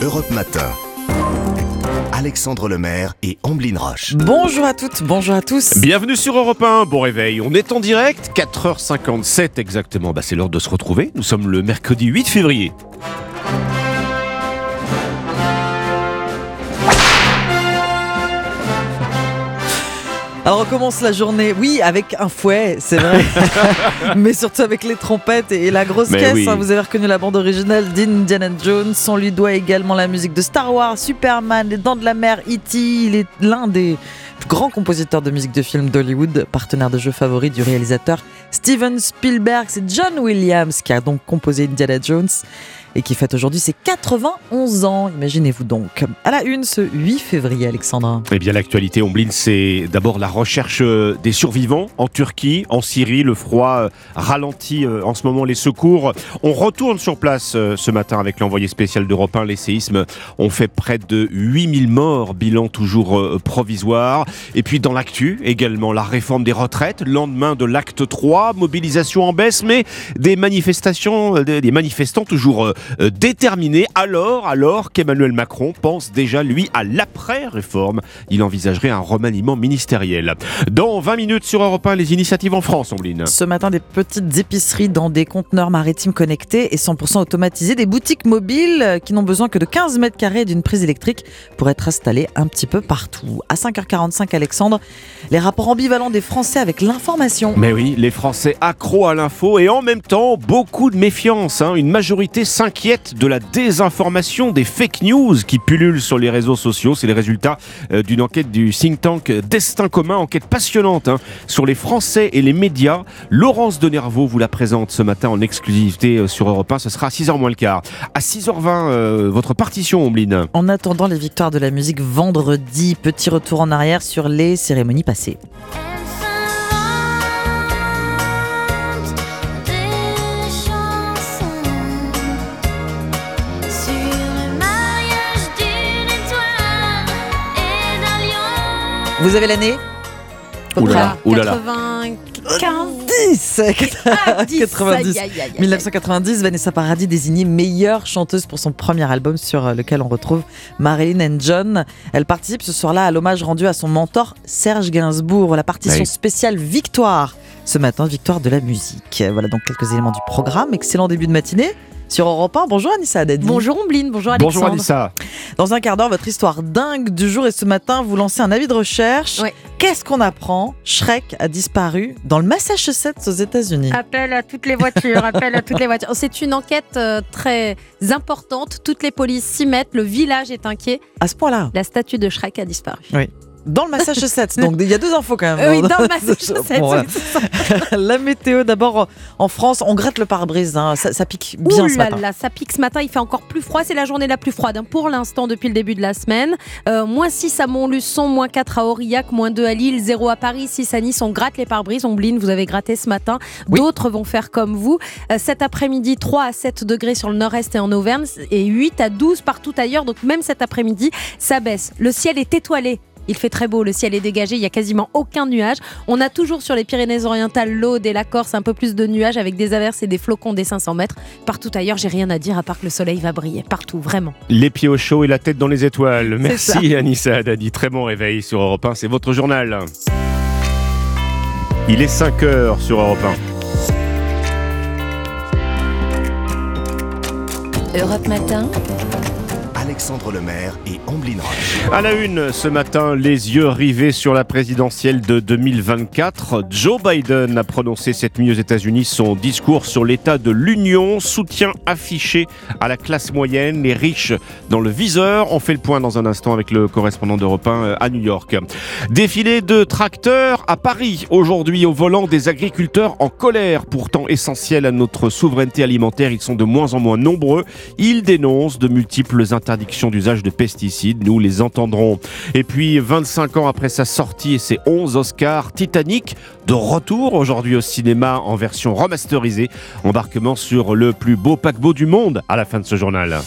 Europe Matin. Alexandre Lemaire et Amblin Roche. Bonjour à toutes, bonjour à tous. Bienvenue sur Europe 1, bon réveil. On est en direct, 4h57 exactement. Bah, c'est l'heure de se retrouver. Nous sommes le mercredi 8 février. Alors on commence la journée, oui, avec un fouet, c'est vrai, mais surtout avec les trompettes et la grosse Mais caisse. oui. hein. Vous avez reconnu la bande originale d'Indiana Jones. On lui doit également la musique de Star Wars, Superman, Les Dents de la Mer, E.T. Il est l'un des plus grands compositeurs de musique de film d'Hollywood, partenaire de jeu favori du réalisateur Steven Spielberg. C'est John Williams qui a donc composé Indiana Jones et qui fête aujourd'hui ses 91 ans. Imaginez-vous donc. À la une ce 8 février, Alexandra. Eh bien, l'actualité, Omblin, c'est d'abord la recherche euh, des survivants en Turquie, en Syrie. Le froid euh, ralentit euh, en ce moment les secours. On retourne sur place ce matin avec l'envoyé spécial d'Europe 1. Les séismes ont fait près de 8000 morts, bilan toujours provisoire. Et puis, dans l'actu, également la réforme des retraites, lendemain de l'acte 3, mobilisation en baisse, mais des manifestations, des manifestants toujours euh, déterminés. Alors, alors qu'Emmanuel Macron pense déjà, lui, à l'après-réforme, il envisagerait un remaniement ministériel. Dans 20 minutes sur Europe 1, les initiatives en France, Ombline. Ce matin, des petites épiceries dans des conteneurs maritimes connectés et 100% automatisés, des boutiques mobiles euh, qui n'ont besoin que de 15 mètres carrés d'une prise électrique pour être installées un petit peu partout. À 5h45, Alexandre, les rapports ambivalents des Français avec l'information. Mais oui, les Français accros à l'info et en même temps beaucoup de méfiance. hein. Une majorité s'inquiète de la désinformation, des fake news qui pullulent sur les réseaux sociaux. C'est les résultats euh, d'une enquête du think tank Destin commun, enquête passionnante hein, sur les Français et les médias. Laurence Denervaux vous la présente ce matin en exclusivité euh, sur Europe 1. Ce sera à 6h moins le quart. À 6h20, euh, votre partition, Ombline. En attendant les victoires de la musique vendredi, petit retour en arrière sur les cérémonies passées. Vous avez l'année Oulala, oulala. 10 Ah, 10, 90. aïe, aïe, aïe, aïe. 1990, Vanessa Paradis désignée meilleure chanteuse pour son premier album sur euh, lequel on retrouve Marilyn and John. Elle participe ce soir-là à l'hommage rendu à son mentor Serge Gainsbourg, la partition Oui. spéciale Victoire. Ce matin, Victoire de la musique. Voilà donc quelques éléments du programme. Excellent début de matinée sur Europe 1. Bonjour Anissa Haddadi. Bonjour Ombline, bonjour Alexandre. Bonjour Alissa. Dans un quart d'heure, votre histoire dingue du jour et ce matin, vous lancez un avis de recherche. Ouais. Qu'est-ce qu'on apprend? Shrek a disparu dans le Massachusetts aux États-Unis. Appel à toutes les voitures, appel à toutes les voitures. C'est une enquête euh, très importante. Toutes les polices s'y mettent. Le village est inquiet. À ce point-là, La statue de Shrek a disparu. Dans le Massachusetts. donc il y a deux infos quand même. Oui, dans le Massachusetts. Bon. La météo, d'abord en France, on gratte le pare-brise. hein. Ça, ça pique bien Ouh ce matin. là, ça pique ce matin, il fait encore plus froid, c'est la journée la plus froide hein, pour l'instant depuis le début de la semaine. Euh, moins 6 à Montluçon, moins 4 à Aurillac, moins 2 à Lille, 0 à Paris, 6 à Nice. On gratte les pare-brises, on bline, vous avez gratté ce matin. Oui. D'autres vont faire comme vous. Euh, cet après-midi, 3 à 7 degrés sur le nord-est et en Auvergne et 8 à 12 partout ailleurs. Donc même cet après-midi, ça baisse. Le ciel est étoilé. Il fait très beau, le ciel est dégagé, il y a quasiment aucun nuage. On a toujours sur les Pyrénées-Orientales, l'Aude et la Corse un peu plus de nuages avec des averses et des flocons des 500 mètres. Partout ailleurs, j'ai rien à dire à part que le soleil va briller. Partout, vraiment. Les pieds au chaud et la tête dans les étoiles. Merci Anissa Haddadi. Très bon réveil sur Europe 1. C'est votre journal. Il est 5 heures sur Europe 1. Europe Matin, Alexandre Lemaire et Amblin Roche. À la une, ce matin, les yeux rivés sur la présidentielle de 2024. Joe Biden a prononcé cette nuit aux États-Unis son discours sur l'état de l'Union, soutien affiché à la classe moyenne, les riches dans le viseur. On fait le point dans un instant avec le correspondant d'Europe 1 euh, à New York. Défilé de tracteurs à Paris, aujourd'hui au volant des agriculteurs en colère, pourtant essentiels à notre souveraineté alimentaire. Ils sont de moins en moins nombreux. Ils dénoncent de multiples interdictions d'usage de pesticides. Nous les entendrons. Et puis, 25 ans après sa sortie et ses 11 Oscars, Titanic, de retour aujourd'hui au cinéma en version remasterisée. Embarquement sur le plus beau paquebot du monde à la fin de ce journal.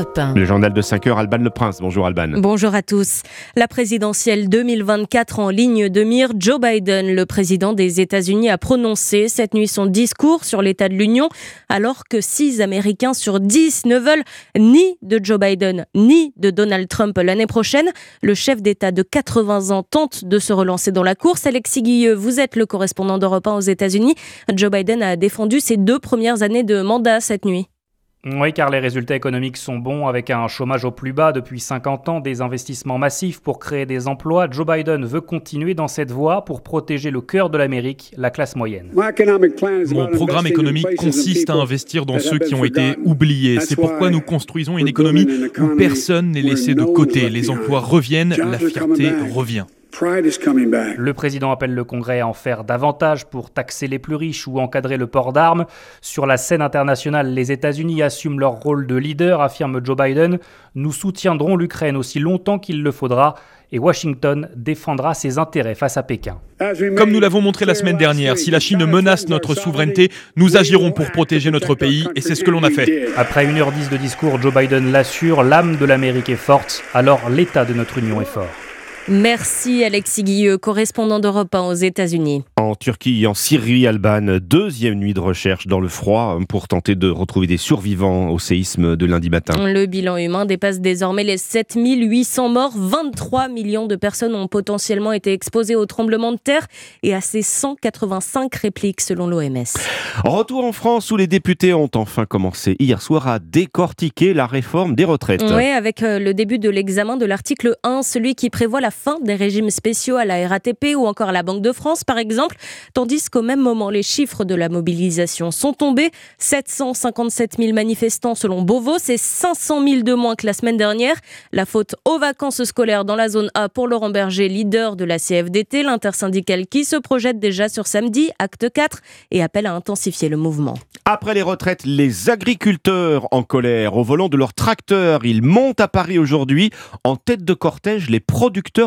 Europe Europe 1. Le journal de 5 heures, Alban Le Prince. Bonjour Alban. Bonjour à tous. La présidentielle 2024 en ligne de mire, Joe Biden, le président des États-Unis, a prononcé cette nuit son discours sur l'état de l'Union, alors que 6 Américains sur 10 ne veulent ni de Joe Biden ni de Donald Trump l'année prochaine. Le chef d'État de 80 ans tente de se relancer dans la course. Alexis Guilleux, vous êtes le correspondant d'Europe 1 aux États-Unis. Joe Biden a défendu ses deux premières années de mandat cette nuit. Oui, car les résultats économiques sont bons avec un chômage au plus bas depuis 50 ans, des investissements massifs pour créer des emplois. Joe Biden veut continuer dans cette voie pour protéger le cœur de l'Amérique, la classe moyenne. Mon programme économique consiste à investir dans ceux qui ont été oubliés. C'est pourquoi nous construisons une économie où personne n'est laissé de côté. Les emplois reviennent, la fierté revient. Le président appelle le Congrès à en faire davantage pour taxer les plus riches ou encadrer le port d'armes. Sur la scène internationale, les États-Unis assument leur rôle de leader, affirme Joe Biden. Nous soutiendrons l'Ukraine aussi longtemps qu'il le faudra et Washington défendra ses intérêts face à Pékin. Comme nous l'avons montré la semaine dernière, si la Chine menace notre souveraineté, nous agirons pour protéger notre pays et c'est ce que l'on a fait. Après 1h10 de discours, Joe Biden l'assure, l'âme de l'Amérique est forte, alors l'état de notre union est fort. Merci Alexis Guilleux, correspondant d'Europe 1 aux États-Unis. En Turquie et en Syrie, Alban, deuxième nuit de recherche dans le froid pour tenter de retrouver des survivants au séisme de lundi matin. Le bilan humain dépasse désormais les 7800 morts. 23 millions de personnes ont potentiellement été exposées au tremblement de terre et à ces 185 répliques selon l'OMS. Retour en France où les députés ont enfin commencé hier soir à décortiquer la réforme des retraites. Oui, avec euh, le début de l'examen de l'article 1, celui qui prévoit la fin des régimes spéciaux à la RATP ou encore à la Banque de France, par exemple, tandis qu'au même moment, les chiffres de la mobilisation sont tombés. 757 000 manifestants selon Beauvau, c'est 500 000 de moins que la semaine dernière. La faute aux vacances scolaires dans la zone A pour Laurent Berger, leader de la CFDT, l'intersyndicale qui se projette déjà sur samedi, acte 4, et appelle à intensifier le mouvement. Après les retraites, les agriculteurs en colère au volant de leurs tracteurs. Ils montent à Paris aujourd'hui en tête de cortège les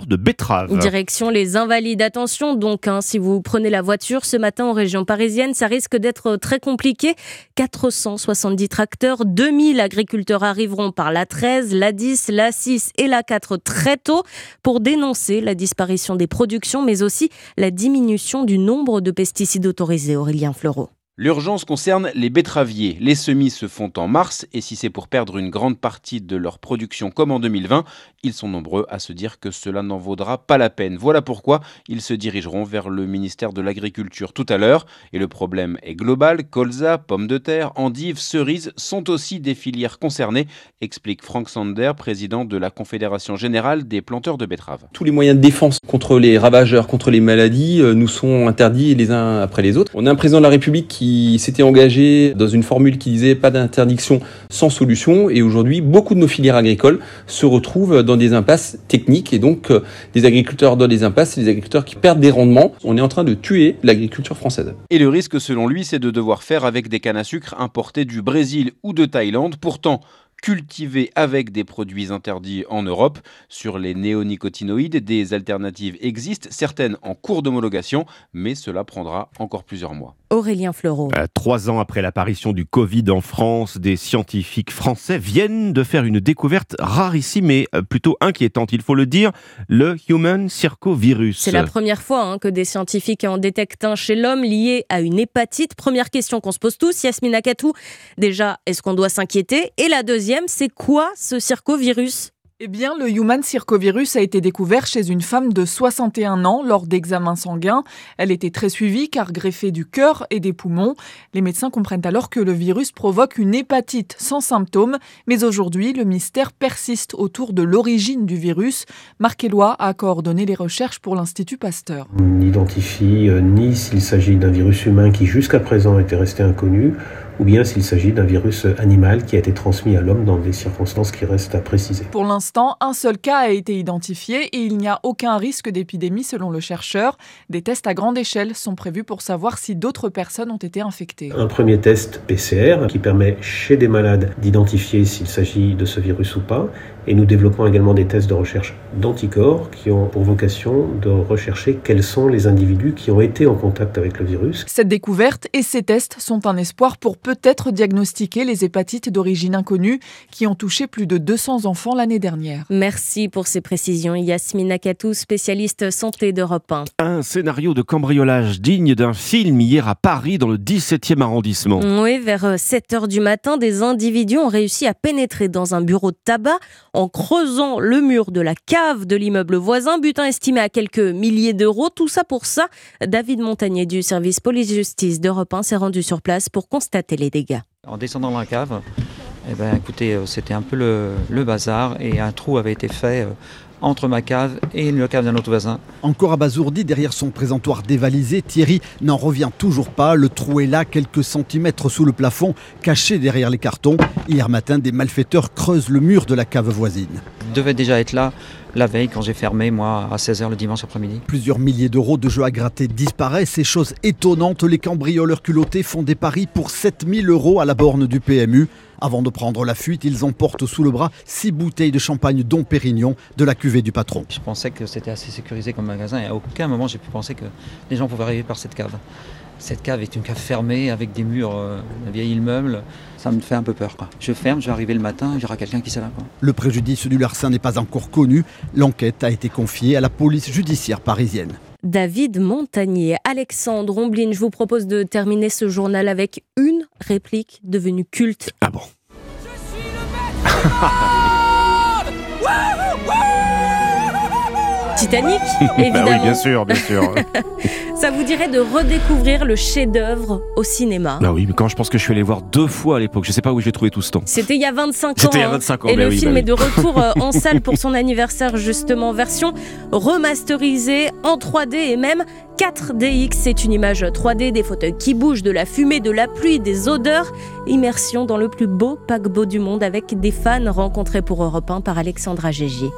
de betteraves. Direction les Invalides. Attention donc, hein, si vous prenez la voiture ce matin en région parisienne, ça risque d'être très compliqué. 470 tracteurs, 2000 agriculteurs arriveront par la 13, la 10, la 6 et la 4 très tôt pour dénoncer la disparition des productions, mais aussi la diminution du nombre de pesticides autorisés. Aurélien Fleureau. L'urgence concerne les betteraviers. Les semis se font en mars et si c'est pour perdre une grande partie de leur production comme en 2020, ils sont nombreux à se dire que cela n'en vaudra pas la peine. Voilà pourquoi ils se dirigeront vers le ministère de l'Agriculture tout à l'heure. Et le problème est global. Colza, pommes de terre, endives, cerises sont aussi des filières concernées, explique Frank Sander, président de la Confédération générale des planteurs de betteraves. Tous les moyens de défense contre les ravageurs, contre les maladies, euh, nous sont interdits les uns après les autres. On a un président de la République qui s'était engagé dans une formule qui disait pas d'interdiction sans solution et aujourd'hui beaucoup de nos filières agricoles se retrouvent dans des impasses techniques et donc euh, des agriculteurs dans des impasses, des agriculteurs qui perdent des rendements. On est en train de tuer l'agriculture française. Et le risque, selon lui, c'est de devoir faire avec des cannes à sucre importées du Brésil ou de Thaïlande. Pourtant, cultivés avec des produits interdits en Europe. Sur les néonicotinoïdes, des alternatives existent, certaines en cours d'homologation, mais cela prendra encore plusieurs mois. Aurélien Fleureau. Euh, Trois ans après l'apparition du Covid en France, des scientifiques français viennent de faire une découverte rarissime et euh, plutôt inquiétante, il faut le dire, le Human Circovirus. C'est la première fois hein, que des scientifiques en détectent un chez l'homme lié à une hépatite. Première question qu'on se pose tous, Yasmina Katou. Déjà, est-ce qu'on doit s'inquiéter? Et la deuxième, c'est quoi ce circovirus? Eh bien, le Human Circovirus a été découvert chez une femme de 61 ans lors d'examens sanguins. Elle était très suivie car greffée du cœur et des poumons. Les médecins comprennent alors que le virus provoque une hépatite sans symptômes. Mais aujourd'hui, le mystère persiste autour de l'origine du virus. Marc a coordonné les recherches pour l'Institut Pasteur. On n'identifie euh, ni s'il s'agit d'un virus humain qui jusqu'à présent était resté inconnu, ou bien s'il s'agit d'un virus animal qui a été transmis à l'homme dans des circonstances qui restent à préciser. Pour l'instant, un seul cas a été identifié et il n'y a aucun risque d'épidémie selon le chercheur. Des tests à grande échelle sont prévus pour savoir si d'autres personnes ont été infectées. Un premier test PCR qui permet chez des malades d'identifier s'il s'agit de ce virus ou pas, Et nous développons également des tests de recherche d'anticorps qui ont pour vocation de rechercher quels sont les individus qui ont été en contact avec le virus. Cette découverte et ces tests sont un espoir pour peut-être diagnostiquer les hépatites d'origine inconnue qui ont touché plus de 200 enfants l'année dernière. Merci pour ces précisions. Yasmina Katou, spécialiste santé d'Europe 1. Un scénario de cambriolage digne d'un film hier à Paris dans le 17e arrondissement. Oui, vers 7 heures du matin, des individus ont réussi à pénétrer dans un bureau de tabac en creusant le mur de la cave de l'immeuble voisin, butin estimé à quelques milliers d'euros. Tout ça pour ça. David Montagnier du service police-justice d'Europe 1 s'est rendu sur place pour constater les dégâts. En descendant dans la cave, eh ben, écoutez, euh, c'était un peu le, bazar et un trou avait été fait euh, entre ma cave et le cave d'un autre voisin. Encore abasourdi derrière son présentoir dévalisé, Thierry n'en revient toujours pas. Le trou est là, quelques centimètres sous le plafond, caché derrière les cartons. Hier matin, des malfaiteurs creusent le mur de la cave voisine. Il devait déjà être là la veille quand j'ai fermé, moi, à 16h le dimanche après-midi. Plusieurs milliers d'euros de jeux à gratter disparaissent. Ces choses étonnantes, les cambrioleurs culottés font des paris pour 7000 euros à la borne du PMU. Avant de prendre la fuite, ils emportent sous le bras six bouteilles de champagne Dom Pérignon de la cuvée du patron. Je pensais que c'était assez sécurisé comme magasin et à aucun moment j'ai pu penser que les gens pouvaient arriver par cette cave. Cette cave est une cave fermée avec des murs, euh, un vieil immeuble. Ça me fait un peu peur. Quoi. Je ferme, je vais arriver le matin, il y aura quelqu'un qui sera là. Quoi. Le préjudice du larcin n'est pas encore connu. L'enquête a été confiée à la police judiciaire parisienne. David Montagnier. Alexandre Omblin, je vous propose de terminer ce journal avec une réplique devenue culte. Ah bon Titanic, Bah évidemment. oui, bien sûr, bien sûr. Ça vous dirait de redécouvrir le chef-d'œuvre au cinéma? Ah oui, mais quand je pense que je suis allé voir deux fois à l'époque, je sais pas où j'ai trouvé tout ce temps. C'était il y a 25 ans. C'était il y a hein. 25 ans, Et bah le oui, film bah est de retour euh, en salle pour son anniversaire, justement, version remasterisée en 3D et même 4DX. C'est une image 3D, des fauteuils qui bougent, de la fumée, de la pluie, des odeurs. Immersion dans le plus beau paquebot du monde avec des fans rencontrés pour Europe 1 par Alexandra Gégier.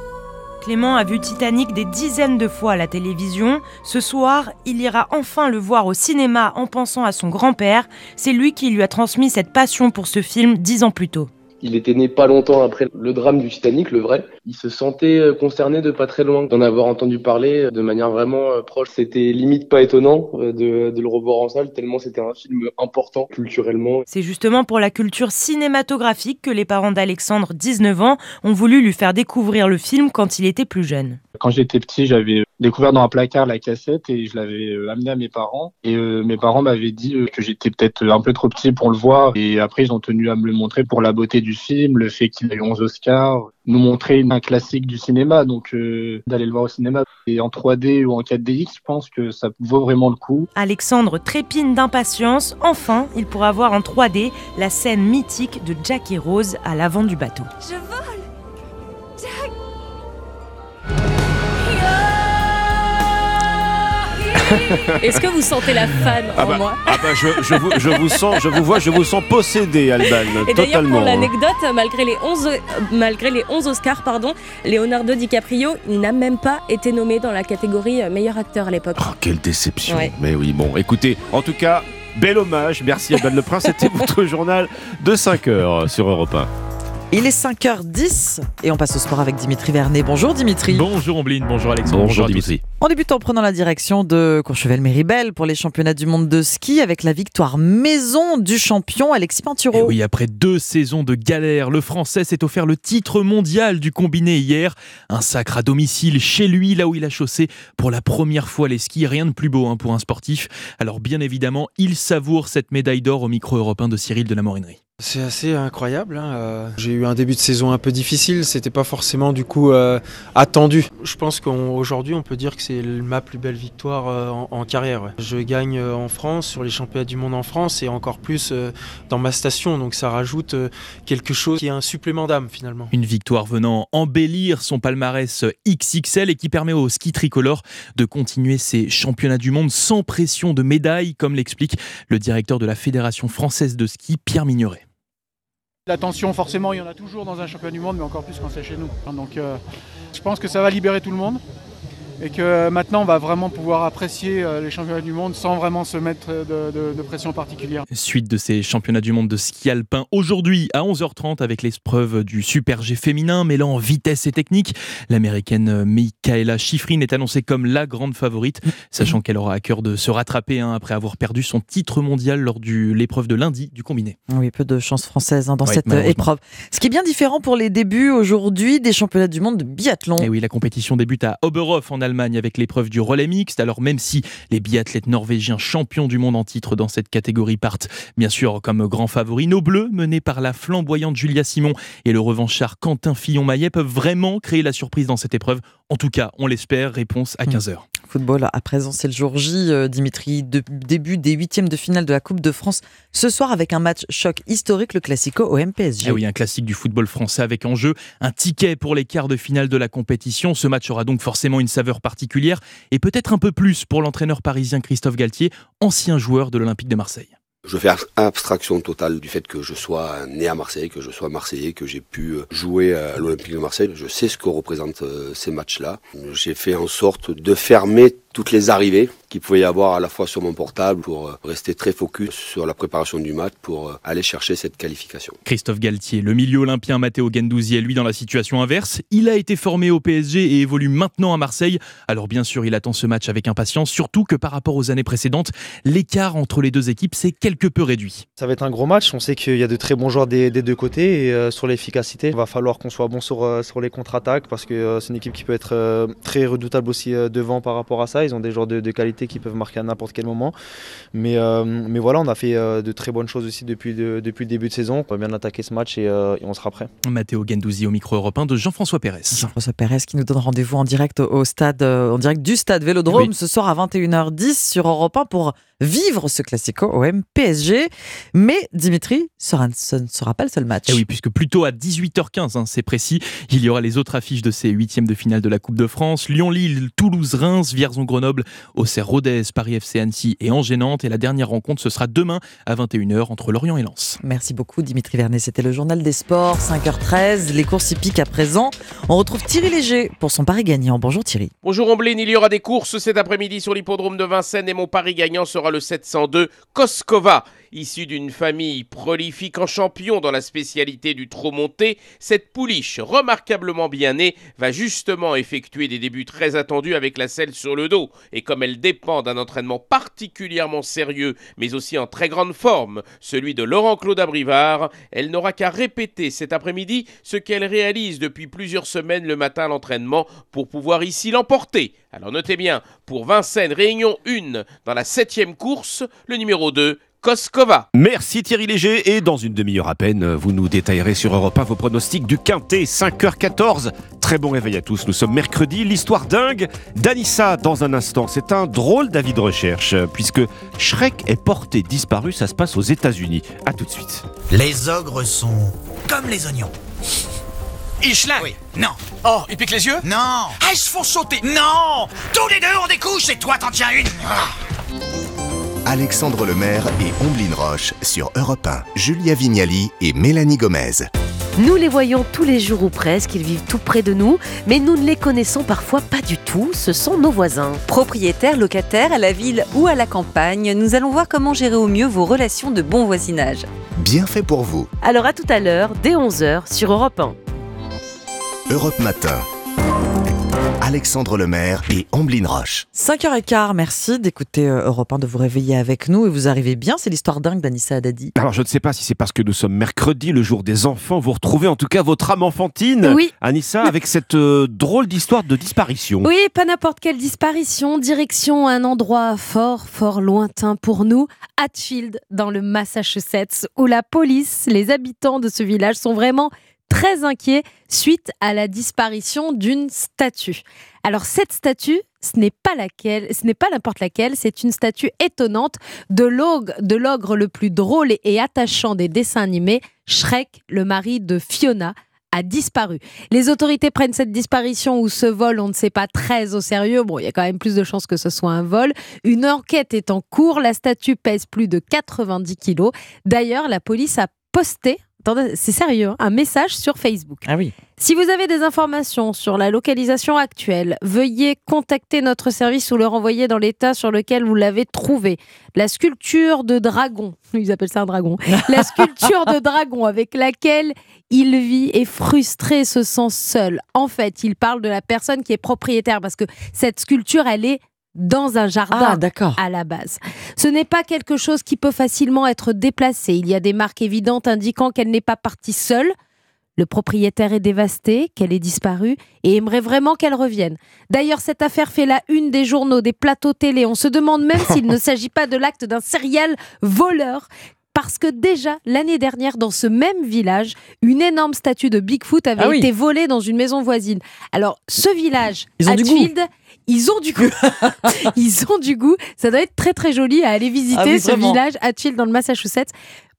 Clément a vu Titanic des dizaines de fois à la télévision. Ce soir, il ira enfin le voir au cinéma en pensant à son grand-père. C'est lui qui lui a transmis cette passion pour ce film dix ans plus tôt. Il était né pas longtemps après le drame du Titanic, le vrai. Il se sentait euh, concerné de pas très loin d'en avoir entendu parler euh, de manière vraiment euh, proche. C'était limite pas étonnant de, de le revoir en salle, tellement c'était un film important culturellement. C'est justement pour la culture cinématographique que les parents d'Alexandre, 19 ans, ont voulu lui faire découvrir le film quand il était plus jeune. Quand j'étais petit, j'avais découvert dans un placard la cassette et je l'avais euh, amené à mes parents. Et euh, mes parents m'avaient dit que j'étais peut-être un peu trop petit pour le voir. Et après, ils ont tenu à me le montrer pour la beauté du film, le fait qu'il a eu 11 Oscars, nous montrer un classique du cinéma. Donc, euh, d'aller le voir au cinéma et en 3D ou en 4DX, je pense que ça vaut vraiment le coup. Alexandre trépine d'impatience. Enfin, il pourra voir en 3D la scène mythique de Jack et Rose à l'avant du bateau. Je vole Est-ce que vous sentez la fan Ah en bah, moi ah bah, je, je vous, je vous sens, je vous vois, je vous sens possédé, Alban, Et d'ailleurs, totalement. pour l'anecdote, malgré les 11, euh, malgré les 11 Oscars, pardon, Leonardo DiCaprio, il n'a même pas été nommé dans la catégorie euh, meilleur acteur à l'époque. Oh, quelle déception. Ouais. Mais oui, bon, écoutez, en tout cas, bel hommage. Merci Alban Le Prince. C'était votre journal de 5 heures sur Europe 1. Il est 5h10 et on passe au sport avec Dimitri Vernet. Bonjour Dimitri. Bonjour Ombline, bonjour Alexandre. Bonjour, à tous. Dimitri. On débute en prenant la direction de Courchevel-Méribel pour les championnats du monde de ski avec la victoire maison du champion Alexis Et Pinturo. Eh oui, après deux saisons de galère, le Français s'est offert le titre mondial du combiné hier. Un sacre à domicile chez lui, là où il a chaussé pour la première fois les skis. Rien de plus beau hein, pour un sportif. Alors bien évidemment, il savoure cette médaille d'or au micro européen de Cyril de la Morinerie. C'est assez incroyable. hein, euh, J'ai eu un début de saison un peu difficile. C'était pas forcément du coup euh, attendu. Je pense qu'aujourd'hui, on peut dire que c'est ma plus belle victoire euh, en, en carrière. ouais. Je gagne euh, en France, sur les championnats du monde en France, et encore plus euh, dans ma station. Donc ça rajoute euh, quelque chose qui est un supplément d'âme finalement. Une victoire venant embellir son palmarès XXL et qui permet au ski tricolore de continuer ses championnats du monde sans pression de médaille, comme l'explique le directeur de la Fédération française de ski, Pierre Migneret. La tension, forcément, il y en a toujours dans un championnat du monde, mais encore plus quand c'est chez nous. Donc, euh, je pense que ça va libérer tout le monde. Et que maintenant on va vraiment pouvoir apprécier euh, les championnats du monde sans vraiment se mettre de, de- de pression particulière. Suite de ces championnats du monde de ski alpin aujourd'hui à 11h30 avec l'épreuve du Super G féminin mêlant vitesse et technique. L'américaine Michaela Schifrin est annoncée comme la grande favorite, sachant qu'elle aura à cœur de se rattraper hein, après avoir perdu son titre mondial lors de l'épreuve de lundi du combiné. Oui, peu de chance française hein, dans cette euh, épreuve. Ce qui est bien différent pour les débuts aujourd'hui des championnats du monde de biathlon. Et Eh oui, la compétition débute à Oberhof en Allemagne avec l'épreuve du relais mixte. Alors même si les biathlètes norvégiens champions du monde en titre dans cette catégorie partent bien sûr comme grands favoris, nos bleus menés par la flamboyante Julia Simon et le revanchard Quentin Fillon-Maillet peuvent vraiment créer la surprise dans cette épreuve. En tout cas, on l'espère. Réponse à 15h. Football, à présent, c'est le jour J, euh, Dimitri. De- début des huitièmes de finale de la Coupe de France ce soir avec un match choc historique, le Classico au MPSG. Eh oui, un classique du football français avec en jeu un ticket pour les quarts de finale de la compétition. Ce match aura donc forcément une saveur particulière et peut-être un peu plus pour l'entraîneur parisien Christophe Galtier, ancien joueur de l'Olympique de Marseille. Je fais abstraction totale du fait que je sois né à Marseille, que je sois marseillais, que j'ai pu euh, jouer à l'Olympique de Marseille. Je sais ce que représentent euh, ces matchs-là. J'ai fait en sorte de fermer toutes les arrivées qu'il pouvait y avoir à la fois sur mon portable pour euh, rester très focus sur la préparation du match pour euh, aller chercher cette qualification. Christophe Galtier, le milieu olympien Matteo Gendouzi est lui dans la situation inverse. Il a été formé au PSG et évolue maintenant à Marseille. Alors bien sûr, il attend ce match avec impatience, surtout que par rapport aux années précédentes, l'écart entre les deux équipes s'est quelque peu réduit. Ça va être un gros match. On sait qu'il y a de très bons joueurs des, des deux côtés et euh, sur l'efficacité, il va falloir qu'on soit bon sur, euh, sur les contre-attaques parce que euh, c'est une équipe qui peut être euh, très redoutable aussi euh, devant par rapport à ça. Ils ont des joueurs de, de qualité qui peuvent marquer à n'importe quel moment. Mais, euh, mais voilà, on a fait euh, de très bonnes choses aussi depuis, de- depuis le début de saison. On va bien attaquer ce match et, euh, et on sera prêt. Matteo Gendouzi au micro européen de Jean-François Pérez. Jean-François Pérez qui nous donne rendez-vous en direct au stade, en direct du stade Vélodrome Oui. ce soir à 21h10 sur Europe 1 pour vivre ce classico au MPSG. Mais Dimitri, sera- ce ne sera pas le seul match. Et Eh oui, puisque plutôt à 18h15, hein, c'est précis, il y aura les autres affiches de ces huitièmes de finale de la Coupe de France. Lyon-Lille, Toulouse-Reims, Vierzon-Grenoble, Auxerre-Rodez, Paris-FC Annecy et Angers-Nantes. Et la dernière rencontre, ce sera demain à 21h entre Lorient et Lens. Merci beaucoup Dimitri Vernet, c'était le journal des sports, 5h13, les courses hippiques à présent. On retrouve Thierry Léger pour son pari gagnant. Bonjour Thierry. Bonjour Omblin, il y aura des courses cet après-midi sur l'hippodrome de Vincennes et mon pari gagnant sera le 702 Koskova. Issu d'une famille prolifique en champion dans la spécialité du trot monté, cette pouliche remarquablement bien née va justement effectuer des débuts très attendus avec la selle sur le dos. Et comme elle dépend d'un entraînement particulièrement sérieux, mais aussi en très grande forme, celui de Laurent-Claude Abrivard, elle n'aura qu'à répéter cet après-midi ce qu'elle réalise depuis plusieurs semaines le matin à l'entraînement pour pouvoir ici l'emporter. Alors notez bien, pour Vincennes, Réunion 1 dans la septième course, le numéro 2, Koskova. Merci Thierry Léger et dans une demi-heure à peine, vous nous détaillerez sur Europe 1 vos pronostics du Quintet 5h14. Très bon réveil à tous, nous sommes mercredi, l'histoire dingue d'Anissa dans un instant. C'est un drôle d'avis de recherche euh, puisque Shrek est porté disparu, ça se passe aux États-Unis. À tout de suite. Les ogres sont comme les oignons. Ils Oui. Non. Oh, ils piquent les yeux Non. Ah, ils se font sauter Non Tous les deux ont des couches et toi t'en tiens une Ah. Alexandre Lemaire et Omblin Roche sur Europe 1. Julia Vignali et Mélanie Gomez. Nous les voyons tous les jours ou presque, ils vivent tout près de nous, mais nous ne les connaissons parfois pas du tout, ce sont nos voisins. Propriétaires, locataires, à la ville ou à la campagne, nous allons voir comment gérer au mieux vos relations de bon voisinage. Bien fait pour vous. Alors à tout à l'heure, dès 11h sur Europe 1. Europe Matin. Alexandre Lemaire et Omblin Roche. 5h15, merci d'écouter euh, Europe 1, de vous réveiller avec nous et vous arrivez bien, c'est l'histoire dingue d'Anissa Haddadi. Alors je ne sais pas si c'est parce que nous sommes mercredi, le jour des enfants, vous retrouvez en tout cas votre âme enfantine, Oui. Anissa, avec cette euh, drôle d'histoire de disparition. Oui, pas n'importe quelle disparition. Direction un endroit fort, fort lointain pour nous, Hatfield, dans le Massachusetts, où la police, les habitants de ce village sont vraiment très inquiets suite à la disparition d'une statue. Alors cette statue, ce n'est pas laquelle, ce n'est pas n'importe laquelle, c'est une statue étonnante de l'ogre, de l'ogre le plus drôle et attachant des dessins animés, Shrek, le mari de Fiona, a disparu. Les autorités prennent cette disparition ou ce vol, on ne sait pas très au sérieux. Bon, il y a quand même plus de chances que ce soit un vol. Une enquête est en cours. La statue pèse plus de 90 kilos. D'ailleurs, la police a posté c'est sérieux, hein, un message sur Facebook. Ah oui. Si vous avez des informations sur la localisation actuelle, veuillez contacter notre service ou le renvoyer dans l'état sur lequel vous l'avez trouvé. La sculpture de dragon, ils appellent ça un dragon, la sculpture de dragon avec laquelle il vit est frustré, se sent seul. En fait, il parle de la personne qui est propriétaire parce que cette sculpture, elle est dans un jardin Ah, à la base. Ce n'est pas quelque chose qui peut facilement être déplacé. Il y a des marques évidentes indiquant qu'elle n'est pas partie seule. Le propriétaire est dévasté, qu'elle ait disparu et aimerait vraiment qu'elle revienne. D'ailleurs, cette affaire fait la une des journaux, des plateaux télé. On se demande même s'il ne s'agit pas de l'acte d'un serial voleur. Parce que déjà, l'année dernière, dans ce même village, une énorme statue de Bigfoot avait Ah oui. été volée dans une maison voisine. Alors, ce village, Ils ont du goût. Ils ont du goût. ils ont du goût. Ça doit être très très joli à aller visiter Ah oui, ce village Hatfield dans le Massachusetts.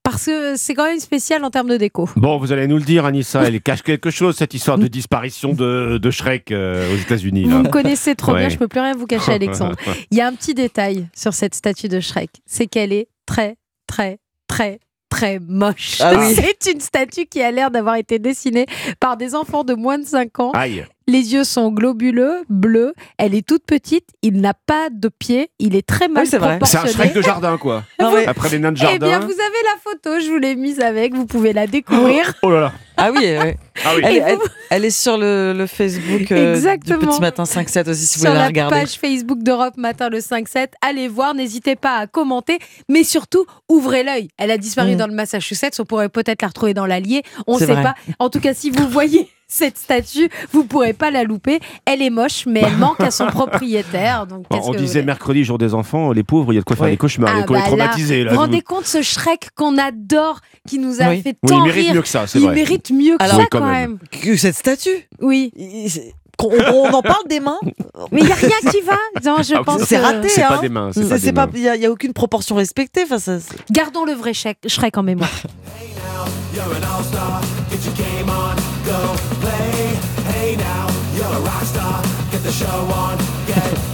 Parce que c'est quand même spécial en termes de déco. Bon, vous allez nous le dire, Anissa, elle cache quelque chose, cette histoire de disparition de, de Shrek euh, aux États-Unis. Vous me connaissez trop bien, je peux plus rien vous cacher, Alexandre. Il y a un petit détail sur cette statue de Shrek, c'est qu'elle est très, très, très, très moche. Ah oui. C'est une statue qui a l'air d'avoir été dessinée par des enfants de moins de 5 ans. Aïe. Les yeux sont globuleux, bleus. Elle est toute petite. Il n'a pas de pieds. Il est très mal c'est vrai. C'est un proportionné. Shrek de jardin, quoi. Ah. Après les nains de Eh jardin. bien, vous avez la photo. Je vous l'ai mise avec. Vous pouvez la découvrir. Oh là là. Ah oui, ouais. Ah oui. Elle, est sur le, le Facebook euh, Exactement. du Petit Matin 5-7 aussi, si vous sur voulez la la regarder. page Facebook d'Europe Matin le 5-7. Allez voir, n'hésitez pas à commenter, mais surtout, ouvrez l'œil. Elle a disparu Mm. dans le Massachusetts, on pourrait peut-être la retrouver dans l'Allier, on ne sait vrai. pas. En tout cas, si vous voyez cette statue, vous pourrez pas la louper. Elle est moche, mais elle manque à son propriétaire. Donc, On, qu'est-ce on que disait mercredi, jour des enfants, les pauvres, il y a de quoi faire Oui. des cauchemars, il Ah quoi bah être traumatisé. là, Là, vous vous rendez compte ce Shrek qu'on adore, qui nous a Oui. fait Oui, tant il mérite rire. mieux que ça, c'est Il vrai. mérite mieux que Alors, ça oui, quand quand même. même. Que cette statue Oui, il- on, en parle des mains mais il y a rien qui va. Non, je Ah, pense. C'est que- raté, C'est hein. pas des mains, c'est pas C'est des pas, mains. il y, a- il aucune proportion respectée. Enfin, ça, Gardons le vrai Shrek, Shrek en mémoire.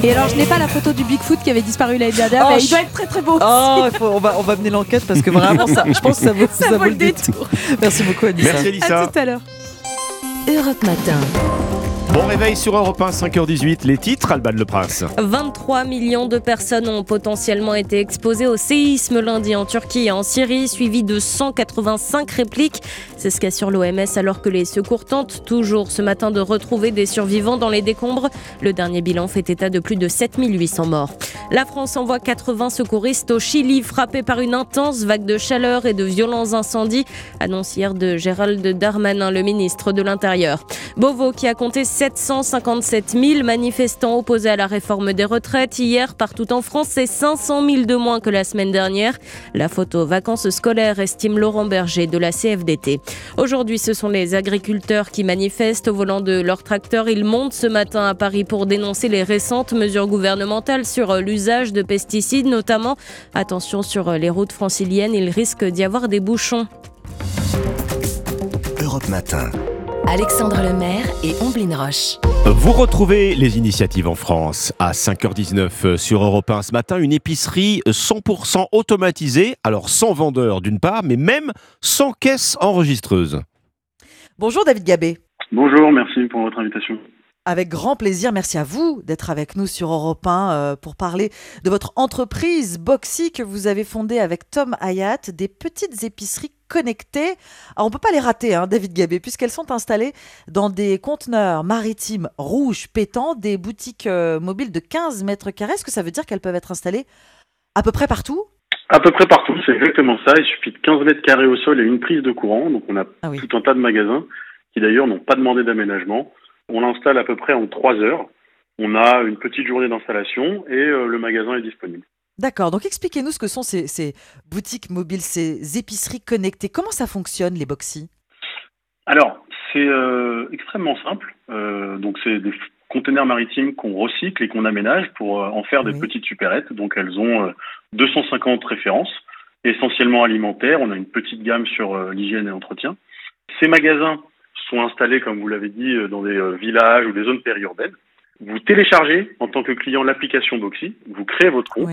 Et alors, je n'ai pas la photo du Bigfoot qui avait disparu l'année dernière, Oh, mais je- il doit être très très beau. Oh, faut- on, va, on va mener l'enquête parce que vraiment, ça, je pense que ça vaut, Ça vaut le détour. Merci beaucoup, Anissa. Merci À Elissa. tout à l'heure. Europe Matin. Bon réveil sur Europe 1, 5h18, les titres, Alban Le Prince. 23 millions de personnes ont potentiellement été exposées au séisme lundi en Turquie et en Syrie, suivi de 185 répliques. C'est ce qu'assure l'OMS alors que les secours tentent toujours ce matin de retrouver des survivants dans les décombres. Le dernier bilan fait état de plus de 7800 morts. La France envoie 80 secouristes au Chili frappés par une intense vague de chaleur et de violents incendies, annonce hier de Gérald Darmanin, le ministre de l'Intérieur. Beauvau qui a compté 757 000 manifestants opposés à la réforme des retraites hier partout en France, c'est 500 000 de moins que la semaine dernière. La photo vacances scolaires estime Laurent Berger de la CFDT. Aujourd'hui, ce sont les agriculteurs qui manifestent au volant de leur tracteur. Ils montent ce matin à Paris pour dénoncer les récentes mesures gouvernementales sur l'usage de pesticides notamment. Attention sur les routes franciliennes, il risque d'y avoir des bouchons. Europe Matin. Alexandre Lemaire et Omblin Roche. Vous retrouvez les initiatives en France à 5h19 sur Europe 1 ce matin, une épicerie 100% automatisée, alors sans vendeur d'une part, mais même sans caisse enregistreuse. Bonjour David Gabé. Bonjour, merci pour votre invitation. Avec grand plaisir, merci à vous d'être avec nous sur Europe 1 euh, pour parler de votre entreprise Boxy que vous avez fondée avec Tom Hayat, des petites épiceries connectées. Alors, on peut pas les rater, hein, David Gabé, puisqu'elles sont installées dans des conteneurs maritimes rouges pétants, des boutiques euh, mobiles de 15 mètres carrés. Est-ce que ça veut dire qu'elles peuvent être installées à peu près partout? À peu près partout, c'est exactement ça. Il suffit de 15 mètres carrés au sol et une prise de courant. Donc on a Ah oui. tout un tas de magasins qui d'ailleurs n'ont pas demandé d'aménagement. On l'installe à peu près en 3 heures. On a une petite journée d'installation et euh, le magasin est disponible. D'accord, donc expliquez-nous ce que sont ces, ces boutiques mobiles, ces épiceries connectées. Comment ça fonctionne, les Boxy Alors, c'est euh, extrêmement simple. Euh, donc, c'est des conteneurs maritimes qu'on recycle et qu'on aménage pour euh, en faire des petites supérettes. Donc, elles ont euh, 250 références, essentiellement alimentaires. On a une petite gamme sur l'hygiène et l'entretien. Ces magasins sont installés, comme vous l'avez dit, dans des villages ou des zones périurbaines. Vous téléchargez en tant que client l'application Boxy, vous créez votre compte.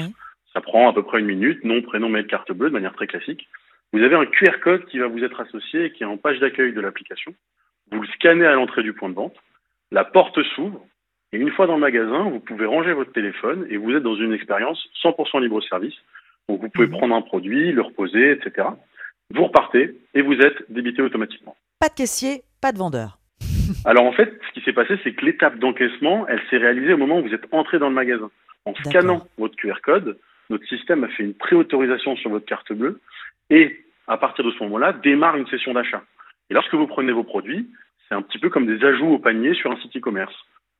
Ça prend à peu près une minute, nom, prénom, mail, carte bleue, de manière très classique. vous avez un QR code qui va vous être associé et qui est en page d'accueil de l'application. Vous le scannez à l'entrée du point de vente, la porte s'ouvre, et une fois dans le magasin, vous pouvez ranger votre téléphone et vous êtes dans une expérience 100% libre service. Donc vous pouvez prendre un produit, le reposer, etc. Vous repartez et vous êtes débité automatiquement. Pas de caissier, pas de vendeur. Alors en fait, ce qui s'est passé, c'est que l'étape d'encaissement, elle s'est réalisée au moment où vous êtes entré dans le magasin. En scannant votre QR code, notre système a fait une préautorisation sur votre carte bleue et à partir de ce moment-là, démarre une session d'achat. Et lorsque vous prenez vos produits, c'est un petit peu comme des ajouts au panier sur un site e-commerce.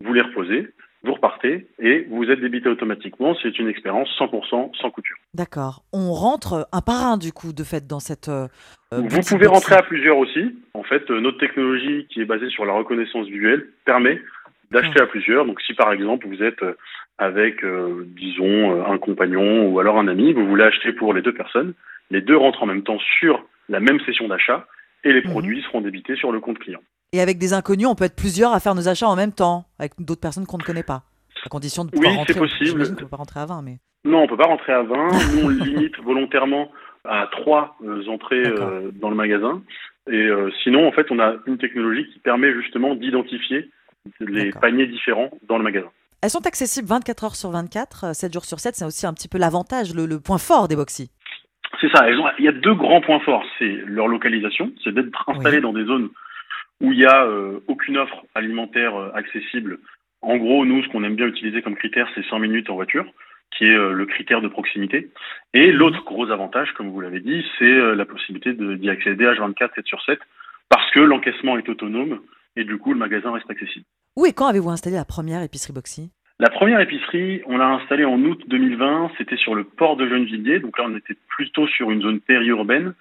Vous les reposez, vous repartez et vous êtes débité automatiquement. C'est une expérience 100% sans couture. D'accord. On rentre un par un du coup de fait dans cette. euh, euh, Vous pouvez rentrer à plusieurs aussi. En fait, euh, notre technologie qui est basée sur la reconnaissance visuelle permet d'acheter à plusieurs. Donc, si par exemple vous êtes euh, avec, euh, disons, euh, un compagnon ou alors un ami, vous voulez acheter pour les deux personnes, les deux rentrent en même temps sur la même session d'achat et les produits seront débités sur le compte client. Et avec des inconnus, on peut être plusieurs à faire nos achats en même temps, avec d'autres personnes qu'on ne connaît pas. À condition de pouvoir Oui, rentrer. c'est possible. Qu'on peut pas rentrer à 20, mais. Non, on peut pas rentrer à 20. Nous, on limite volontairement à trois euh, entrées euh, dans le magasin. Et sinon, en fait, on a une technologie qui permet justement d'identifier les paniers différents dans le magasin. Elles sont accessibles 24 heures sur 24, euh, 7 jours sur 7. C'est aussi un petit peu l'avantage, le, le point fort des Boxy. C'est ça. elles ont- il y a deux grands points forts. C'est leur localisation, c'est d'être installé dans des zones où il n'y a euh, aucune offre alimentaire euh, accessible. En gros, nous, ce qu'on aime bien utiliser comme critère, c'est 100 minutes en voiture, qui est euh, le critère de proximité. Et l'autre gros avantage, comme vous l'avez dit, c'est euh, la possibilité d'y accéder H24, 7 sur 7, parce que l'encaissement est autonome et du coup, le magasin reste accessible. Où et quand avez-vous installé la première épicerie Boxy? La première épicerie, on l'a installée en août 2020. C'était sur le port de Gennevilliers. Donc là, on était plutôt sur une zone périurbaine.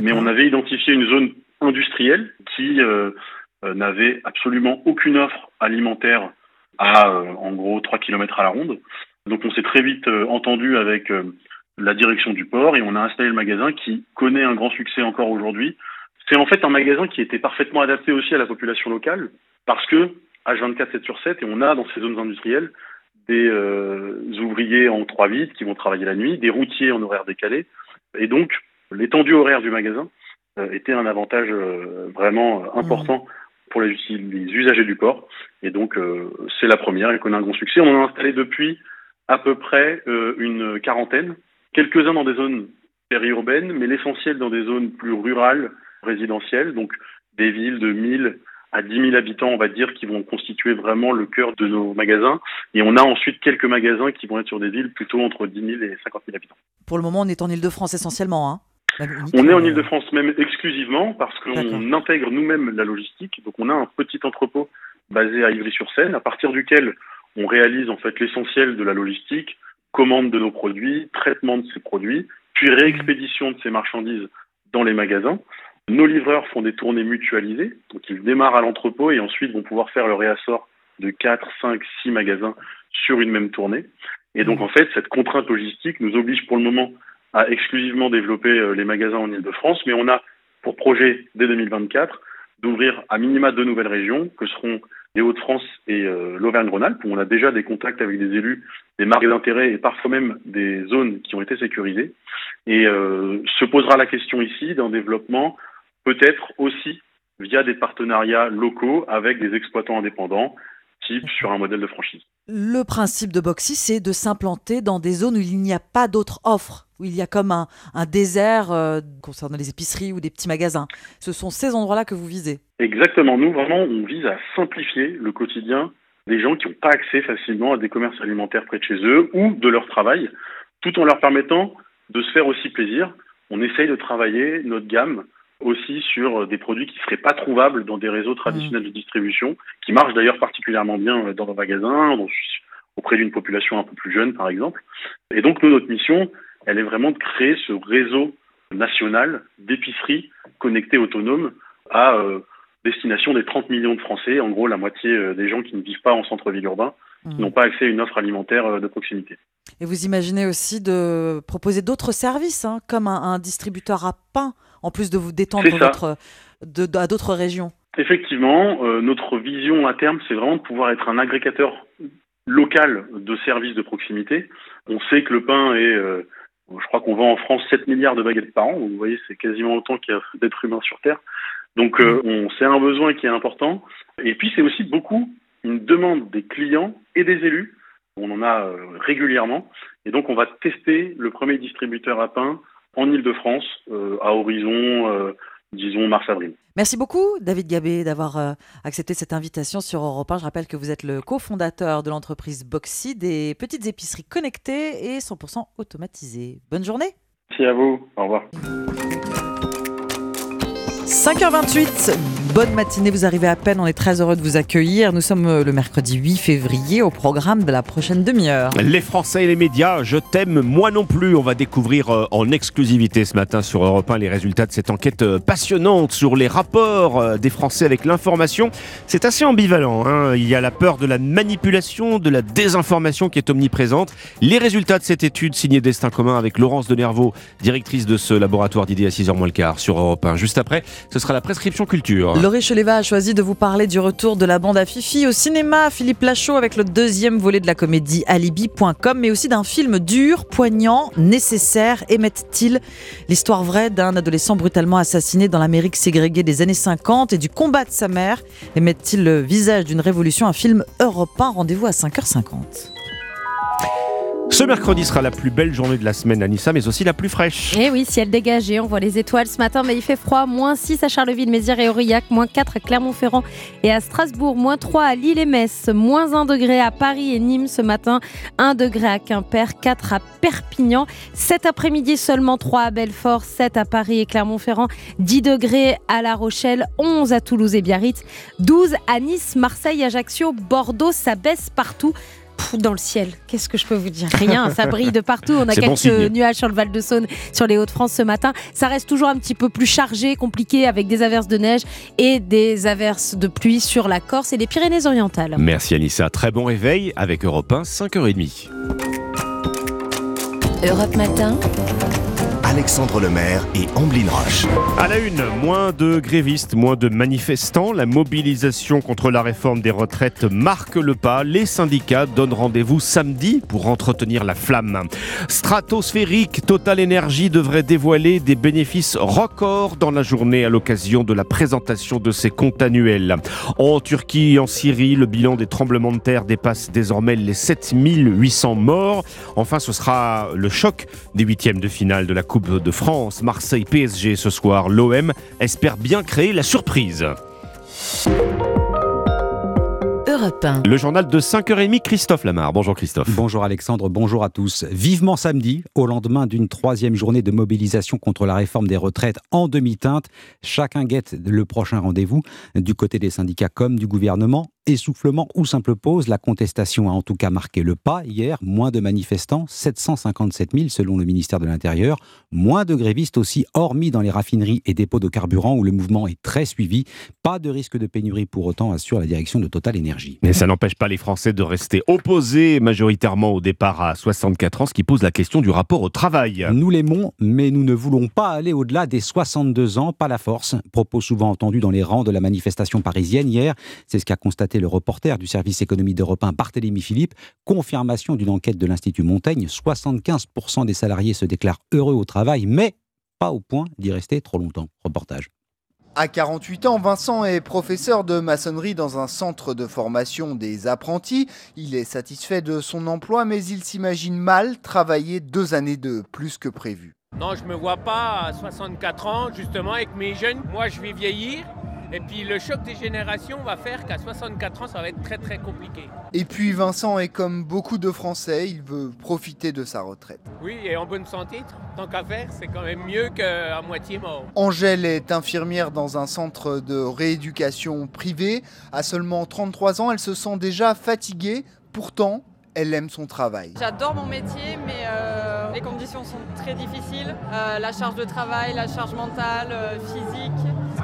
Mais on avait identifié une zone industrielle qui euh, euh, n'avait absolument aucune offre alimentaire à, euh, en gros, 3 km à la ronde. Donc on s'est très vite euh, entendu avec la direction du port et on a installé le magasin qui connaît un grand succès encore aujourd'hui. C'est en fait un magasin qui était parfaitement adapté aussi à la population locale parce que H24 7 sur 7 et on a dans ces zones industrielles des euh, ouvriers en trois vides qui vont travailler la nuit, des routiers en horaire décalé. Et donc l'étendue horaire du magasin euh, était un avantage euh, vraiment important pour les, les usagers du port. Et donc c'est la première et connaît un grand succès. On en a installé depuis à peu près une quarantaine, quelques-uns dans des zones périurbaines, mais l'essentiel dans des zones plus rurales, résidentielles, donc des villes de 1000 à 10 000 habitants, on va dire, qui vont constituer vraiment le cœur de nos magasins. Et on a ensuite quelques magasins qui vont être sur des villes plutôt entre 10 000 et 50 000 habitants. Pour le moment, on est en Ile-de-France essentiellement. Hein. Même On est en Ile-de-France même exclusivement parce qu'on intègre nous-mêmes la logistique. Donc on a un petit entrepôt basé à Ivry-sur-Seine à partir duquel on réalise en fait l'essentiel de la logistique, commande de nos produits, traitement de ces produits, puis réexpédition de ces marchandises dans les magasins. Nos livreurs font des tournées mutualisées, donc ils démarrent à l'entrepôt et ensuite vont pouvoir faire le réassort de 4, 5, 6 magasins sur une même tournée. Et donc en fait, cette contrainte logistique nous oblige pour le moment à exclusivement développer euh, les magasins en Ile-de-France, mais on a pour projet dès 2024 d'ouvrir à minima deux nouvelles régions, que seront les Hauts-de-France et euh, l'Auvergne-Rhône-Alpes, où on a déjà des contacts avec des élus, des marques d'intérêt et parfois même des zones qui ont été sécurisées. Et euh, se posera la question ici d'un développement peut-être aussi via des partenariats locaux avec des exploitants indépendants, type sur un modèle de franchise. Le principe de Boxy, c'est de s'implanter dans des zones où il n'y a pas d'autres offres, où il y a comme un, un désert euh, concernant les épiceries ou des petits magasins. Ce sont ces endroits-là que vous visez. Exactement. Nous, vraiment, on vise à simplifier le quotidien des gens qui n'ont pas accès facilement à des commerces alimentaires près de chez eux ou de leur travail, tout en leur permettant de se faire aussi plaisir. On essaye de travailler notre gamme aussi sur des produits qui ne seraient pas trouvables dans des réseaux traditionnels de distribution, qui marchent d'ailleurs particulièrement bien dans nos magasins, auprès d'une population un peu plus jeune, par exemple. Et donc, nous, notre mission, elle est vraiment de créer ce réseau national d'épiceries connectées autonomes à euh, destination des 30 millions de Français, en gros la moitié euh, des gens qui ne vivent pas en centre-ville urbain, qui n'ont pas accès à une offre alimentaire euh, de proximité. Et vous imaginez aussi de proposer d'autres services, hein, comme un, un distributeur à pain, en plus de vous détendre C'est ça. votre, de- de- à d'autres régions. Effectivement, euh, notre vision à terme, c'est vraiment de pouvoir être un agrégateur local de services de proximité. On sait que le pain est euh, Je crois qu'on vend en France 7 milliards de baguettes par an. Vous voyez, c'est quasiment autant qu'il y a d'êtres humains sur Terre. Donc, euh, on, c'est un besoin qui est important. Et puis, c'est aussi beaucoup une demande des clients et des élus. On en a régulièrement. Et donc, on va tester le premier distributeur à pain en Ile-de-France euh, à horizon, euh, disons, mars-avril. Merci beaucoup, David Gabé, d'avoir euh, accepté cette invitation sur Europe 1. Je rappelle que vous êtes le cofondateur de l'entreprise Boxy, des petites épiceries connectées et 100% automatisées. Bonne journée. Merci à vous. Au revoir. 5h28, bonne matinée, vous arrivez à peine, on est très heureux de vous accueillir. Nous sommes euh, le mercredi 8 février au programme de la prochaine demi-heure. Les Français et les médias, je t'aime, moi non plus. On va découvrir euh, en exclusivité ce matin sur Europe 1 les résultats de cette enquête euh, passionnante sur les rapports des Français avec l'information. C'est assez ambivalent. hein. Il y a la peur de la manipulation, de la désinformation qui est omniprésente. Les résultats de cette étude signée Destin commun avec Laurence Denervaux, directrice de ce laboratoire d'idées à 6h moins le quart sur Europe 1. Juste après, ce sera la prescription culture. Laurie Cheleva a choisi de vous parler du retour de la bande à Fifi au cinéma. Philippe Lachaud avec le deuxième volet de la comédie Alibi.com, mais aussi d'un film dur, poignant, nécessaire, Emmett-Till. L'histoire vraie d'un adolescent brutalement assassiné dans l'Amérique ségrégée des années 50 et du combat de sa mère? Emmett-Till, le visage d'une révolution, un film européen. Rendez-vous à 5h50. Ce mercredi sera la plus belle journée de la semaine à Nissa, mais aussi la plus fraîche. Et oui, ciel dégagé, on voit les étoiles ce matin, mais il fait froid. Moins 6 à Charleville, Mézières et Aurillac, moins 4 à Clermont-Ferrand et à Strasbourg, moins 3 à Lille et Metz, moins 1 degré à Paris et Nîmes ce matin, 1 degré à Quimper, 4 à Perpignan, 7 après-midi seulement 3 à Belfort, 7 à Paris et Clermont-Ferrand, 10 degrés à La Rochelle, 11 à Toulouse et Biarritz, 12 à Nice, Marseille, Ajaccio, Bordeaux, ça baisse partout. Dans le ciel, qu'est-ce que je peux vous dire? Rien, ça brille de partout. On a bon quelques nuages sur le Val de Saône, sur les Hauts-de-France ce matin. Ça reste toujours un petit peu plus chargé, compliqué, avec des averses de neige et des averses de pluie sur la Corse et les Pyrénées-Orientales. Merci Anissa, très bon réveil avec Europe 1, 5h30. Europe Matin. Alexandre Lemaire et Amblin Roche. À la une, moins de grévistes, moins de manifestants. La mobilisation contre la réforme des retraites marque le pas. Les syndicats donnent rendez-vous samedi pour entretenir la flamme. Stratosphérique, Total Energy devrait dévoiler des bénéfices records dans la journée à l'occasion de la présentation de ses comptes annuels. En Turquie et en Syrie, le bilan des tremblements de terre dépasse désormais les 7800 morts. Enfin, ce sera le choc des huitièmes de finale de la Coupe de France. Marseille-PSG ce soir. L'OM espère bien créer la surprise. Europe 1. Le journal de 5h30, Christophe Lamar. Bonjour Christophe. Bonjour Alexandre, bonjour à tous. Vivement samedi, au lendemain d'une troisième journée de mobilisation contre la réforme des retraites en demi-teinte, chacun guette le prochain rendez-vous, du côté des syndicats comme du gouvernement. Essoufflement ou simple pause, la contestation a en tout cas marqué le pas. Hier, moins de manifestants, 757 000 selon le ministère de l'Intérieur. Moins de grévistes aussi, hormis dans les raffineries et dépôts de carburant où le mouvement est très suivi. Pas de risque de pénurie pour autant, assure la direction de Total Énergie. Mais ça n'empêche pas les Français de rester opposés majoritairement au départ à 64 ans, ce qui pose la question du rapport au travail. Nous l'aimons, mais nous ne voulons pas aller au-delà des 62 ans, pas la force. Propos souvent entendus dans les rangs de la manifestation parisienne hier. C'est ce qu'a constaté le reporter du service économie d'Europe 1, Barthélémy Philippe. Confirmation d'une enquête de l'Institut Montaigne. 75% des salariés se déclarent heureux au travail, mais pas au point d'y rester trop longtemps. Reportage. À 48 ans, Vincent est professeur de maçonnerie dans un centre de formation des apprentis. Il est satisfait de son emploi, mais il s'imagine mal travailler deux années de plus que prévu. Non, je me vois pas à 64 ans, justement, avec mes jeunes. Moi, je vais vieillir. Et puis le choc des générations va faire qu'à 64 ans, ça va être très très compliqué. Et puis Vincent est comme beaucoup de Français, il veut profiter de sa retraite. Oui, et en bonne santé, tant qu'à faire, c'est quand même mieux qu'à moitié mort. Angèle est infirmière dans un centre de rééducation privé. À seulement 33 ans, elle se sent déjà fatiguée. Pourtant, elle aime son travail. J'adore mon métier, mais euh, les conditions sont très difficiles. Euh, la charge de travail, la charge mentale, euh, physique.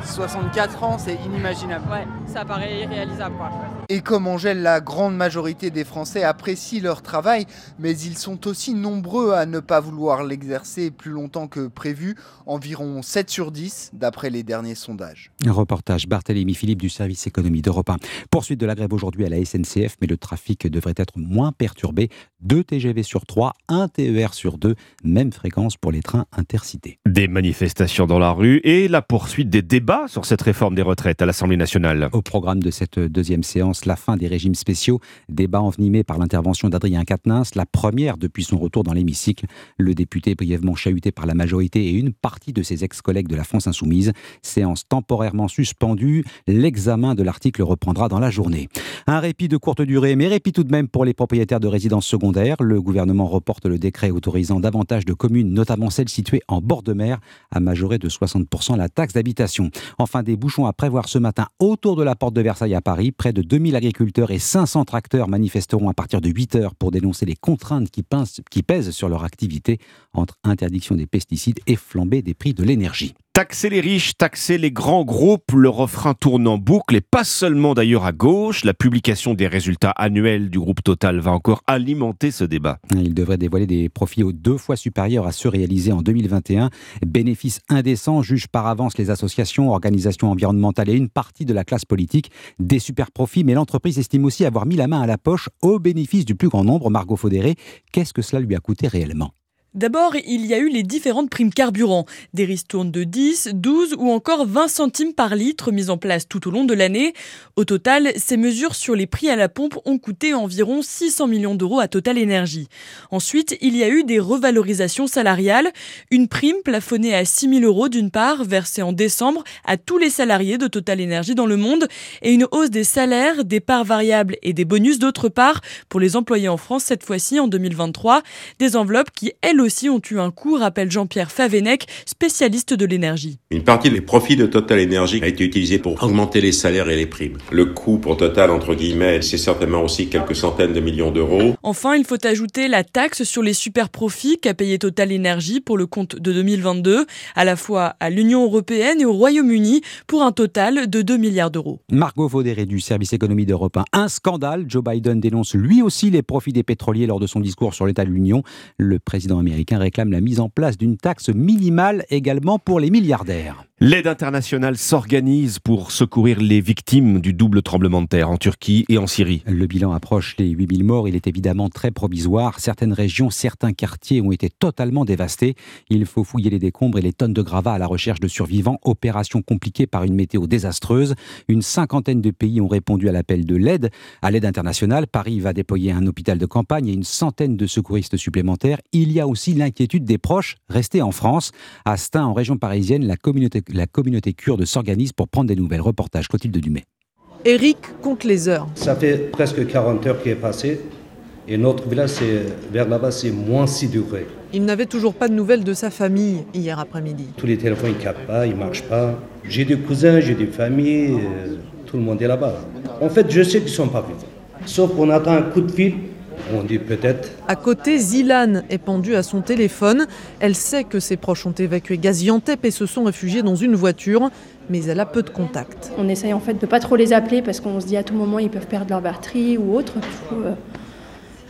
64 ans, c'est inimaginable. Ouais, ça paraît irréalisable. Quoi. Et comme Angèle, la grande majorité des Français apprécient leur travail, mais ils sont aussi nombreux à ne pas vouloir l'exercer plus longtemps que prévu, environ 7 sur 10 d'après les derniers sondages. Un reportage Barthélémy Philippe du service économie d'Europe 1. Poursuite de la grève aujourd'hui à la SNCF, mais le trafic devrait être moins perturbé. 2 TGV sur 3, 1 TER sur 2, même fréquence pour les trains intercités. Des manifestations dans la rue et la poursuite des débats sur cette réforme des retraites à l'Assemblée nationale. Au programme de cette deuxième séance, la fin des régimes spéciaux, débat envenimé par l'intervention d'Adrien Quatennens, la première depuis son retour dans l'hémicycle. Le député brièvement chahuté par la majorité et une partie de ses ex-collègues de la France Insoumise. Séance temporairement suspendue, l'examen de l'article reprendra dans la journée. Un répit de courte durée, mais répit tout de même pour les propriétaires de résidences secondaires. Le gouvernement reporte le décret autorisant davantage de communes, notamment celles situées en bord de mer, à majorer de 60% la taxe d'habitation. Enfin, des bouchons à prévoir ce matin autour de la porte de Versailles à Paris. Près de 2000 agriculteurs et 500 tracteurs manifesteront à partir de 8 heures pour dénoncer les contraintes qui, qui pèsent sur leur activité entre interdiction des pesticides et flambée des prix de l'énergie. Taxer les riches, taxer les grands groupes, le refrain tourne en boucle et pas seulement d'ailleurs à gauche. La publication des résultats annuels du groupe Total va encore alimenter ce débat. Il devrait dévoiler des profits aux deux fois supérieurs à ceux réalisés en 2021. Bénéfices indécents jugent par avance les associations, organisations environnementales et une partie de la classe politique. Des super profits, mais l'entreprise estime aussi avoir mis la main à la poche au bénéfice du plus grand nombre. Margot Faudéré, qu'est-ce que cela lui a coûté réellement? D'abord, il y a eu les différentes primes carburant, des ristournes de 10, 12 ou encore 20 centimes par litre mises en place tout au long de l'année. Au total, ces mesures sur les prix à la pompe ont coûté environ 600 millions d'euros à Total Énergie. Ensuite, il y a eu des revalorisations salariales, une prime plafonnée à 6 000 euros d'une part, versée en décembre à tous les salariés de Total Énergie dans le monde, et une hausse des salaires, des parts variables et des bonus d'autre part pour les employés en France cette fois-ci en 2023, des enveloppes qui elles aussi ont eu un coût, rappelle Jean-Pierre Favenec, spécialiste de l'énergie. Une partie des profits de Total Energy a été utilisée pour augmenter les salaires et les primes. Le coût pour Total, entre guillemets, c'est certainement aussi quelques centaines de millions d'euros. Enfin, il faut ajouter la taxe sur les super profits qu'a payé Total Energy pour le compte de 2022, à la fois à l'Union européenne et au Royaume-Uni, pour un total de 2 milliards d'euros. Margot Vaudéré du service économie d'Europe 1. Un scandale. Joe Biden dénonce lui aussi les profits des pétroliers lors de son discours sur l'état de l'Union. Le président américain américain réclame la mise en place d'une taxe minimale également pour les milliardaires. L'aide internationale s'organise pour secourir les victimes du double tremblement de terre en Turquie et en Syrie. Le bilan approche les 8000 morts. Il est évidemment très provisoire. Certaines régions, certains quartiers ont été totalement dévastés. Il faut fouiller les décombres et les tonnes de gravats à la recherche de survivants. Opération compliquée par une météo désastreuse. Une cinquantaine de pays ont répondu à l'appel de l'aide, à l'aide internationale. Paris va déployer un hôpital de campagne et une centaine de secouristes supplémentaires. Il y a aussi l'inquiétude des proches restés en France. À Stein, en région parisienne, la communauté la communauté kurde s'organise pour prendre des nouvelles. Reportage Clotilde Dumay. Eric compte les heures. Ça fait presque 40 heures qui est passé. Et notre village, vers là-bas, c'est moins 6 degrés. Il n'avait toujours pas de nouvelles de sa famille hier après-midi. Tous les téléphones ne captent pas, ils ne marchent pas. J'ai des cousins, j'ai des familles, euh, tout le monde est là-bas. En fait, je sais qu'ils ne sont pas vivants. Sauf qu'on attend un coup de fil on dit peut-être. À côté, Zilan est pendue à son téléphone. Elle sait que ses proches ont évacué Gaziantep et se sont réfugiés dans une voiture, mais elle a peu de contacts. On essaye en fait de pas trop les appeler parce qu'on se dit à tout moment ils peuvent perdre leur batterie ou autre. Euh,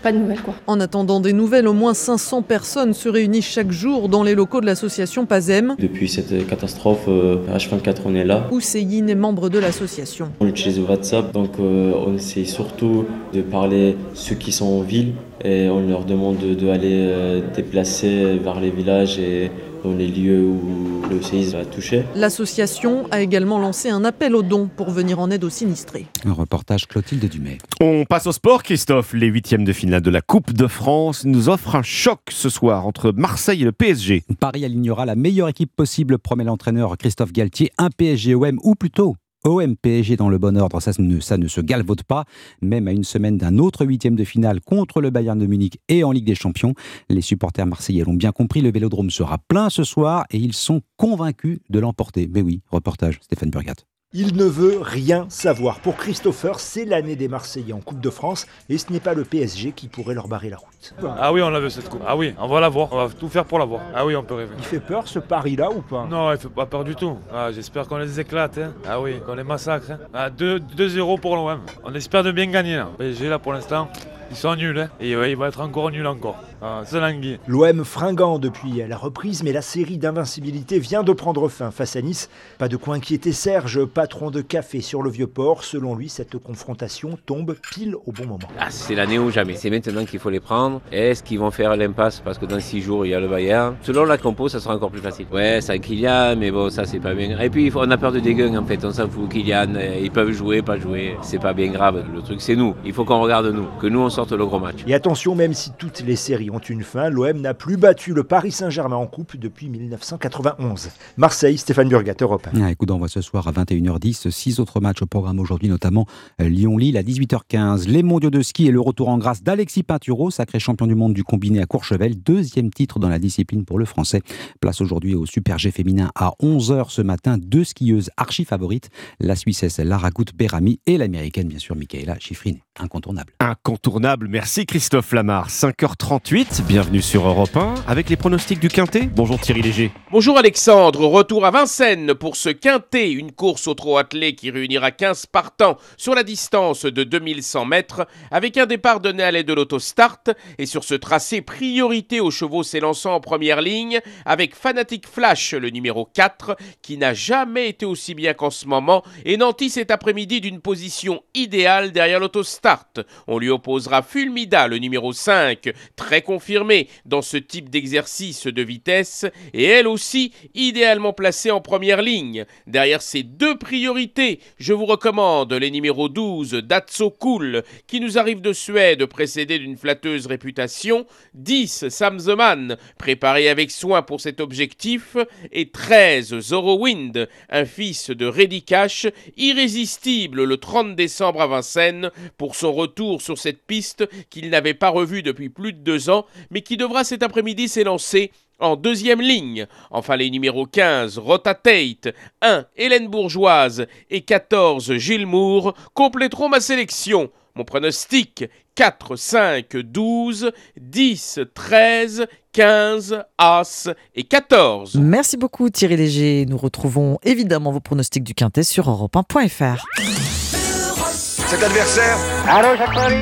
de nouvelles. Quoi. En attendant des nouvelles, au moins 500 personnes se réunissent chaque jour dans les locaux de l'association PASEM. Depuis cette catastrophe, H24 euh, on est là. Ousseyin est membre de l'association. On utilise WhatsApp, donc euh, on essaie surtout de parler ceux qui sont en ville et on leur demande d'aller de, euh, déplacer vers les villages et dans les lieux où le séisme a touché. L'association a également lancé un appel aux dons pour venir en aide aux sinistrés. Un reportage Clotilde Dumay. On passe au sport, Christophe. Les huitièmes de finale de la Coupe de France nous offrent un choc ce soir entre Marseille et le PSG. Paris alignera la meilleure équipe possible, promet l'entraîneur Christophe Galtier. Un PSG-OM ou plutôt OM-PSG dans le bon ordre, ça ne, se galvote pas, même à une semaine d'un autre huitième de finale contre le Bayern de Munich et en Ligue des Champions. Les supporters marseillais l'ont bien compris, le Vélodrome sera plein ce soir et ils sont convaincus de l'emporter. Mais oui, reportage Stéphane Burgat. Il ne veut rien savoir. Pour Christopher, c'est l'année des Marseillais en Coupe de France et ce n'est pas le PSG qui pourrait leur barrer la route. Ah oui, on la veut cette coupe. Ah oui, on va la voir. On va tout faire pour la voir. Ah oui, on peut rêver. Il fait peur ce pari-là ou pas? Non, il fait pas peur du tout. Ah, J'espère qu'on les éclate. hein. Ah oui, qu'on les massacre. hein. Ah, 2 2-0 pour l'OM. On espère de bien gagner. Là. PSG là pour l'instant, ils sont nuls. Hein. Et ouais, il va être encore nul encore. Ah, c'est l'anguille. L'OM fringant depuis la reprise, mais la série d'invincibilité vient de prendre fin face à Nice. Pas de quoi inquiéter Serge, patron de café sur le Vieux-Port. Selon lui, cette confrontation tombe pile au bon moment. Ah, c'est l'année ou jamais. C'est maintenant qu'il faut les prendre. Est-ce qu'ils vont faire l'impasse parce que dans six jours, il y a le Bayern? Selon la compo, ça sera encore plus facile. Ouais, c'est un Kylian, mais bon, ça, c'est pas bien. Et puis, on a peur de dégueule, en fait. On s'en fout. Kylian, euh, ils peuvent jouer, pas jouer. C'est pas bien grave. Le truc, c'est nous. Il faut qu'on regarde nous. Que nous, on sorte le gros match. Et attention, même si toutes les séries ont une fin, l'OM n'a plus battu le Paris Saint-Germain en coupe depuis 1991. Marseille, Stéphane Burgat, Europe 1. Ah, écoute, on voit ce soir à 21h10 six autres matchs au programme aujourd'hui, notamment euh, Lyon-Lille à 18h15. Les mondiaux de ski et le retour en grâce d'Alexis Pinturo, sacré champion du monde du combiné à Courchevel, deuxième titre dans la discipline pour le français. Place aujourd'hui au Super G féminin à 11h ce matin. Deux skieuses archi favorites, la Suissesse Lara Berami et l'américaine, bien sûr, Michaela Schifrin. Incontournable. Incontournable, merci Christophe Lamar. 5h38, bienvenue sur Europe 1 avec les pronostics du Quintet. Bonjour Thierry Léger. Bonjour Alexandre, retour à Vincennes pour ce quintet, une course au trot attelé qui réunira 15 partants sur la distance de 2100 mètres avec un départ donné à l'aide de l'autostart et sur ce tracé priorité aux chevaux s'élançant en première ligne avec Fanatic Flash, le numéro 4 qui n'a jamais été aussi bien qu'en ce moment et nantit cet après-midi d'une position idéale derrière l'autostart. On lui opposera Fulmida, le numéro 5, très confirmé dans ce type d'exercice de vitesse et elle aussi idéalement placée en première ligne. Derrière ces deux priorités, je vous recommande les numéros 12 Datso qui nous arrive de Suède précédé d'une flatteuse réputation, 10 Sam the préparé avec soin pour cet objectif et 13 Zorowind, un fils de Reddy Cash, irrésistible le 30 décembre à Vincennes pour son retour sur cette piste qu'il n'avait pas revue depuis plus de deux ans mais qui devra cet après-midi s'élancer en deuxième ligne. Enfin, les numéros 15, Rotatate, 1, Hélène Bourgeoise et 14, Gilles Moore compléteront ma sélection. Mon pronostic 4, 5, 12, 10, 13, 15, As et 14. Merci beaucoup Thierry Léger. Nous retrouvons évidemment vos pronostics du Quintet sur europe1.fr. Cet adversaire,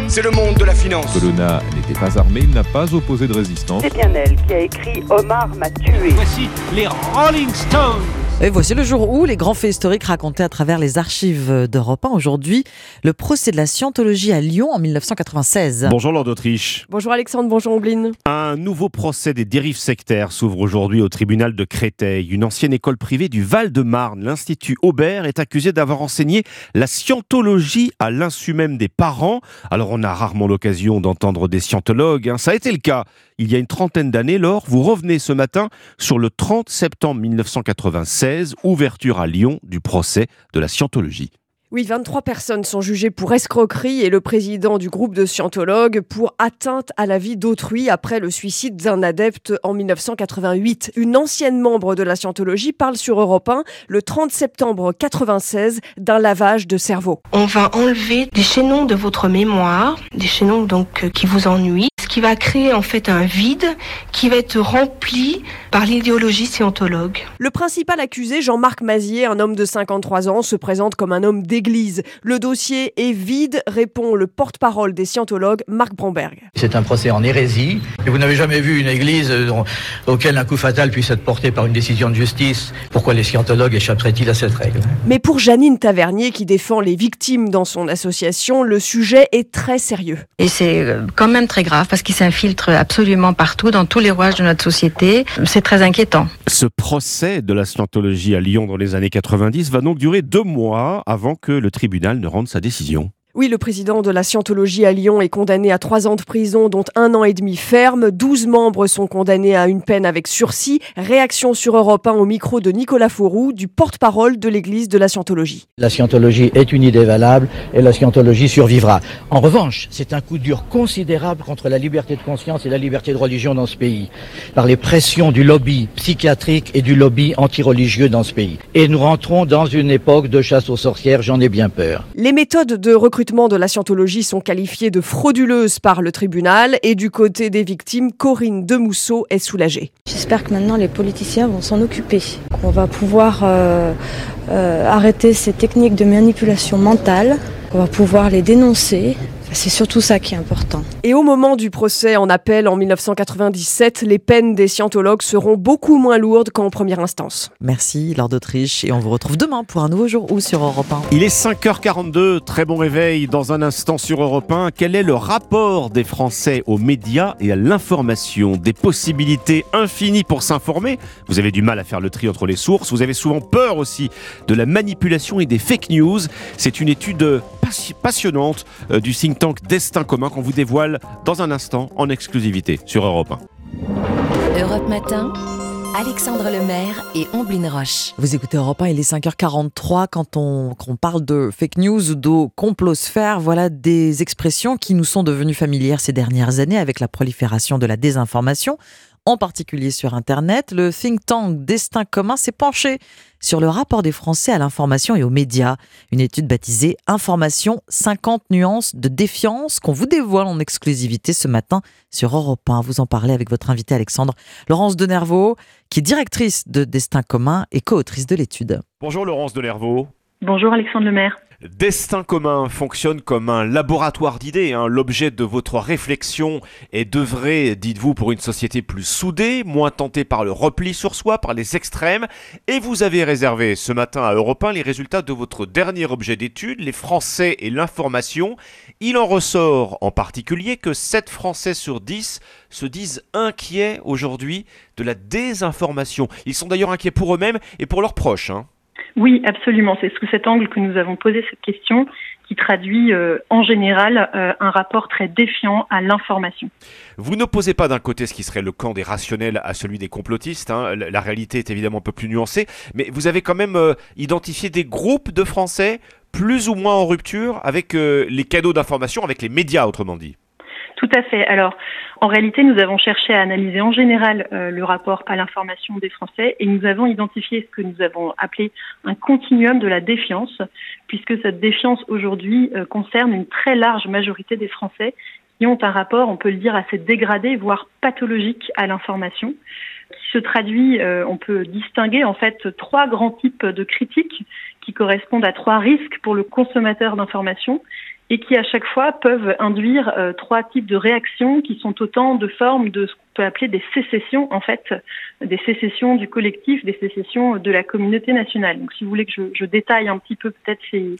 c'est le monde de la finance. Colonna n'était pas armé, il n'a pas opposé de résistance. C'est bien elle qui a écrit Omar m'a tué. Voici les Rolling Stones. Et voici le jour où les grands faits historiques racontés à travers les archives d'Europe 1. Aujourd'hui, le procès de la scientologie à Lyon en 1996. Bonjour Lord d'Autriche. Bonjour Alexandre, bonjour Ombline. Un nouveau procès des dérives sectaires s'ouvre aujourd'hui au tribunal de Créteil. Une ancienne école privée du Val-de-Marne, l'Institut Aubert, est accusée d'avoir enseigné la scientologie à l'insu même des parents. Alors on a rarement l'occasion d'entendre des scientologues. hein. Ça a été le cas il y a une trentaine d'années. Laure, vous revenez ce matin sur le 30 septembre 1996, ouverture à Lyon du procès de la scientologie. Oui, 23 personnes sont jugées pour escroquerie et le président du groupe de scientologues pour atteinte à la vie d'autrui après le suicide d'un adepte en 1988. Une ancienne membre de la scientologie parle sur Europe 1 le 30 septembre 96 d'un lavage de cerveau. On va enlever des chaînons de votre mémoire, des chaînons donc euh, qui vous ennuient, ce qui va créer en fait un vide qui va être rempli par l'idéologie scientologue. Le principal accusé, Jean-Marc Mazier, un homme de 53 ans, se présente comme un homme Le dossier est vide, répond le porte-parole des scientologues, Marc Bromberg. C'est un procès en hérésie. Et vous n'avez jamais vu une église euh, auquel un coup fatal puisse être porté par une décision de justice. Pourquoi les scientologues échapperaient-ils à cette règle? Mais pour Janine Tavernier, qui défend les victimes dans son association, le sujet est très sérieux. Et c'est euh, quand même très grave parce qu'il s'infiltre absolument partout, dans tous les rouages de notre société. C'est très inquiétant. Ce procès de la scientologie à Lyon dans les années 90 va donc durer deux mois avant que le tribunal ne rende sa décision. Oui, le président de la Scientologie à Lyon est condamné à trois ans de prison, dont un an et demi ferme. 12 membres sont condamnés à une peine avec sursis. Réaction sur Europe 1 au micro de Nicolas Fauroux, du porte-parole de l'Église de la Scientologie. La scientologie est une idée valable et la scientologie survivra. En revanche, c'est un coup dur considérable contre la liberté de conscience et la liberté de religion dans ce pays, par les pressions du lobby psychiatrique et du lobby antireligieux dans ce pays. Et nous rentrons dans une époque de chasse aux sorcières, j'en ai bien peur. Les méthodes de recrutement de la scientologie sont qualifiées de frauduleuses par le tribunal et du côté des victimes, Corinne Demousseau est soulagée. J'espère que maintenant les politiciens vont s'en occuper, qu'on va pouvoir euh, euh, arrêter ces techniques de manipulation mentale, qu'on va pouvoir les dénoncer. C'est surtout ça qui est important. Et au moment du procès en appel en 1997, les peines des scientologues seront beaucoup moins lourdes qu'en première instance. Merci, Lord d'Autriche, et on vous retrouve demain pour un nouveau jour ou sur Europe 1. Il est 5h42, très bon réveil dans un instant sur Europe 1. Quel est le rapport des Français aux médias et à l'information? Des possibilités infinies pour s'informer? Vous avez du mal à faire le tri entre les sources. Vous avez souvent peur aussi de la manipulation et des fake news. C'est une étude passionnante euh, du think tank Destin commun qu'on vous dévoile dans un instant en exclusivité sur Europe 1. Europe Matin. Alexandre Lemaire et Omblin Roche. Vous écoutez Europe 1, il est 5h43 quand on, quand on parle de fake news ou de complosphère. Voilà des expressions qui nous sont devenues familières ces dernières années avec la prolifération de la désinformation en particulier sur Internet, le think tank Destin commun s'est penché sur le rapport des Français à l'information et aux médias. Une étude baptisée Information 50 nuances de défiance qu'on vous dévoile en exclusivité ce matin sur Europe 1. Vous en parlez avec votre invité Alexandre Laurence Denervaux, qui est directrice de Destin commun et co-autrice de l'étude. Bonjour Laurence Denervaux. Bonjour Alexandre Lemaire. Destin commun fonctionne comme un laboratoire d'idées. Hein. L'objet de votre réflexion est d'œuvrer, dites-vous, pour une société plus soudée, moins tentée par le repli sur soi, par les extrêmes. Et vous avez réservé ce matin à Europe 1 les résultats de votre dernier objet d'étude, les Français et l'information. Il en ressort en particulier que 7 Français sur 10 se disent inquiets aujourd'hui de la désinformation. Ils sont d'ailleurs inquiets pour eux-mêmes et pour leurs proches. Hein. Oui, absolument. C'est sous cet angle que nous avons posé cette question qui traduit euh, en général euh, un rapport très défiant à l'information. Vous n'opposez pas d'un côté ce qui serait le camp des rationnels à celui des complotistes. Hein. La, réalité est évidemment un peu plus nuancée, mais vous avez quand même euh, identifié des groupes de Français plus ou moins en rupture avec les cadeaux d'information, avec les médias, autrement dit. Tout à fait. Alors, en réalité, nous avons cherché à analyser en général euh, le rapport à l'information des Français et nous avons identifié ce que nous avons appelé un continuum de la défiance, puisque cette défiance aujourd'hui euh, concerne une très large majorité des Français qui ont un rapport, on peut le dire, assez dégradé, voire pathologique à l'information qui se traduit, euh, on peut distinguer en fait trois grands types de critiques qui correspondent à trois risques pour le consommateur d'information et qui à chaque fois peuvent induire euh, trois types de réactions qui sont autant de formes de ce qu'on peut appeler des sécessions en fait, des sécessions du collectif, des sécessions de la communauté nationale. Donc si vous voulez que je, je détaille un petit peu peut-être ces,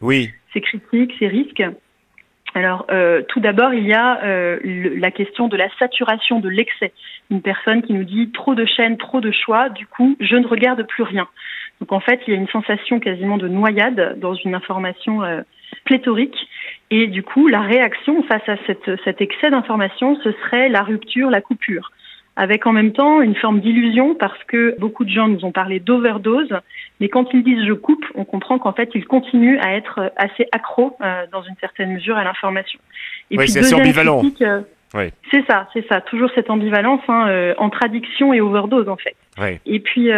ces critiques, ces risques. Alors, euh, tout d'abord, il y a euh, la question de la saturation, de l'excès. Une personne qui nous dit trop de chaînes, trop de choix, du coup, je ne regarde plus rien. Donc, en fait, il y a une sensation quasiment de noyade dans une information euh, pléthorique. Et du coup, la réaction face à cette, cet excès d'information, ce serait la rupture, la coupure avec en même temps une forme d'illusion parce que beaucoup de gens nous ont parlé d'overdose, mais quand ils disent je coupe, on comprend qu'en fait ils continuent à être assez accros euh, dans une certaine mesure à l'information. Et oui, c'est ambivalent. Euh, oui. C'est ça, c'est ça, toujours cette ambivalence hein, euh, entre addiction et overdose en fait. Oui. Et puis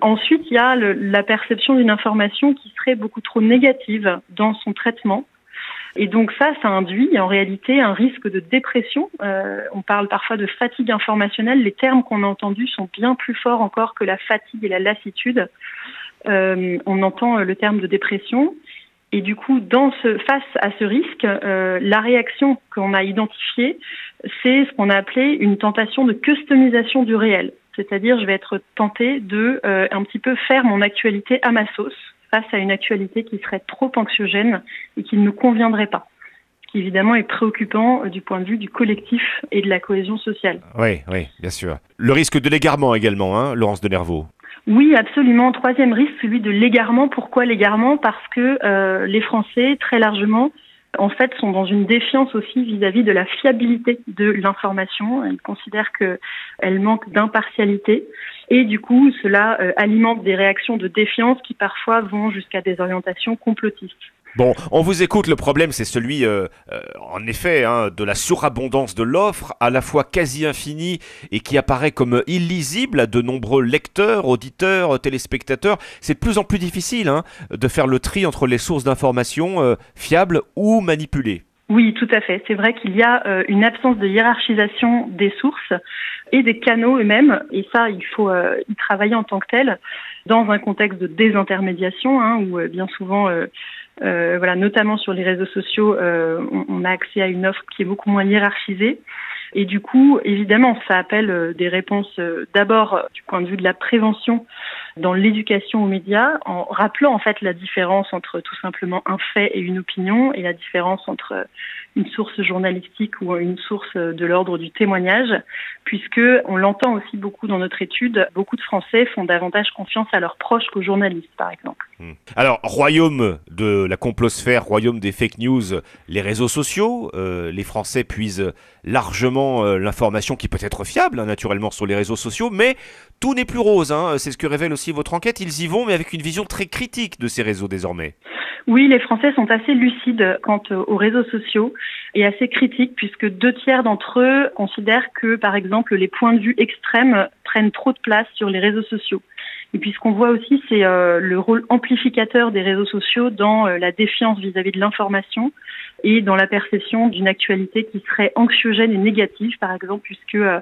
ensuite, il y a le, la perception d'une information qui serait beaucoup trop négative dans son traitement et donc ça, ça induit en réalité un risque de dépression. Euh, on parle parfois de fatigue informationnelle. Les termes qu'on a entendus sont bien plus forts encore que la fatigue et la lassitude. Euh, on entend le terme de dépression. Et du coup, dans ce, face à ce risque, euh, la réaction qu'on a identifiée, c'est ce qu'on a appelé une tentation de customisation du réel. C'est-à-dire, je vais être tenté de euh, un petit peu faire mon actualité à ma sauce face à une actualité qui serait trop anxiogène et qui ne nous conviendrait pas. Ce qui évidemment est préoccupant euh, du point de vue du collectif et de la cohésion sociale. Oui, oui, bien sûr. Le risque de l'égarement également, hein, Laurence Denervaux. Oui, absolument. Troisième risque, celui de l'égarement. Pourquoi l'égarement? Parce que euh, les Français, très largement, en fait, sont dans une défiance aussi vis-à-vis de la fiabilité de l'information. Ils considèrent qu'elle manque d'impartialité. Et du coup, cela euh, alimente des réactions de défiance qui parfois vont jusqu'à des orientations complotistes. Bon, on vous écoute, le problème c'est celui, euh, euh, en effet, hein, de la surabondance de l'offre, à la fois quasi infinie et qui apparaît comme illisible à de nombreux lecteurs, auditeurs, téléspectateurs. C'est de plus en plus difficile hein, de faire le tri entre les sources d'informations euh, fiables ou manipulées. Oui, tout à fait. C'est vrai qu'il y a une absence de hiérarchisation des sources et des canaux eux-mêmes, et ça, il faut y travailler en tant que tel, dans un contexte de désintermédiation, hein, où bien souvent euh, voilà, notamment sur les réseaux sociaux, euh, on, a accès à une offre qui est beaucoup moins hiérarchisée. Et du coup, évidemment, ça appelle euh, des réponses d'abord du point de vue de la prévention dans l'éducation aux médias, en rappelant en fait la différence entre tout simplement un fait et une opinion, et la différence entre une source journalistique ou une source de l'ordre du témoignage, puisque on l'entend aussi beaucoup dans notre étude, beaucoup de Français font davantage confiance à leurs proches qu'aux journalistes, par exemple. Hmm. Alors, royaume de la complosphère, royaume des fake news, les réseaux sociaux, euh, les Français puisent largement euh, l'information qui peut être fiable, hein, naturellement, sur les réseaux sociaux, mais tout n'est plus rose. Hein. C'est ce que révèle aussi votre enquête. Ils y vont, mais avec une vision très critique de ces réseaux désormais. Oui, les Français sont assez lucides quant aux réseaux sociaux et assez critiques puisque deux tiers d'entre eux considèrent que, par exemple, les points de vue extrêmes prennent trop de place sur les réseaux sociaux. Et puis ce qu'on voit aussi, c'est euh, le rôle amplificateur des réseaux sociaux dans euh, la défiance vis-à-vis de l'information et dans la perception d'une actualité qui serait anxiogène et négative, par exemple, puisque euh,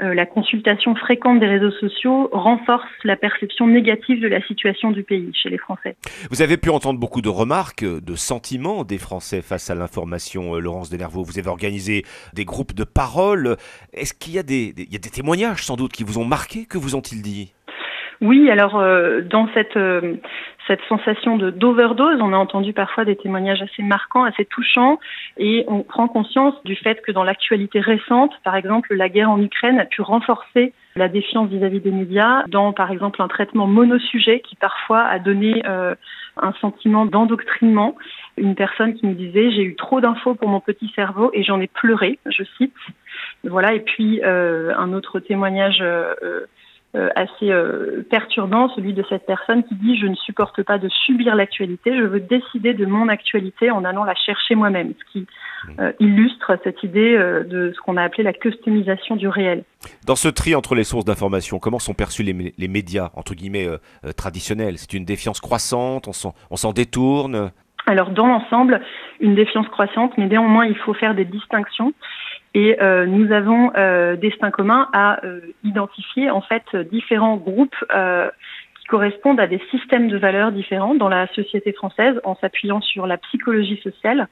euh, la consultation fréquente des réseaux sociaux renforce la perception négative de la situation du pays chez les Français. Vous avez pu entendre beaucoup de remarques, de sentiments des Français face à l'information, euh, Laurence Denervaux. Vous avez organisé des groupes de parole. Est-ce qu'il y, y a des témoignages sans doute qui vous ont marqué? Que vous ont-ils dit? Oui, alors euh, dans cette euh, cette sensation de d'overdose, on a entendu parfois des témoignages assez marquants, assez touchants, et on prend conscience du fait que dans l'actualité récente, par exemple, la guerre en Ukraine a pu renforcer la défiance vis-à-vis des médias, dans par exemple un traitement monosujet qui parfois a donné euh, un sentiment d'endoctrinement. Une personne qui nous disait j'ai eu trop d'infos pour mon petit cerveau et j'en ai pleuré, je cite. Voilà, et puis un autre témoignage euh, assez euh, perturbant, celui de cette personne qui dit je ne supporte pas de subir l'actualité, je veux décider de mon actualité en allant la chercher moi-même, ce qui mmh. euh, illustre cette idée de ce qu'on a appelé la customisation du réel. Dans ce tri entre les sources d'information, comment sont perçus les, les médias entre guillemets traditionnels? C'est une défiance croissante, on s'en détourne? Alors dans l'ensemble, une défiance croissante, mais néanmoins il faut faire des distinctions. Et euh, nous avons euh, destin commun à euh, identifier en fait différents groupes euh, qui correspondent à des systèmes de valeurs différents dans la société française en s'appuyant sur la psychologie sociale.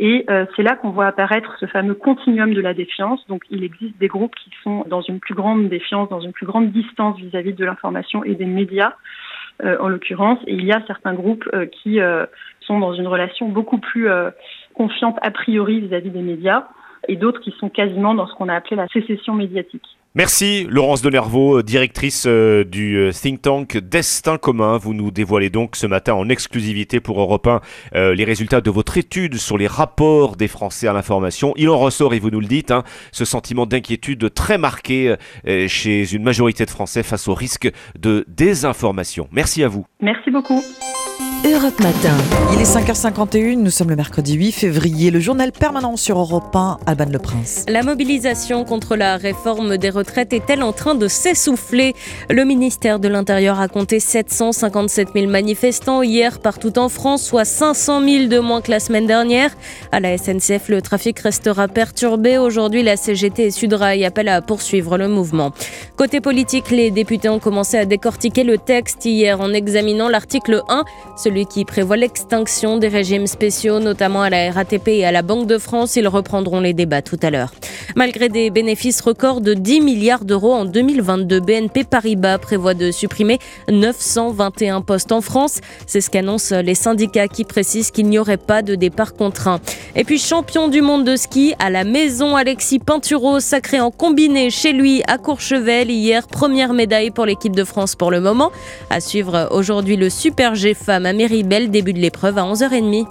Et euh, c'est là qu'on voit apparaître ce fameux continuum de la défiance. Donc il existe des groupes qui sont dans une plus grande défiance, dans une plus grande distance vis-à-vis de l'information et des médias, en l'occurrence. Et il y a certains groupes qui sont dans une relation beaucoup plus confiante a priori vis-à-vis -vis des médias et d'autres qui sont quasiment dans ce qu'on a appelé la sécession médiatique. Merci Laurence Denervaux, directrice euh, du euh, think tank Destin commun. Vous nous dévoilez donc ce matin en exclusivité pour Europe 1 euh, les résultats de votre étude sur les rapports des Français à l'information. Il en ressort, et vous nous le dites, hein, ce sentiment d'inquiétude très marqué chez une majorité de Français face au risque de désinformation. Merci à vous. Merci beaucoup. Europe Matin. Il est 5h51, nous sommes le mercredi 8 février. Le journal permanent sur Europe 1, Alban Le Prince. La mobilisation contre la réforme des retraite est-elle en train de s'essouffler? Le ministère de l'Intérieur a compté 757 000 manifestants hier partout en France, soit 500 000 de moins que la semaine dernière. À la SNCF, le trafic restera perturbé. Aujourd'hui, la CGT et Sudrail appellent à poursuivre le mouvement. Côté politique, les députés ont commencé à décortiquer le texte hier en examinant l'article 1, celui qui prévoit l'extinction des régimes spéciaux, notamment à la RATP et à la Banque de France. Ils reprendront les débats tout à l'heure. Malgré des bénéfices records de 10 milliards d'euros en 2022. BNP Paribas prévoit de supprimer 921 postes en France. C'est ce qu'annoncent les syndicats qui précisent qu'il n'y aurait pas de départ contraint. Et puis champion du monde de ski à la maison, Alexis Pinturo sacré en combiné chez lui à Courchevel hier. Première médaille pour l'équipe de France pour le moment. À suivre aujourd'hui le Super G Femmes Méribel, début de l'épreuve à 11h30.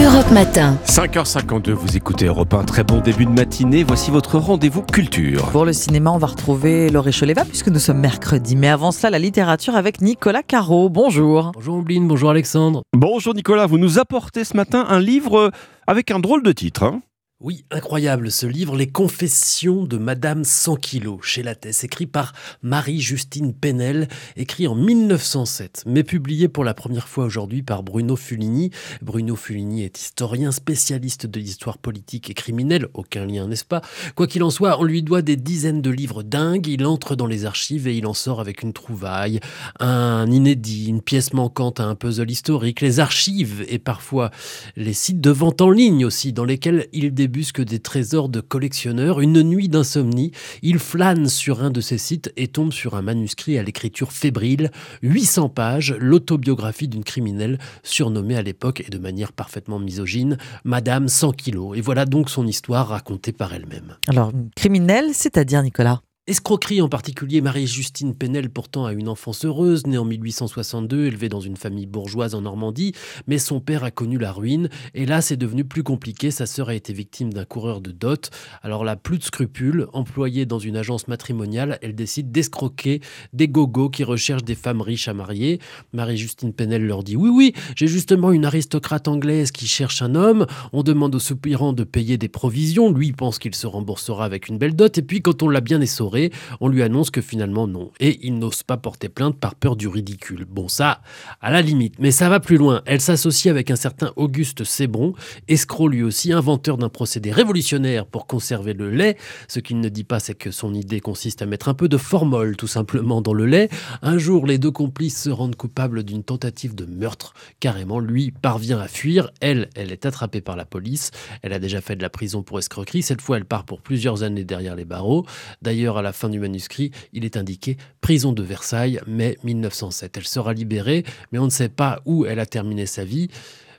Europe Matin. 5h52, vous écoutez Europe 1. Très bon début de matinée. Voici votre rendez-vous culture. Pour le cinéma, on va retrouver Laurie Choleva puisque nous sommes mercredi. Mais avant cela, la littérature avec Nicolas Caro. Bonjour. Bonjour Ombline, bonjour Alexandre. Bonjour Nicolas, vous nous apportez ce matin un livre avec un drôle de titre. hein Oui, incroyable ce livre, Les Confessions de Madame 100 kilos, chez Lattès, écrit par Marie-Justine Penel, écrit en 1907, mais publié pour la première fois aujourd'hui par Bruno Fulini. Bruno Fulini est historien spécialiste de l'histoire politique et criminelle, aucun lien n'est-ce pas? Quoi qu'il en soit, on lui doit des dizaines de livres dingues, il entre dans les archives et il en sort avec une trouvaille, un inédit, une pièce manquante à un puzzle historique, les archives et parfois les sites de vente en ligne aussi, dans lesquels il débusque des trésors de collectionneurs. Une nuit d'insomnie, il flâne sur un de ces sites et tombe sur un manuscrit à l'écriture fébrile, 800 pages, l'autobiographie d'une criminelle surnommée à l'époque et de manière parfaitement misogyne, Madame 100 kilos. Et voilà donc son histoire racontée par elle-même. Alors, criminel, c'est-à-dire Nicolas? Escroquerie en particulier, Marie-Justine Penel pourtant a une enfance heureuse, née en 1862, élevée dans une famille bourgeoise en Normandie, mais son père a connu la ruine, et là c'est devenu plus compliqué, sa sœur a été victime d'un coureur de dot, alors là plus de scrupules, employée dans une agence matrimoniale, elle décide d'escroquer des gogos qui recherchent des femmes riches à marier. Marie-Justine Penel leur dit oui oui, j'ai justement une aristocrate anglaise qui cherche un homme, on demande au soupirant de payer des provisions, lui pense qu'il se remboursera avec une belle dot, et puis quand on l'a bien essoré, on lui annonce que finalement non. Et il n'ose pas porter plainte par peur du ridicule. Bon, ça, à la limite. Mais ça va plus loin. Elle s'associe avec un certain Auguste Sébron, escroc lui aussi, inventeur d'un procédé révolutionnaire pour conserver le lait. Ce qu'il ne dit pas, c'est que son idée consiste à mettre un peu de formol, tout simplement, dans le lait. Un jour, les deux complices se rendent coupables d'une tentative de meurtre. Carrément, lui parvient à fuir. Elle, elle est attrapée par la police. Elle a déjà fait de la prison pour escroquerie. Cette fois, elle part pour plusieurs années derrière les barreaux. D'ailleurs, à la fin du manuscrit, il est indiqué prison de Versailles, mai 1907. Elle sera libérée, mais on ne sait pas où elle a terminé sa vie.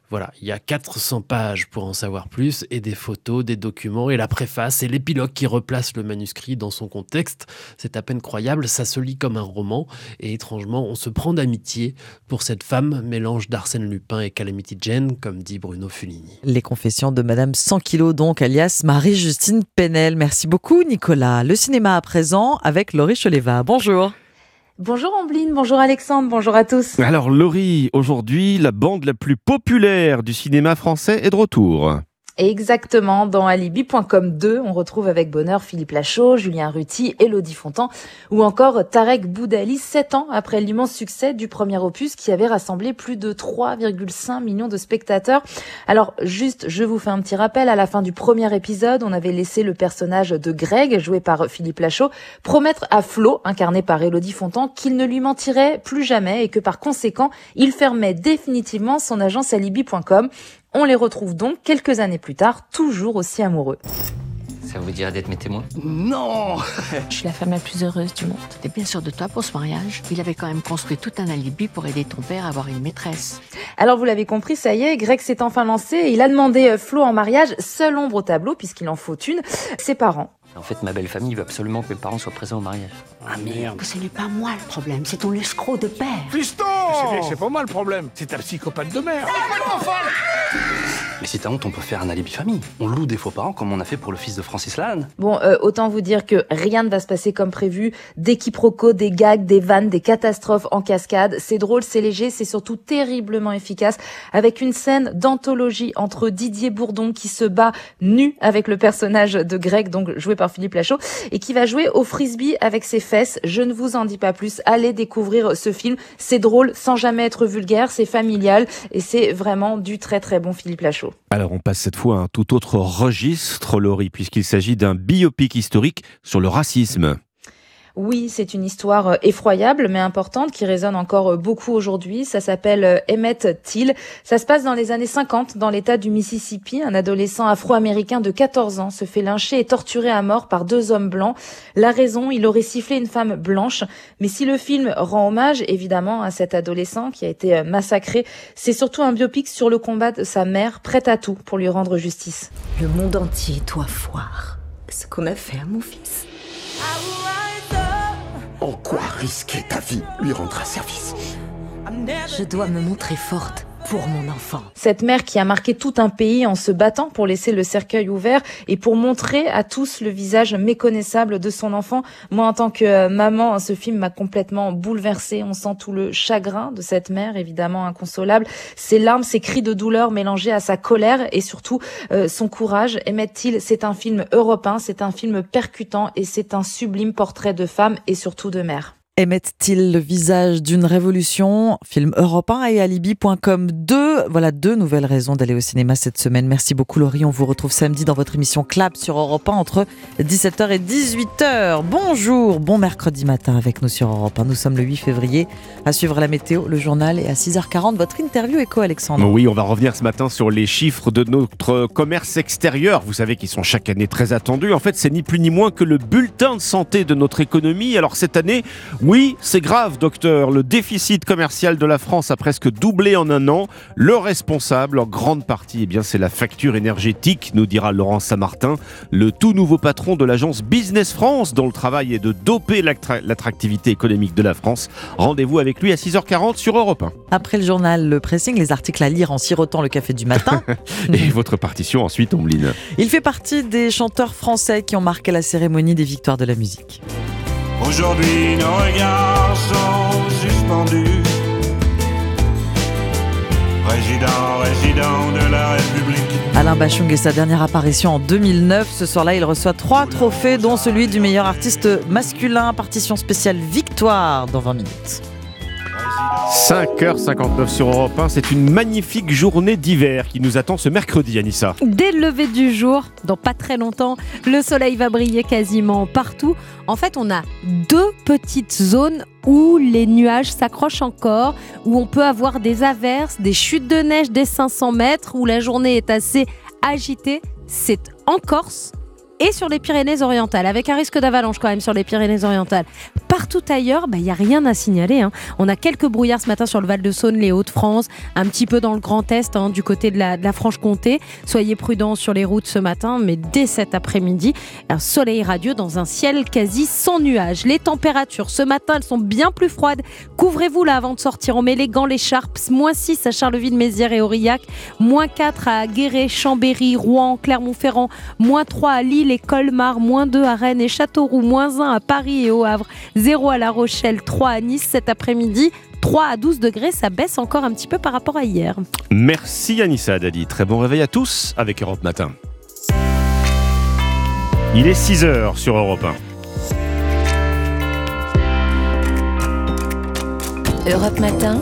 Voilà, il y a 400 pages pour en savoir plus, et des photos, des documents, et la préface, et l'épilogue qui replace le manuscrit dans son contexte. C'est à peine croyable, ça se lit comme un roman, et étrangement, on se prend d'amitié pour cette femme, mélange d'Arsène Lupin et Calamity Jane, comme dit Bruno Fulini. Les confessions de Madame 100 kilos, donc, alias Marie-Justine Penel. Merci beaucoup, Nicolas. Le cinéma à présent avec Laurie Choleva. Bonjour. Bonjour Ambline, bonjour Alexandre, bonjour à tous. Alors Laurie, aujourd'hui, la bande la plus populaire du cinéma français est de retour. Exactement, dans Alibi.com 2, on retrouve avec bonheur Philippe Lachaud, Julien Ruti, Elodie Fontan ou encore Tarek Boudali, sept ans après l'immense succès du premier opus qui avait rassemblé plus de 3,5 millions de spectateurs. Alors juste, je vous fais un petit rappel, à la fin du premier épisode, on avait laissé le personnage de Greg, joué par Philippe Lachaud, promettre à Flo, incarné par Elodie Fontan, qu'il ne lui mentirait plus jamais et que par conséquent, il fermait définitivement son agence Alibi.com. On les retrouve donc quelques années plus tard, toujours aussi amoureux. Ça vous dirait d'être mes témoins? Non Je suis la femme la plus heureuse du monde. T'es bien sûr de toi pour ce mariage? Il avait quand même construit tout un alibi pour aider ton père à avoir une maîtresse. Alors vous l'avez compris, ça y est, Greg s'est enfin lancé et il a demandé euh, Flo en mariage, seule ombre au tableau puisqu'il en faut une, ses parents. En fait, ma belle famille veut absolument que mes parents soient présents au mariage. Ah merde Ce n'est pas moi le problème, c'est ton escroc de père. Fiston C'est pas moi le problème, c'est ta psychopathe de mère. Mais si t'as honte, on peut faire un alibi famille. On loue des faux parents comme on a fait pour le fils de Francis Lalanne. Bon, euh, autant vous dire que rien ne va se passer comme prévu. Des quiproquos, des gags, des vannes, des catastrophes en cascade. C'est drôle, c'est léger, c'est surtout terriblement efficace. Avec une scène d'anthologie entre Didier Bourdon qui se bat nu avec le personnage de Greg, donc joué par Philippe Lachaud, et qui va jouer au frisbee avec ses fesses. Je ne vous en dis pas plus. Allez découvrir ce film. C'est drôle sans jamais être vulgaire, c'est familial et c'est vraiment du très très bon Philippe Lachaud. Alors on passe cette fois à un tout autre registre, Laurie, puisqu'il s'agit d'un biopic historique sur le racisme. Oui, c'est une histoire euh, effroyable mais importante qui résonne encore euh, beaucoup aujourd'hui. Ça s'appelle euh, Emmett Till. Ça se passe dans les années 50 dans l'état du Mississippi. Un adolescent afro-américain de 14 ans se fait lyncher et torturer à mort par deux hommes blancs. La raison, il aurait sifflé une femme blanche. Mais si le film rend hommage évidemment à cet adolescent qui a été massacré, c'est surtout un biopic sur le combat de sa mère, prête à tout pour lui rendre justice. Le monde entier doit voir ce qu'on a fait à mon fils. En quoi risquer ta vie lui rendra service? Je dois me montrer forte pour mon enfant. Cette mère qui a marqué tout un pays en se battant pour laisser le cercueil ouvert et pour montrer à tous le visage méconnaissable de son enfant. Moi, en tant que euh, maman, ce film m'a complètement bouleversée. On sent tout le chagrin de cette mère, évidemment inconsolable. Ses larmes, ses cris de douleur mélangés à sa colère et surtout euh, son courage. Emmett Till, c'est un film européen, c'est un film percutant et c'est un sublime portrait de femme et surtout de mère. Émettent-ils le visage d'une révolution? Film européen et alibi.com. Deux, voilà deux nouvelles raisons d'aller au cinéma cette semaine. Merci beaucoup Laurie. On vous retrouve samedi dans votre émission Clap sur Europe 1 entre 17h et 18h. Bonjour, bon mercredi matin avec nous sur Europe 1. Nous sommes le 8 février. À suivre la météo, le journal et à 6h40 votre interview éco Alexandre. Oui, on va revenir ce matin sur les chiffres de notre commerce extérieur. Vous savez qu'ils sont chaque année très attendus. En fait, c'est ni plus ni moins que le bulletin de santé de notre économie. Alors cette année, oui, c'est grave, docteur. Le déficit commercial de la France a presque doublé en un an. Le responsable, en grande partie, eh bien, c'est la facture énergétique, nous dira Laurent Saint-Martin, le tout nouveau patron de l'agence Business France, dont le travail est de doper l'attractivité économique de la France. Rendez-vous avec lui à 6h40 sur Europe 1. Après le journal, le pressing, les articles à lire en sirotant le café du matin. Et votre partition ensuite, Ombline. Il fait partie des chanteurs français qui ont marqué la cérémonie des victoires de la musique. Aujourd'hui, nos regards sont suspendus. Président, résident de la République. Alain Bachung et sa dernière apparition en 2009. Ce soir-là, il reçoit trois trophées, dont celui du meilleur artiste masculin. Partition spéciale Victoire dans 20 minutes. 5h59 sur Europe 1, c'est une magnifique journée d'hiver qui nous attend ce mercredi, Anissa. Dès le lever du jour, dans pas très longtemps, le soleil va briller quasiment partout. En fait, on a deux petites zones où les nuages s'accrochent encore, où on peut avoir des averses, des chutes de neige des 500 mètres, où la journée est assez agitée. C'est en Corse et sur les Pyrénées-Orientales, avec un risque d'avalanche quand même sur les Pyrénées-Orientales. Partout ailleurs, il bah, n'y a rien à signaler. Hein. On a quelques brouillards ce matin sur le Val-de-Saône, les Hauts-de-France, un petit peu dans le Grand Est, hein, du côté de la, Franche-Comté. Soyez prudents sur les routes ce matin, mais dès cet après-midi, un soleil radieux dans un ciel quasi sans nuages. Les températures ce matin, elles sont bien plus froides. Couvrez-vous là avant de sortir. On met les gants, l'écharpe. Moins 6 à Charleville-Mézières et Aurillac. Moins 4 à Guéret, Chambéry, Rouen, Clermont-Ferrand. Moins 3 à Lille et Colmar, moins 2 à Rennes et Châteauroux, moins 1 à Paris et au Havre, 0 à La Rochelle, 3 à Nice cet après-midi. 3 à 12 degrés, ça baisse encore un petit peu par rapport à hier. Merci Anissa Dadi. Très bon réveil à tous avec Europe Matin. Il est 6h sur Europe 1. Europe Matin.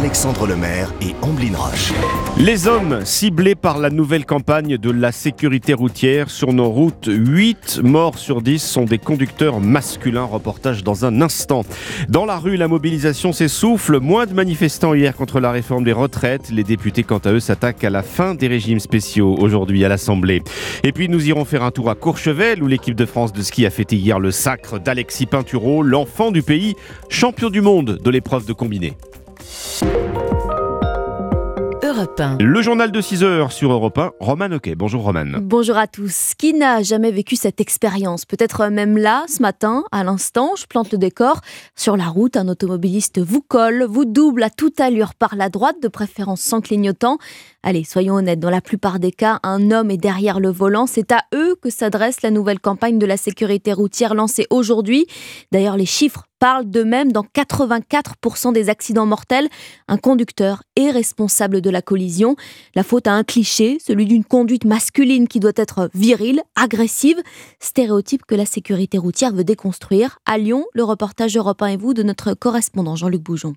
Alexandre Lemaire et Amblin Roche. Les hommes ciblés par la nouvelle campagne de la sécurité routière sur nos routes, 8 morts sur 10 sont des conducteurs masculins. Reportage dans un instant. Dans la rue, la mobilisation s'essouffle. Moins de manifestants hier contre la réforme des retraites. Les députés, quant à eux, s'attaquent à la fin des régimes spéciaux aujourd'hui à l'Assemblée. Et puis nous irons faire un tour à Courchevel où l'équipe de France de ski a fêté hier le sacre d'Alexis Pinturo, l'enfant du pays, champion du monde de l'épreuve de combiné. Le journal de 6 heures sur Europe 1. Roman Ok. Bonjour Roman. Bonjour à tous. Qui n'a jamais vécu cette expérience? Peut-être même là, ce matin, à l'instant, je plante le décor. Sur la route, un automobiliste vous colle, vous double à toute allure par la droite, de préférence sans clignotant. Allez, soyons honnêtes, dans la plupart des cas, un homme est derrière le volant. C'est à eux que s'adresse la nouvelle campagne de la sécurité routière lancée aujourd'hui. D'ailleurs, les chiffres parlent d'eux-mêmes. Dans 84% des accidents mortels, un conducteur est responsable de la collision. La faute à un cliché, celui d'une conduite masculine qui doit être virile, agressive, stéréotype que la sécurité routière veut déconstruire. À Lyon, le reportage Europe 1 et vous de notre correspondant Jean-Luc Boujon.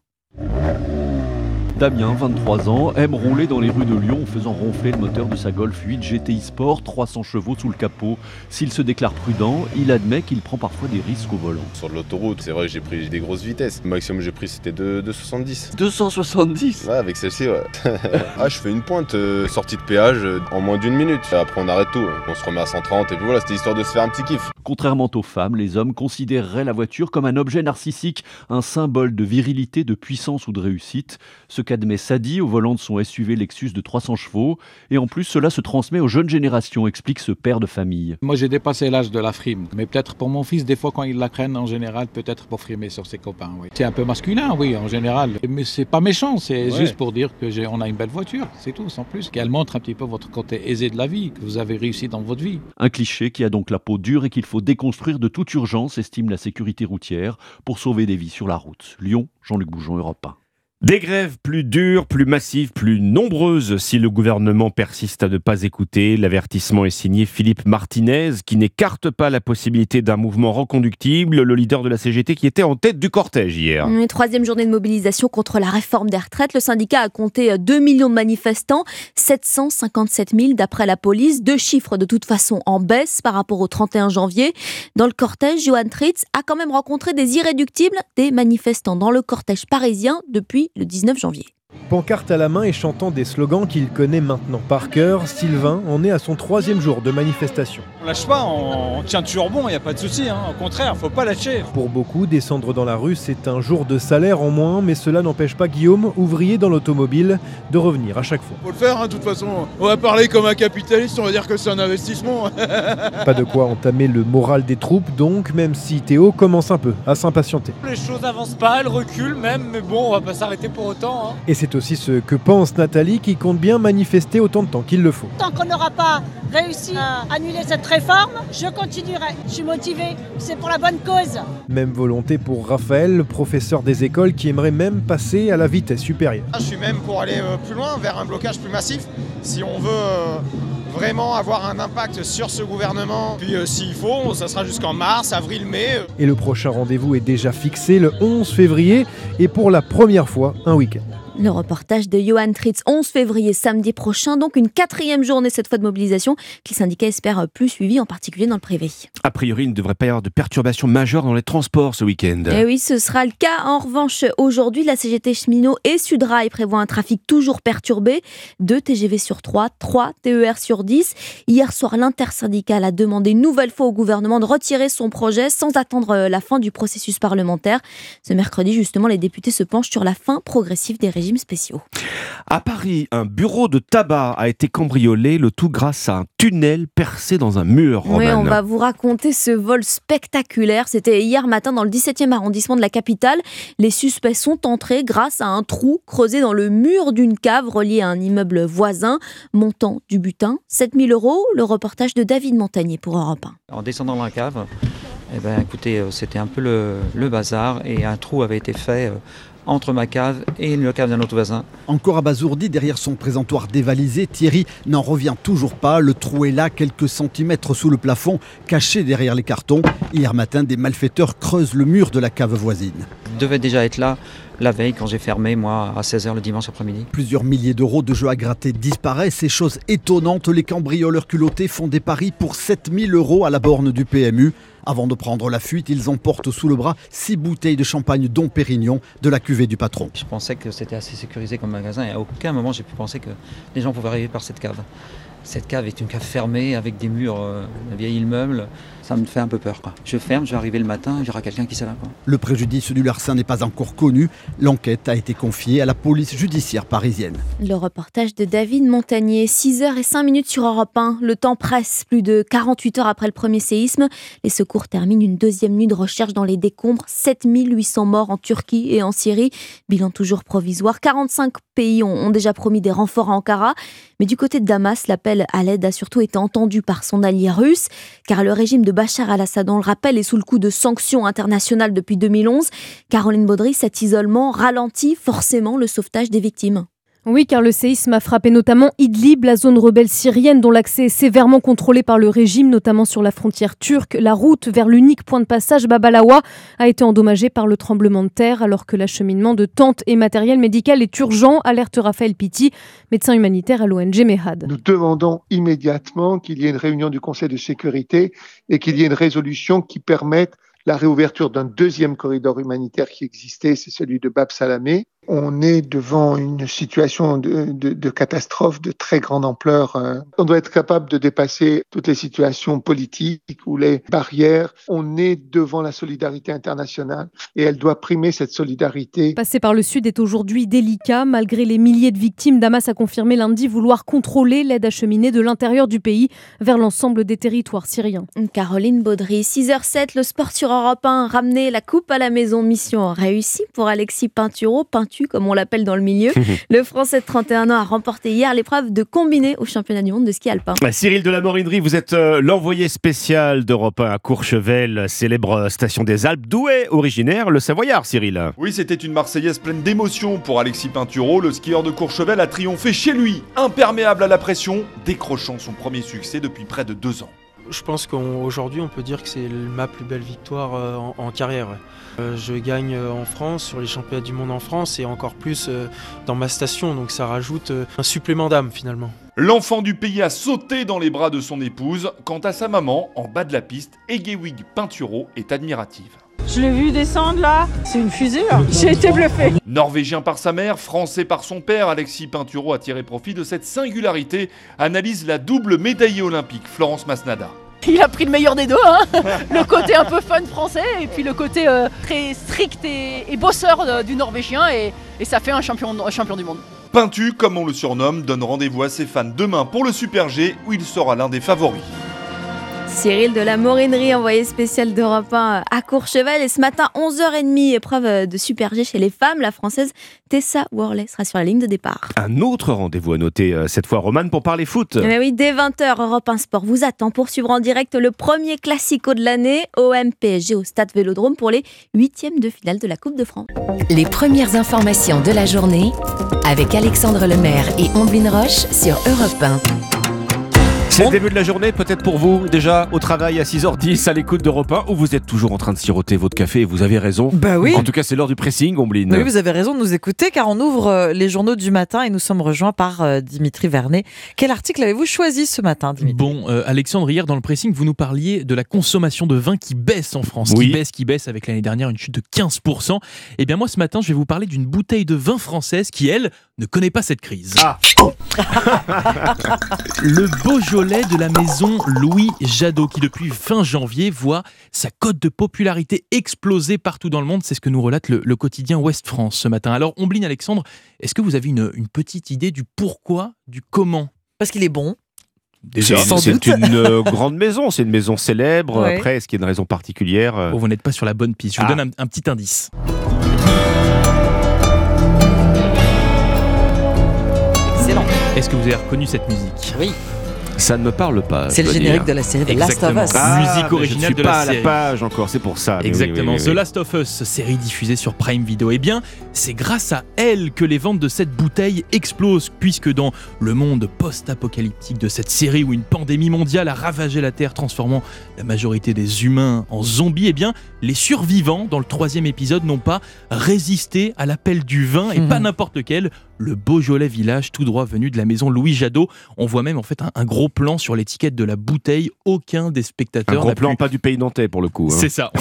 Damien, 23 ans, aime rouler dans les rues de Lyon en faisant ronfler le moteur de sa Golf 8 GTI Sport, 300 chevaux sous le capot. S'il se déclare prudent, il admet qu'il prend parfois des risques au volant. Sur l'autoroute, c'est vrai que j'ai pris des grosses vitesses. Le maximum que j'ai pris c'était de 270. 270 Ouais, avec celle-ci, ouais. ah, je fais une pointe, euh, sortie de péage euh, en moins d'une minute. Après, on arrête tout. On se remet à 130 et puis voilà, c'était histoire de se faire un petit kiff. Contrairement aux femmes, les hommes considéreraient la voiture comme un objet narcissique, un symbole de virilité, de puissance ou de réussite. Ce qu'admet Sadi au volant de son SUV Lexus de 300 chevaux. Et en plus, cela se transmet aux jeunes générations, explique ce père de famille. Moi, j'ai dépassé l'âge de la frime. Mais peut-être pour mon fils, des fois, quand il la craigne, en général, peut-être pour frimer sur ses copains. Oui. C'est un peu masculin, oui, en général. Mais c'est pas méchant, c'est Ouais. juste pour dire que j'ai, on a une belle voiture, c'est tout, sans plus. Qu'elle montre un petit peu votre côté aisé de la vie, que vous avez réussi dans votre vie. Un cliché qui a donc la peau dure et qu'il faut déconstruire de toute urgence, estime la sécurité routière, pour sauver des vies sur la route. Lyon, Jean-Luc Bougeon, Europe 1. Des grèves plus dures, plus massives, plus nombreuses si le gouvernement persiste à ne pas écouter. L'avertissement est signé Philippe Martinez qui n'écarte pas la possibilité d'un mouvement reconductible, le leader de la CGT qui était en tête du cortège hier. Une troisième journée de mobilisation contre la réforme des retraites. Le syndicat a compté 2 millions de manifestants, 757 000 d'après la police. Deux chiffres de toute façon en baisse par rapport au 31 janvier. Dans le cortège, Johan Tritz a quand même rencontré des irréductibles, des manifestants dans le cortège parisien depuis le 19 janvier. Pancarte à la main et chantant des slogans qu'il connaît maintenant par cœur, Sylvain en est à son troisième jour de manifestation. On lâche pas, on, on tient toujours bon, il n'y a pas de souci. hein. Au contraire, faut pas lâcher. Pour beaucoup, descendre dans la rue, c'est un jour de salaire en moins, mais cela n'empêche pas Guillaume, ouvrier dans l'automobile, de revenir à chaque fois. Faut le faire, hein, de toute façon. On va parler comme un capitaliste, on va dire que c'est un investissement. Pas de quoi entamer le moral des troupes donc, même si Théo commence un peu à s'impatienter. Les choses avancent pas, elles reculent même, mais bon, on va pas s'arrêter pour autant. hein. Et c'est aussi ce que pense Nathalie qui compte bien manifester autant de temps qu'il le faut. Tant qu'on n'aura pas réussi à annuler cette réforme, je continuerai. Je suis motivée, c'est pour la bonne cause. Même volonté pour Raphaël, professeur des écoles qui aimerait même passer à la vitesse supérieure. Ah, Je suis même pour aller euh, plus loin, vers un blocage plus massif, si on veut euh, vraiment avoir un impact sur ce gouvernement. Puis euh, s'il faut, ça sera jusqu'en mars, avril, mai. Et le prochain rendez-vous est déjà fixé le 11 février et pour la première fois un week-end. Le reportage de Johan Tritz, 11 février, samedi prochain, donc une quatrième journée cette fois de mobilisation que les syndicats espèrent plus suivie, en particulier dans le privé. A priori, il ne devrait pas y avoir de perturbations majeures dans les transports ce week-end. Et Eh oui, ce sera le cas. En revanche, aujourd'hui, la CGT Cheminot et Sudrail prévoient un trafic toujours perturbé. 2 TGV sur 3, 3 TER sur 10. Hier soir, l'intersyndicale a demandé une nouvelle fois au gouvernement de retirer son projet sans attendre euh, la fin du processus parlementaire. Ce mercredi, justement, les députés se penchent sur la fin progressive des régimes spéciaux. À Paris, un bureau de tabac a été cambriolé, le tout grâce à un tunnel percé dans un mur. Oui, on va vous raconter ce vol spectaculaire. C'était hier matin dans le 17e arrondissement de la capitale. Les suspects sont entrés grâce à un trou creusé dans le mur d'une cave reliée à un immeuble voisin. Montant du butin, 7000 euros. Le reportage de David Montagnier pour Europe 1. En descendant dans la cave, eh ben, écoutez, euh, c'était un peu le, le bazar et un trou avait été fait euh, entre ma cave et le cave d'un autre voisin. Encore abasourdi derrière son présentoir dévalisé, Thierry n'en revient toujours pas. Le trou est là, quelques centimètres sous le plafond, caché derrière les cartons. Hier matin, des malfaiteurs creusent le mur de la cave voisine. Je devais déjà être là la veille quand j'ai fermé, moi, à 16h le dimanche après-midi. Plusieurs milliers d'euros de jeux à gratter disparaissent. Ces choses étonnantes, les cambrioleurs culottés font des paris pour 7000 euros à la borne du PMU. Avant de prendre la fuite, ils emportent sous le bras six bouteilles de champagne Dom Pérignon de la cuvée du patron. Je pensais que c'était assez sécurisé comme magasin et à aucun moment j'ai pu penser que les gens pouvaient arriver par cette cave. Cette cave est une cave fermée avec des murs, euh, un vieil immeuble. Ça me fait un peu peur. Quoi. Je ferme, je vais arriver le matin, il y aura quelqu'un qui sera là. Quoi. Le préjudice du larcin n'est pas encore connu. L'enquête a été confiée à la police judiciaire parisienne. Le reportage de David Montagnier, 6h et 5 minutes sur Europe 1. Le temps presse, plus de 48 heures après le premier séisme. Les secours terminent une deuxième nuit de recherche dans les décombres. 7800 morts en Turquie et en Syrie. Bilan toujours provisoire. 45 pays ont, ont déjà promis des renforts à Ankara. Mais du côté de Damas, l'appel à l'aide a surtout été entendu par son allié russe, car le régime de Bachar al-Assad, on le rappelle, est sous le coup de sanctions internationales depuis 2011. Caroline Baudry, cet isolement ralentit forcément le sauvetage des victimes. Oui, car le séisme a frappé notamment Idlib, la zone rebelle syrienne dont l'accès est sévèrement contrôlé par le régime, notamment sur la frontière turque. La route vers l'unique point de passage, Babalawa, a été endommagée par le tremblement de terre, alors que l'acheminement de tentes et matériel médical est urgent, alerte Raphaël Pitti, médecin humanitaire à l'ONG Mehad. Nous demandons immédiatement qu'il y ait une réunion du Conseil de sécurité et qu'il y ait une résolution qui permette la réouverture d'un deuxième corridor humanitaire qui existait, c'est celui de Bab Salamé, On est devant une situation de, de, de catastrophe de très grande ampleur. Euh. On doit être capable de dépasser toutes les situations politiques ou les barrières. On est devant la solidarité internationale et elle doit primer cette solidarité. Passer par le Sud est aujourd'hui délicat. Malgré les milliers de victimes, Damas a confirmé lundi vouloir contrôler l'aide acheminée de l'intérieur du pays vers l'ensemble des territoires syriens. Caroline Baudry, 6h07, le sport sur Europe 1, ramener la coupe à la maison, mission réussie pour Alexis Pinturo, Comme on l'appelle dans le milieu. le Français de 31 ans a remporté hier l'épreuve de combiné au championnat du monde de ski alpin. Bah, Cyril de la Morinerie, vous êtes euh, l'envoyé spécial d'Europe 1 à Courchevel, célèbre station des Alpes. D'où est originaire le Savoyard, Cyril? Oui, c'était une Marseillaise pleine d'émotions pour Alexis Pinturo. Le skieur de Courchevel a triomphé chez lui, imperméable à la pression, décrochant son premier succès depuis près de deux ans. Je pense qu'aujourd'hui, on, peut dire que c'est ma plus belle victoire euh, en, carrière. Euh, je gagne euh, en France, sur les championnats du monde en France, et encore plus dans ma station, donc ça rajoute un supplément d'âme finalement. L'enfant du pays a sauté dans les bras de son épouse. Quant à sa maman, en bas de la piste, Egewig Pinturo est admirative. Je l'ai vu descendre là, c'est une fusée là. J'ai été bluffé. Norvégien par sa mère, français par son père, Alexis Pinturo a tiré profit de cette singularité, analyse la double médaillée olympique Florence Masnada. Il a pris le meilleur des deux, hein. le côté un peu fun français et puis le côté euh, très strict et, bosseur euh, du norvégien et, ça fait un champion, un champion du monde. Peintu, comme on le surnomme, donne rendez-vous à ses fans demain pour le Super G où il sera l'un des favoris. Cyril de la Morinerie, envoyé spécial d'Europe 1 à Courchevel. Et ce matin, 11h30, épreuve de Super G chez les femmes. La française Tessa Worley sera sur la ligne de départ. Un autre rendez-vous à noter euh, cette fois, Roman, pour parler foot. Mais oui, dès 20h, Europe 1 Sport vous attend pour suivre en direct le premier classico de l'année, OM PSG au Stade Vélodrome pour les huitièmes de finale de la Coupe de France. Les premières informations de la journée avec Alexandre Lemaire et Omblin Roche sur Europe 1. C'est le début de la journée, peut-être pour vous, déjà au travail à 6h10 à l'écoute d'Europe 1, ou vous êtes toujours en train de siroter votre café et vous avez raison. Bah oui. En tout cas, c'est l'heure du pressing, Ombline. Oui, vous avez raison de nous écouter car on ouvre euh, les journaux du matin et nous sommes rejoints par euh, Dimitri Vernet. Quel article avez-vous choisi ce matin, Dimitri? Bon, euh, Alexandre, hier dans le pressing, vous nous parliez de la consommation de vin qui baisse en France, qui baisse, qui baisse avec l'année dernière une chute de 15%. Eh bien moi, ce matin, je vais vous parler d'une bouteille de vin française qui, elle, ne connaît pas cette crise. Ah Le Beaujolais de la maison Louis Jadot, qui depuis fin janvier voit sa cote de popularité exploser partout dans le monde. C'est ce que nous relate le, quotidien Ouest France ce matin. Alors, Ombline Alexandre, est-ce que vous avez une, petite idée du pourquoi, du comment? Parce qu'il est bon. Déjà, c'est une euh, grande maison, c'est une maison célèbre. Après, est-ce qu'il y a une raison particulière oh, Vous n'êtes pas sur la bonne piste. Je vous ah. donne un petit indice. Excellent. Est-ce que vous avez reconnu cette musique? Oui. Ça ne me parle pas. C'est le générique de la série The Last of Us. Ah, Musique originale de la pas série. à la page encore, c'est pour ça. Exactement. The Last of Us, série diffusée sur Prime Video. Eh bien, c'est grâce à elle que les ventes de cette bouteille explosent, puisque dans le monde post-apocalyptique de cette série où une pandémie mondiale a ravagé la Terre, transformant la majorité des humains en zombies, eh bien, les survivants dans le troisième épisode n'ont pas résisté à l'appel du vin et pas n'importe lequel, le Beaujolais village tout droit venu de la maison Louis Jadot. On voit même en fait un, gros plan sur l'étiquette de la bouteille. Aucun des spectateurs. Un gros plan, pas du pays nantais pour le coup. Hein. C'est ça.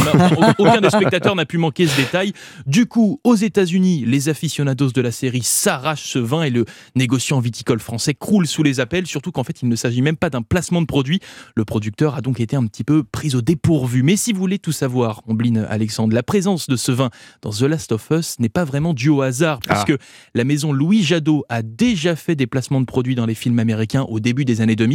aucun des spectateurs n'a pu manquer ce détail. Du coup, aux États-Unis, les aficionados de la série s'arrachent ce vin et le négociant viticole français croule sous les appels. Surtout qu'en fait, il ne s'agit même pas d'un placement de produit. Le producteur a donc été un petit peu pris au dépourvu. Mais si vous voulez tout savoir, Ombline Alexandre, la présence de ce vin dans The Last of Us n'est pas vraiment due au hasard, puisque ah. la maison Louis Louis Jadot a déjà fait des placements de produits dans les films américains au début des années 2000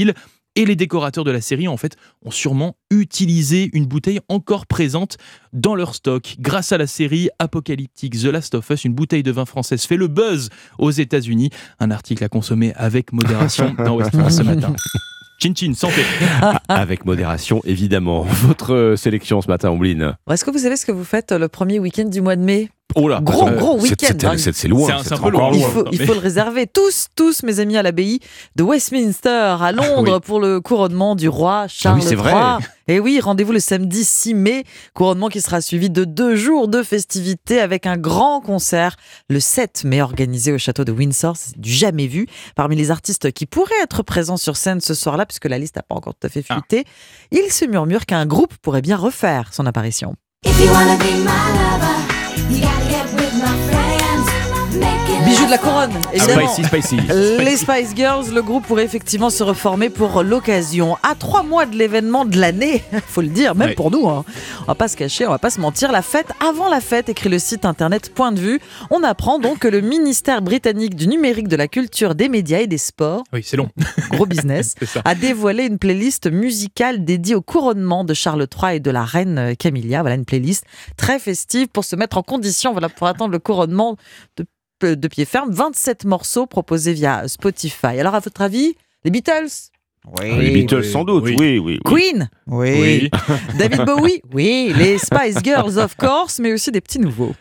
et les décorateurs de la série en fait ont sûrement utilisé une bouteille encore présente dans leur stock. Grâce à la série apocalyptique The Last of Us, une bouteille de vin française fait le buzz aux États-Unis. Un article à consommer avec modération dans West France ce matin. Chin chin, santé. Avec modération, évidemment. Votre euh, sélection ce matin, Ombline. Est-ce que vous savez ce que vous faites le premier week-end du mois de mai? Oh là, gros, gros week-end. Hein. C'est loin. C'est un, peu loin. Il faut, il faut le réserver. Tous, tous, mes amis, à l'abbaye de Westminster, à ah Londres, pour le couronnement du roi ah Charles III. Vrai. Et oui, rendez-vous le samedi 6 mai. Couronnement qui sera suivi de deux jours de festivités avec un grand concert le 7 mai organisé au château de Windsor. C'est du jamais vu. Parmi les artistes qui pourraient être présents sur scène ce soir-là, puisque la liste n'a pas encore tout à fait ah. fuité, il se murmure qu'un groupe pourrait bien refaire son apparition. You gotta get with my friends. Bijou de la couronne, évidemment. Spicy, spicy. Les Spice Girls, le groupe pourrait effectivement se reformer pour l'occasion. À trois mois de l'événement de l'année, faut le dire, même pour nous, hein. on va pas se cacher, on va pas se mentir. La fête avant la fête, écrit le site internet Point de Vue. On apprend donc que le ministère britannique du numérique, de la culture, des médias et des sports, Oui, c'est long. gros business, a dévoilé une playlist musicale dédiée au couronnement de Charles III et de la reine Camilla. Voilà une playlist très festive pour se mettre en condition, voilà, pour attendre le couronnement de, de pied ferme. 27 morceaux proposés via Spotify. Alors, à votre avis, les Beatles? Les Beatles, sans doute, oui, oui. oui. Queen? Oui. David Bowie? Oui. Les Spice Girls, of course, mais aussi des petits nouveaux.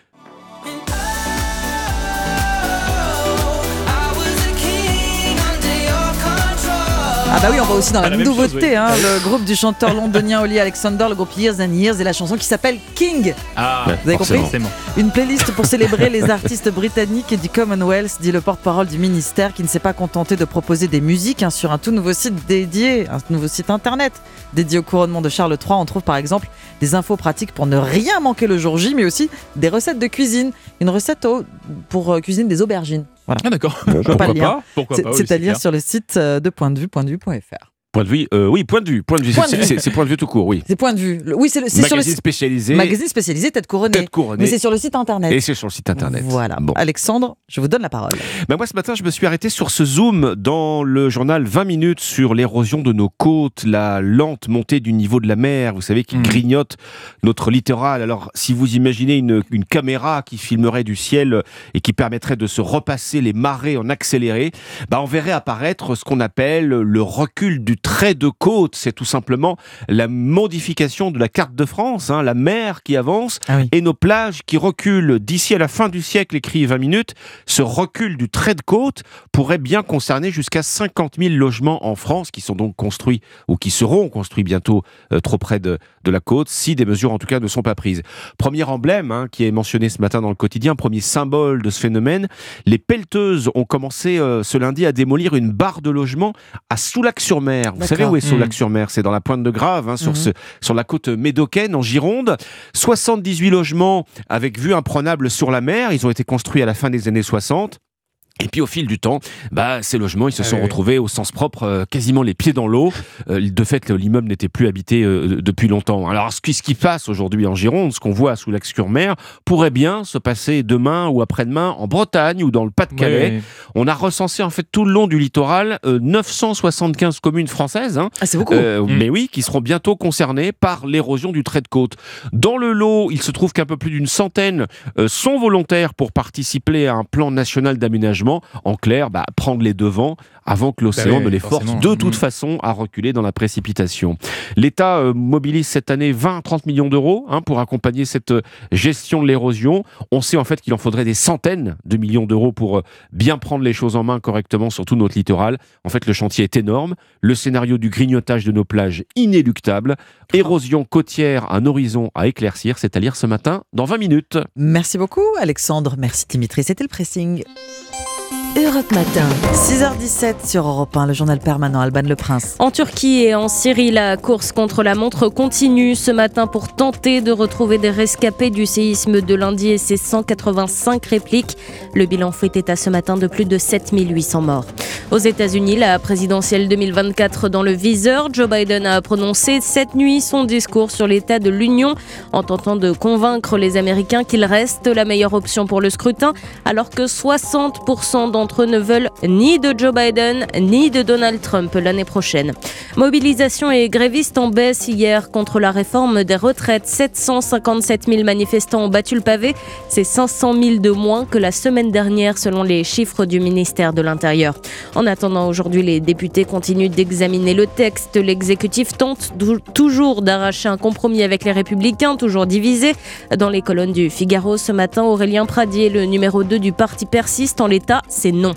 Ah bah oui, on va aussi dans la, Ah, la nouveauté, chose, oui. hein, le groupe du chanteur londonien Holly Alexander, le groupe Years and Years et la chanson qui s'appelle King. Ah, Vous avez compris forcément. Une playlist pour célébrer les artistes britanniques et du Commonwealth, dit le porte-parole du ministère qui ne s'est pas contenté de proposer des musiques hein, sur un tout nouveau site dédié, un nouveau site internet dédié au couronnement de Charles III. On trouve par exemple des infos pratiques pour ne rien manquer le jour J, mais aussi des recettes de cuisine. Une recette au- pour euh, cuisiner des aubergines. Voilà. Ah d'accord. Pas. Pourquoi C'est- pas oui, C'est à lire sur le site euh, de point de vue, point de vue, euh, oui, point de vue, point de vue. C'est- point de vue tout court, oui. C'est point de vue. Le- Oui, c'est sur le Magazine site. spécialisé. Magazine spécialisé Tête couronnée. Tête couronnée. Mais c'est sur le site internet. Et c'est sur le site internet. Voilà. Alexandre, je vous donne la parole. Ben moi, ce matin, je me suis arrêté sur ce zoom dans le journal 20 minutes sur l'érosion de nos côtes, la lente montée du niveau de la mer, vous savez, Hmm. qui grignote notre littoral. Alors, si vous imaginez une, une caméra qui filmerait du ciel et qui permettrait de se repasser les marées en accéléré, ben on verrait apparaître ce qu'on appelle le recul du trait de côte. C'est tout simplement la modification de la carte de France, hein, la mer qui avance Ah et nos plages qui reculent. D'ici à la fin du siècle, écrit 20 minutes, ce recul du trait de côte pourrait bien concerner jusqu'à 50 000 logements en France qui sont donc construits ou qui seront construits bientôt euh, trop près de, de la côte si des mesures en tout cas ne sont pas prises. Premier emblème hein, qui est mentionné ce matin dans le quotidien, premier symbole de ce phénomène, les pelleteuses ont commencé euh, ce lundi à démolir une barre de logement à Soulac-sur-Mer. Vous savez où est Mhm. Soulac-sur-Mer C'est dans la pointe de Grave, hein, sur, Mhm. ce, sur la côte médocaine en Gironde. 78 logements avec vue imprenable sur la mer. Ils ont été construits à la fin des années 60. Et puis au fil du temps, bah, ces logements, ils se Ah sont oui. retrouvés au sens propre, euh, quasiment les pieds dans l'eau. Euh, de fait, l'immeuble n'était plus habité euh, depuis longtemps. Alors ce qui, ce qui passe aujourd'hui en Gironde, ce qu'on voit sous l'axe-sur-mer, pourrait bien se passer demain ou après-demain en Bretagne ou dans le Pas-de-Calais. Oui. On a recensé en fait tout le long du littoral euh, 975 communes françaises. hein, Ah, c'est beaucoup. euh, Mm. Mais oui, qui seront bientôt concernées par l'érosion du trait de côte. Dans le lot, il se trouve qu'un peu plus d'une centaine euh, sont volontaires pour participer à un plan national d'aménagement. En clair, bah, prendre les devants avant que l'océan Bah oui, ne les force de toute Mm. façon à reculer dans la précipitation. L'État euh, mobilise cette année 20 à 30 millions d'euros hein, pour accompagner cette euh, gestion de l'érosion. On sait en fait qu'il en faudrait des centaines de millions d'euros pour euh, bien prendre les choses en main correctement sur tout notre littoral. En fait, le chantier est énorme. Le scénario du grignotage de nos plages inéluctable. Érosion côtière, un horizon à éclaircir, c'est à lire ce matin dans 20 minutes. Merci beaucoup, Alexandre. Merci, Dimitri. C'était le pressing. Europe Matin. 6h17 sur Europe 1, le journal permanent Alban Le Prince. En Turquie et en Syrie, la course contre la montre continue ce matin pour tenter de retrouver des rescapés du séisme de lundi et ses 185 répliques. Le bilan fouetté à ce matin de plus de 7800 morts. Aux États-Unis, la présidentielle 2024 dans le viseur, Joe Biden a prononcé cette nuit son discours sur l'état de l'Union en tentant de convaincre les Américains qu'il reste la meilleure option pour le scrutin, alors que 60% d'entre eux ne veulent ni de Joe Biden ni de Donald Trump l'année prochaine. Mobilisation et grévistes en baisse hier contre la réforme des retraites. 757 000 manifestants ont battu le pavé. C'est 500 000 de moins que la semaine dernière selon les chiffres du ministère de l'Intérieur. En attendant, aujourd'hui, les députés continuent d'examiner le texte. L'exécutif tente toujours d'arracher un compromis avec les républicains, toujours divisés. Dans les colonnes du Figaro ce matin, Aurélien Pradier, le numéro 2 du parti persiste en l'état, c'est non.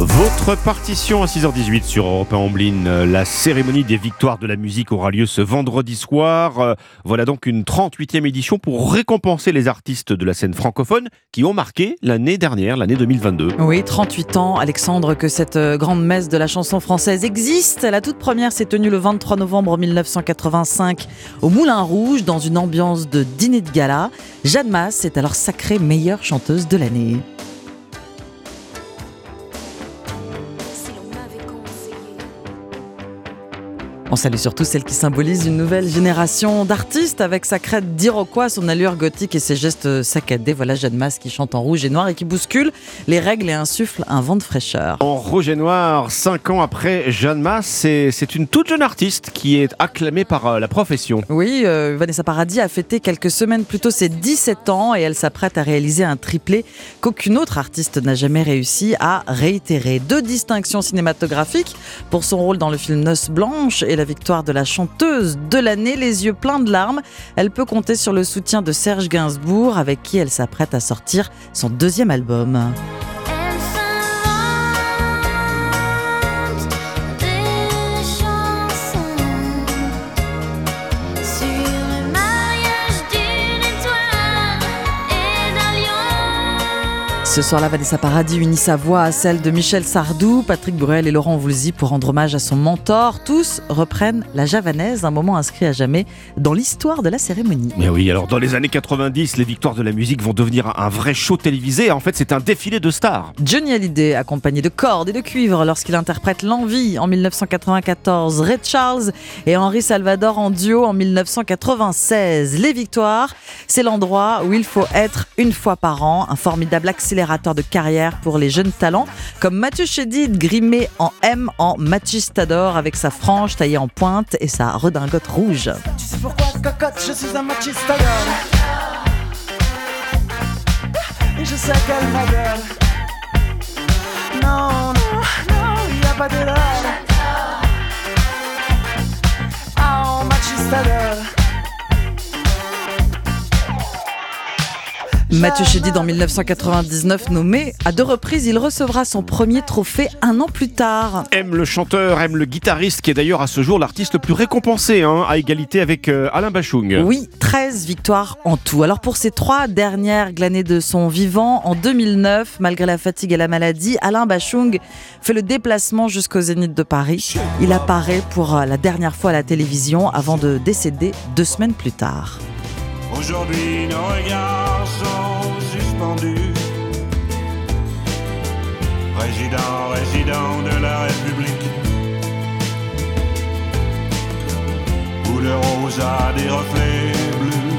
Votre partition à 6h18 sur Europe 1 Amblin. Euh, La cérémonie des victoires de la musique aura lieu ce vendredi soir. Voilà donc une 38e édition pour récompenser les artistes de la scène francophone qui ont marqué l'année dernière, l'année 2022. Oui, 38 ans, Alexandre, que cette euh, grande messe de la chanson française existe. La toute première s'est tenue le 23 novembre 1985 au Moulin Rouge dans une ambiance de dîner de gala. Jeanne Masse est alors sacrée meilleure chanteuse de l'année. On salue surtout celle qui symbolise une nouvelle génération d'artistes avec sa crête d'iroquois, son allure gothique et ses gestes saccadés. Voilà Jeanne Masse qui chante en rouge et noir et qui bouscule les règles et insuffle un vent de fraîcheur. En rouge et noir, cinq ans après Jeanne Masse, c'est une toute jeune artiste qui est acclamée par euh, la profession. Oui, euh, Vanessa Paradis a fêté quelques semaines plus tôt ses 17 ans et elle s'apprête à réaliser un triplé qu'aucune autre artiste n'a jamais réussi à réitérer. Deux distinctions cinématographiques pour son rôle dans le film Noces Blanches et la victoire de la chanteuse de l'année, les yeux pleins de larmes. Elle peut compter sur le soutien de Serge Gainsbourg avec qui elle s'apprête à sortir son deuxième album. Ce soir-là, Vanessa Paradis unit sa voix à celle de Michel Sardou, Patrick Bruel et Laurent Voulzy pour rendre hommage à son mentor. Tous reprennent la javanaise, un moment inscrit à jamais dans l'histoire de la cérémonie. Mais oui, alors dans les années 90, les victoires de la musique vont devenir un vrai show télévisé. En fait, c'est un défilé de stars. Johnny Hallyday, accompagné de cordes et de cuivre lorsqu'il interprète L'Envie en 1994, Ray Charles et Henri Salvador en duo en 1996. Les victoires, c'est l'endroit où il faut être une fois par an, un formidable accélérateur de carrière pour les jeunes talents, comme Mathieu Chédid, grimé en M en Machistador avec sa frange taillée en pointe et sa redingote rouge. Tu sais pourquoi, cocotte, je suis un machista girl Et je sais qu'elle ma gueule Non, non, non, y a pas de lol Oh, machista Mathieu Chédid en 1999 nommé à deux reprises, il recevra son premier trophée un an plus tard. Aime le chanteur, aime le guitariste, qui est d'ailleurs à ce jour l'artiste le plus récompensé, hein, à égalité avec euh, Alain Bachung. Oui, 13 victoires en tout. Alors pour ces trois dernières glanées de son vivant, en 2009, malgré la fatigue et la maladie, Alain Bachung fait le déplacement jusqu'au Zénith de Paris. Il apparaît pour euh, la dernière fois à la télévision avant de décéder deux semaines plus tard. Aujourd'hui, nos regards sont suspendus. Résident, résident de la République. Le rose a des reflets bleus.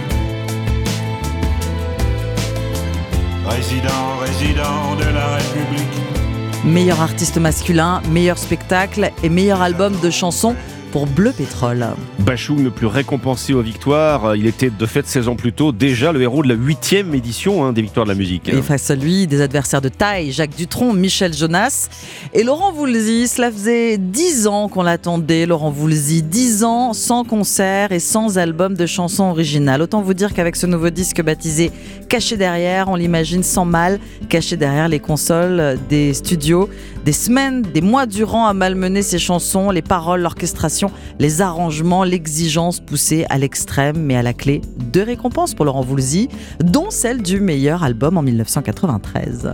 Résident, résident de la République. Meilleur artiste masculin, meilleur spectacle et meilleur album de chansons pour Bleu Pétrole. Bachung le plus récompensé aux victoires, il était de fait 16 ans plus tôt déjà le héros de la huitième édition hein, des victoires de la musique. Et face à lui, des adversaires de taille, Jacques Dutronc, Michel Jonas et Laurent Voulzy. Cela faisait 10 ans qu'on l'attendait, Laurent Voulzy. 10 ans sans concert et sans album de chansons originales. Autant vous dire qu'avec ce nouveau disque baptisé Caché derrière, on l'imagine sans mal, caché derrière les consoles des studios. Des semaines, des mois durant à malmener ses chansons, les paroles, l'orchestration, les arrangements, l'exigence poussée à l'extrême, mais à la clé, deux récompenses pour Laurent Voulzy, dont celle du meilleur album en 1993.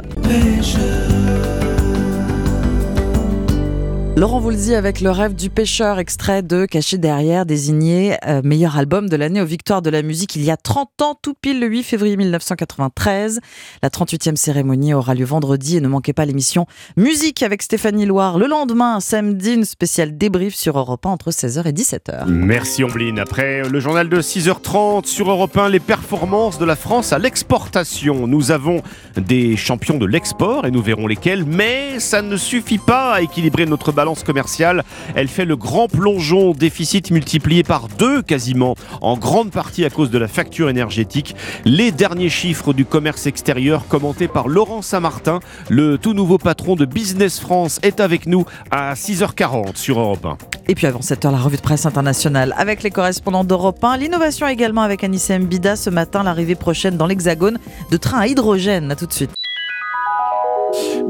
Laurent Voulzy avec le rêve du pêcheur, extrait de Caché derrière, désigné euh, meilleur album de l'année aux victoires de la musique il y a 30 ans, tout pile le 8 février 1993. La 38e cérémonie aura lieu vendredi et ne manquez pas l'émission Musique avec Stéphanie Loire le lendemain, samedi, une spéciale débrief sur Europe 1 entre 16h et 17h. Merci Omblin. Après le journal de 6h30 sur Europe 1, les performances de la France à l'exportation. Nous avons des champions de l'export et nous verrons lesquels, mais ça ne suffit pas à équilibrer notre balance commerciale. Elle fait le grand plongeon, déficit multiplié par deux quasiment, en grande partie à cause de la facture énergétique. Les derniers chiffres du commerce extérieur commentés par Laurent Saint-Martin, le tout nouveau patron de Business France, est avec nous à 6h40 sur Europe 1. Et puis avant 7h, la revue de presse internationale avec les correspondants d'Europe 1. L'innovation également avec Anissa Mbida ce matin, l'arrivée prochaine dans l'Hexagone de trains à hydrogène. À tout de suite.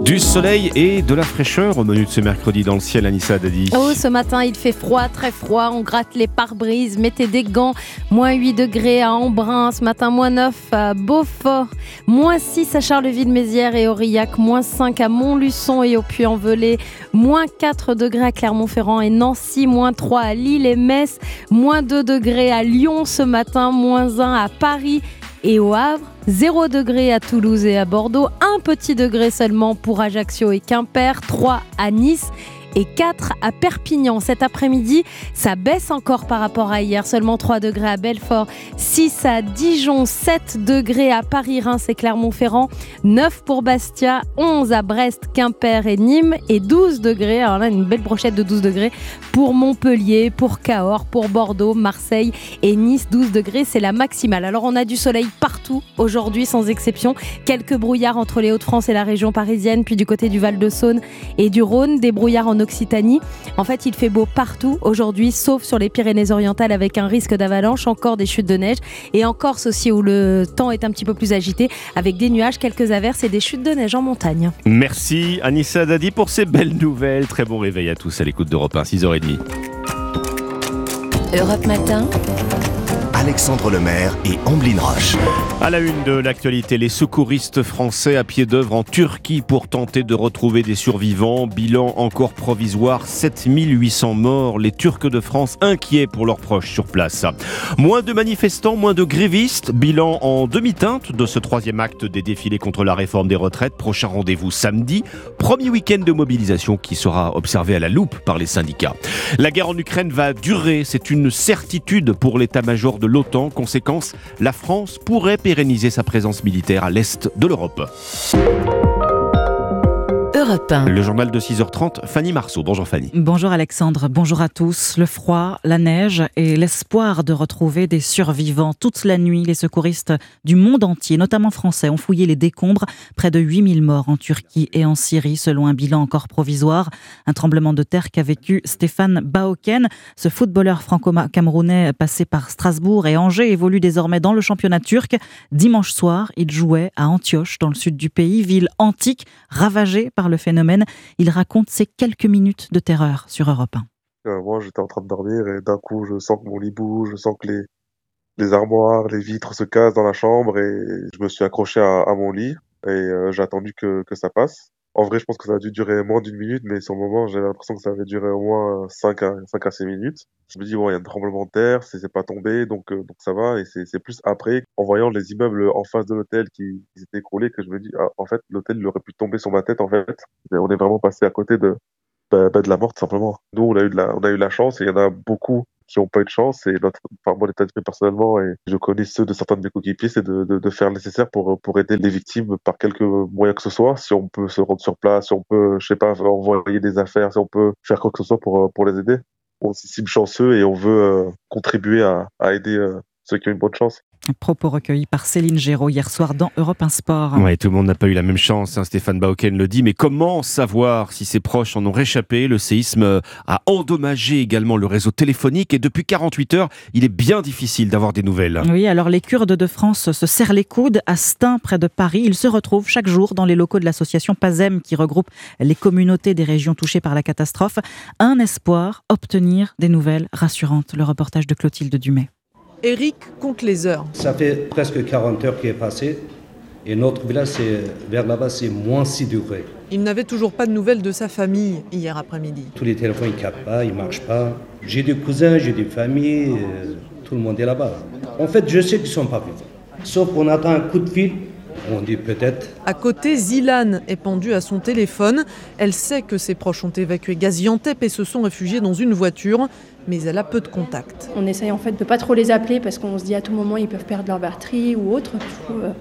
Du soleil et de la fraîcheur au menu de ce mercredi dans le ciel, Anissa Dadi. Oh, ce matin, il fait froid, très froid. On gratte les pare-brises. Mettez des gants. Moins 8 degrés à Embrun. Ce matin, moins 9 à Beaufort. Moins 6 à Charleville-Mézières et Aurillac. Moins 5 à Montluçon et au Puy-en-Velay. Moins 4 degrés à Clermont-Ferrand et Nancy. Moins 3 à Lille et Metz. Moins 2 degrés à Lyon ce matin. Moins 1 à Paris et au Havre, 0 degré à Toulouse et à Bordeaux, 1 petit degré seulement pour Ajaccio et Quimper, 3 à Nice et 4 à Perpignan. Cet après-midi, ça baisse encore par rapport à hier, seulement 3 degrés à Belfort, 6 à Dijon, 7 degrés à Paris, Reims et Clermont-Ferrand, 9 pour Bastia, 11 à Brest, Quimper et Nîmes et 12 degrés, alors là une belle brochette de 12 degrés pour Montpellier, pour Cahors, pour Bordeaux, Marseille et Nice, 12 degrés, c'est la maximale. Alors on a du soleil partout aujourd'hui sans exception, quelques brouillards entre les Hauts-de-France et la région parisienne, puis du côté du Val-de-Saône et du Rhône, des brouillards en Occitanie. En fait, il fait beau partout aujourd'hui, sauf sur les Pyrénées-Orientales avec un risque d'avalanche, encore des chutes de neige. Et en Corse aussi, où le temps est un petit peu plus agité, avec des nuages, quelques averses et des chutes de neige en montagne. Merci Anissa Dadi pour ces belles nouvelles. Très bon réveil à tous à l'écoute d'Europe 1, 6h30. Europe Matin. Alexandre Lemaire et Amblin Roche. À la une de l'actualité, les secouristes français à pied d'œuvre en Turquie pour tenter de retrouver des survivants. Bilan encore provisoire, 7800 morts. Les Turcs de France inquiets pour leurs proches sur place. Moins de manifestants, moins de grévistes. Bilan en demi-teinte de ce troisième acte des défilés contre la réforme des retraites. Prochain rendez-vous samedi. Premier week-end de mobilisation qui sera observé à la loupe par les syndicats. La guerre en Ukraine va durer, c'est une certitude pour l'état-major de l'OTAN. Conséquence, la France pourrait pérenniser sa présence militaire à l'est de l'Europe. Europe 1. Le journal de 6h30, Fanny Marceau. Bonjour Fanny. Bonjour Alexandre, bonjour à tous. Le froid, la neige et l'espoir de retrouver des survivants. Toute la nuit, les secouristes du monde entier, notamment français, ont fouillé les décombres. Près de 8000 morts en Turquie et en Syrie, selon un bilan encore provisoire. Un tremblement de terre qu'a vécu Stéphane Baoken. Ce footballeur franco-camerounais passé par Strasbourg et Angers évolue désormais dans le championnat turc. Dimanche soir, il jouait à Antioche, dans le sud du pays, ville antique, ravagée par le phénomène. Il raconte ses quelques minutes de terreur sur Europe 1. Euh, moi, j'étais en train de dormir et d'un coup, je sens que mon lit bouge, je sens que les, armoires, les vitres se cassent dans la chambre et je me suis accroché à, mon lit et euh, j'ai attendu que ça passe. En vrai, je pense que ça a dû durer moins d'une minute, mais sur le moment, j'avais l'impression que ça avait duré au moins 5 à, 5 à 6 minutes. Je me dis, bon, il y a un tremblement de terre, c'est pas tombé, donc, euh, donc ça va. Et c'est plus après, en voyant les immeubles en face de l'hôtel qui, qui s'étaient écroulés, que je me dis, ah, en fait, l'hôtel, aurait pu tomber sur ma tête, en fait. On est vraiment passé à côté de, bah, bah, de la mort, tout simplement. Nous, on a eu de la, on a eu la chance, et il y en a beaucoup qui n'ont pas eu de chance. Et notre, enfin, mon état d'esprit personnellement, et je connais ceux de certains de mes coéquipiers, c'est de, de, de faire le nécessaire pour, pour aider les victimes par quelque moyen que ce soit. Si on peut se rendre sur place, si on peut, je sais pas, envoyer des affaires, si on peut faire quoi que ce soit pour, pour les aider. On s'estime chanceux et on veut euh, contribuer à, à aider euh, ceux qui ont une bonne chance. Propos recueillis par Céline Géraud hier soir dans Europe 1 Sport. Ouais, tout le monde n'a pas eu la même chance, hein, Stéphane Bauken le dit, mais comment savoir si ses proches en ont réchappé? Le séisme a endommagé également le réseau téléphonique et depuis 48 heures, il est bien difficile d'avoir des nouvelles. Oui, alors les Kurdes de France se serrent les coudes à Stein, près de Paris. Ils se retrouvent chaque jour dans les locaux de l'association PASEM qui regroupe les communautés des régions touchées par la catastrophe. Un espoir, obtenir des nouvelles rassurantes. Le reportage de Clotilde Dumay. Eric compte les heures. Ça fait presque 40 heures qui est passé. Et notre village, c'est, vers là-bas, c'est moins 6 degrés. Il n'avait toujours pas de nouvelles de sa famille hier après-midi. Tous les téléphones, ils ne captent pas, ils ne marchent pas. J'ai des cousins, j'ai des familles, euh, tout le monde est là-bas. En fait, je sais qu'ils ne sont pas vivants. Sauf qu'on attend un coup de fil, on dit peut-être. À côté, Zilan est pendue à son téléphone. Elle sait que ses proches ont évacué Gaziantep et se sont réfugiés dans une voiture, mais elle a peu de contacts. On essaye en fait de pas trop les appeler parce qu'on se dit à tout moment ils peuvent perdre leur batterie ou autre. Coup, euh,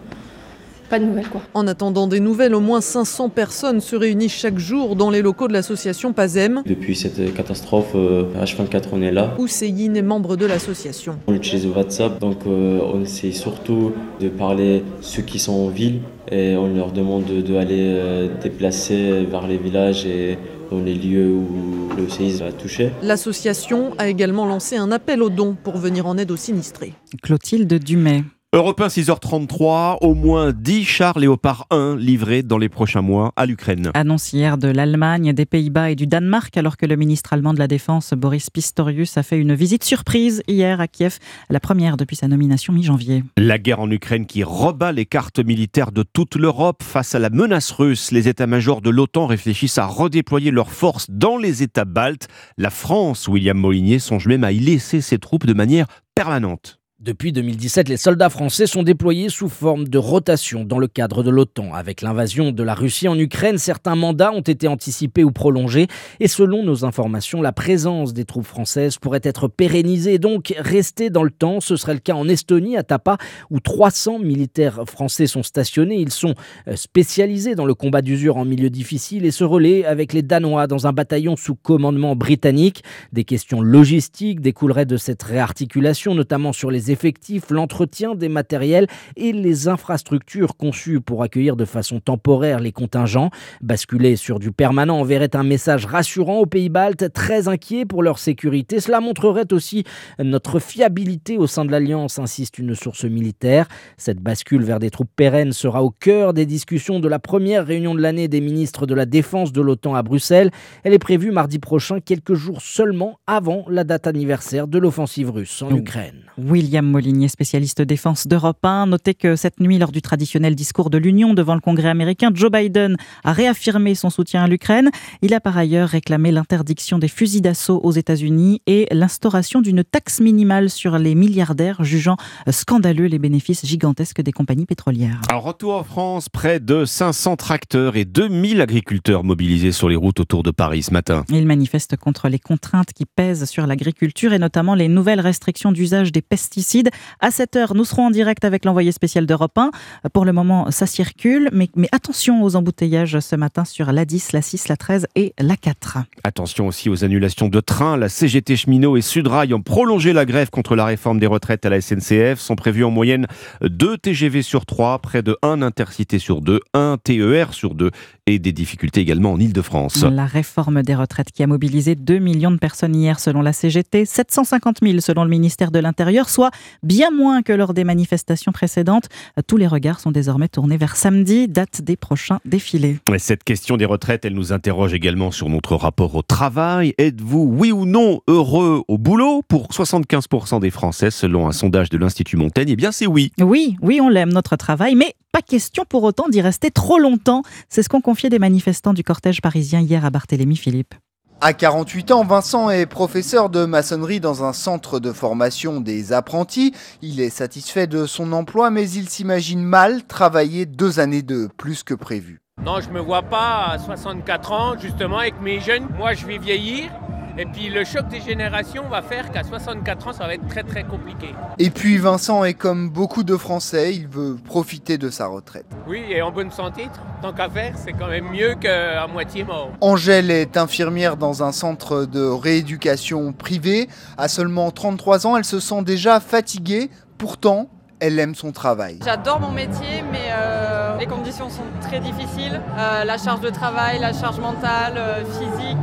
pas de nouvelles quoi. En attendant des nouvelles, au moins 500 personnes se réunissent chaque jour dans les locaux de l'association PASEM. Depuis cette catastrophe, euh, H24 on est là. Ousseyin est membre de l'association. On utilise WhatsApp, donc euh, on essaie surtout de parler ceux qui sont en ville et on leur demande de, de aller euh, déplacer vers les villages et dans les lieux où le séisme a touché. L'association a également lancé un appel aux dons pour venir en aide aux sinistrés. Clotilde Dumay. Europe 1, 6h33, au moins 10 chars Léopard 1 livrés dans les prochains mois à l'Ukraine. Annonce hier de l'Allemagne, des Pays-Bas et du Danemark, alors que le ministre allemand de la Défense, Boris Pistorius, a fait une visite surprise hier à Kiev, la première depuis sa nomination mi-janvier. La guerre en Ukraine qui rebat les cartes militaires de toute l'Europe face à la menace russe. Les états-majors de l'OTAN réfléchissent à redéployer leurs forces dans les États baltes. La France, William Molinier, songe même à y laisser ses troupes de manière permanente. Depuis 2017, les soldats français sont déployés sous forme de rotation dans le cadre de l'OTAN. Avec l'invasion de la Russie en Ukraine, certains mandats ont été anticipés ou prolongés. Et selon nos informations, la présence des troupes françaises pourrait être pérennisée et donc rester dans le temps. Ce serait le cas en Estonie, à Tapa, où 300 militaires français sont stationnés. Ils sont euh, spécialisés dans le combat d'usure en milieu difficile et se relaient avec les Danois dans un bataillon sous commandement britannique. Des questions logistiques découleraient de cette réarticulation, notamment sur les effectifs, l'entretien des matériels et les infrastructures conçues pour accueillir de façon temporaire les contingents. Basculer sur du permanent enverrait un message rassurant aux pays baltes, très inquiets pour leur sécurité. Cela montrerait aussi notre fiabilité au sein de l'Alliance, insiste une source militaire. Cette bascule vers des troupes pérennes sera au cœur des discussions de la première réunion de l'année des ministres de la Défense de l'OTAN à Bruxelles. Elle est prévue mardi prochain, quelques jours seulement avant la date anniversaire de l'offensive russe en Ukraine. William Molinier, spécialiste défense d'Europe 1. Notez que cette nuit, lors du traditionnel discours de l'Union devant le Congrès américain, Joe Biden a réaffirmé son soutien à l'Ukraine. Il a par ailleurs réclamé l'interdiction des fusils d'assaut aux États-Unis et l'instauration d'une taxe minimale sur les milliardaires, jugeant scandaleux les bénéfices gigantesques des compagnies pétrolières. En retour en France, près de 500 tracteurs et 2000 agriculteurs mobilisés sur les routes autour de Paris ce matin. Ils manifestent contre les contraintes qui pèsent sur l'agriculture et notamment les nouvelles restrictions d'usage des pesticides. À 7 heure, nous serons en direct avec l'envoyé spécial d'Europe 1. Pour le moment, ça circule, mais, mais attention aux embouteillages ce matin sur la 10, la 6, la 13 et la 4. Attention aussi aux annulations de trains. La CGT Cheminot et Sudrail ont prolongé la grève contre la réforme des retraites à la SNCF. Sont prévus en moyenne 2 TGV sur 3, près de 1 intercité sur 2, 1 TER sur 2 et des difficultés également en Ile-de-France. La réforme des retraites qui a mobilisé 2 millions de personnes hier selon la CGT, 750 000 selon le ministère de l'Intérieur, soit bien moins que lors des manifestations précédentes. Tous les regards sont désormais tournés vers samedi, date des prochains défilés. Cette question des retraites, elle nous interroge également sur notre rapport au travail. Êtes-vous, oui ou non, heureux au boulot? Pour 75% des Français, selon un sondage de l'Institut Montaigne, eh bien c'est oui. Oui, oui, on l'aime notre travail, mais pas question pour autant d'y rester trop longtemps. C'est ce qu'ont confié des manifestants du cortège parisien hier à Barthélémy Philippe. À 48 ans, Vincent est professeur de maçonnerie dans un centre de formation des apprentis. Il est satisfait de son emploi, mais il s'imagine mal travailler deux années de plus que prévu. Non, je me vois pas à 64 ans, justement, avec mes jeunes. Moi, je vais vieillir. Et puis le choc des générations va faire qu'à 64 ans, ça va être très très compliqué. Et puis Vincent est comme beaucoup de Français, il veut profiter de sa retraite. Oui, et en bonne santé, tant qu'à faire, c'est quand même mieux qu'à moitié mort. Angèle est infirmière dans un centre de rééducation privé. À seulement 33 ans, elle se sent déjà fatiguée. Pourtant, elle aime son travail. J'adore mon métier, mais euh, les conditions sont très difficiles. Euh, la charge de travail, la charge mentale, euh, physique.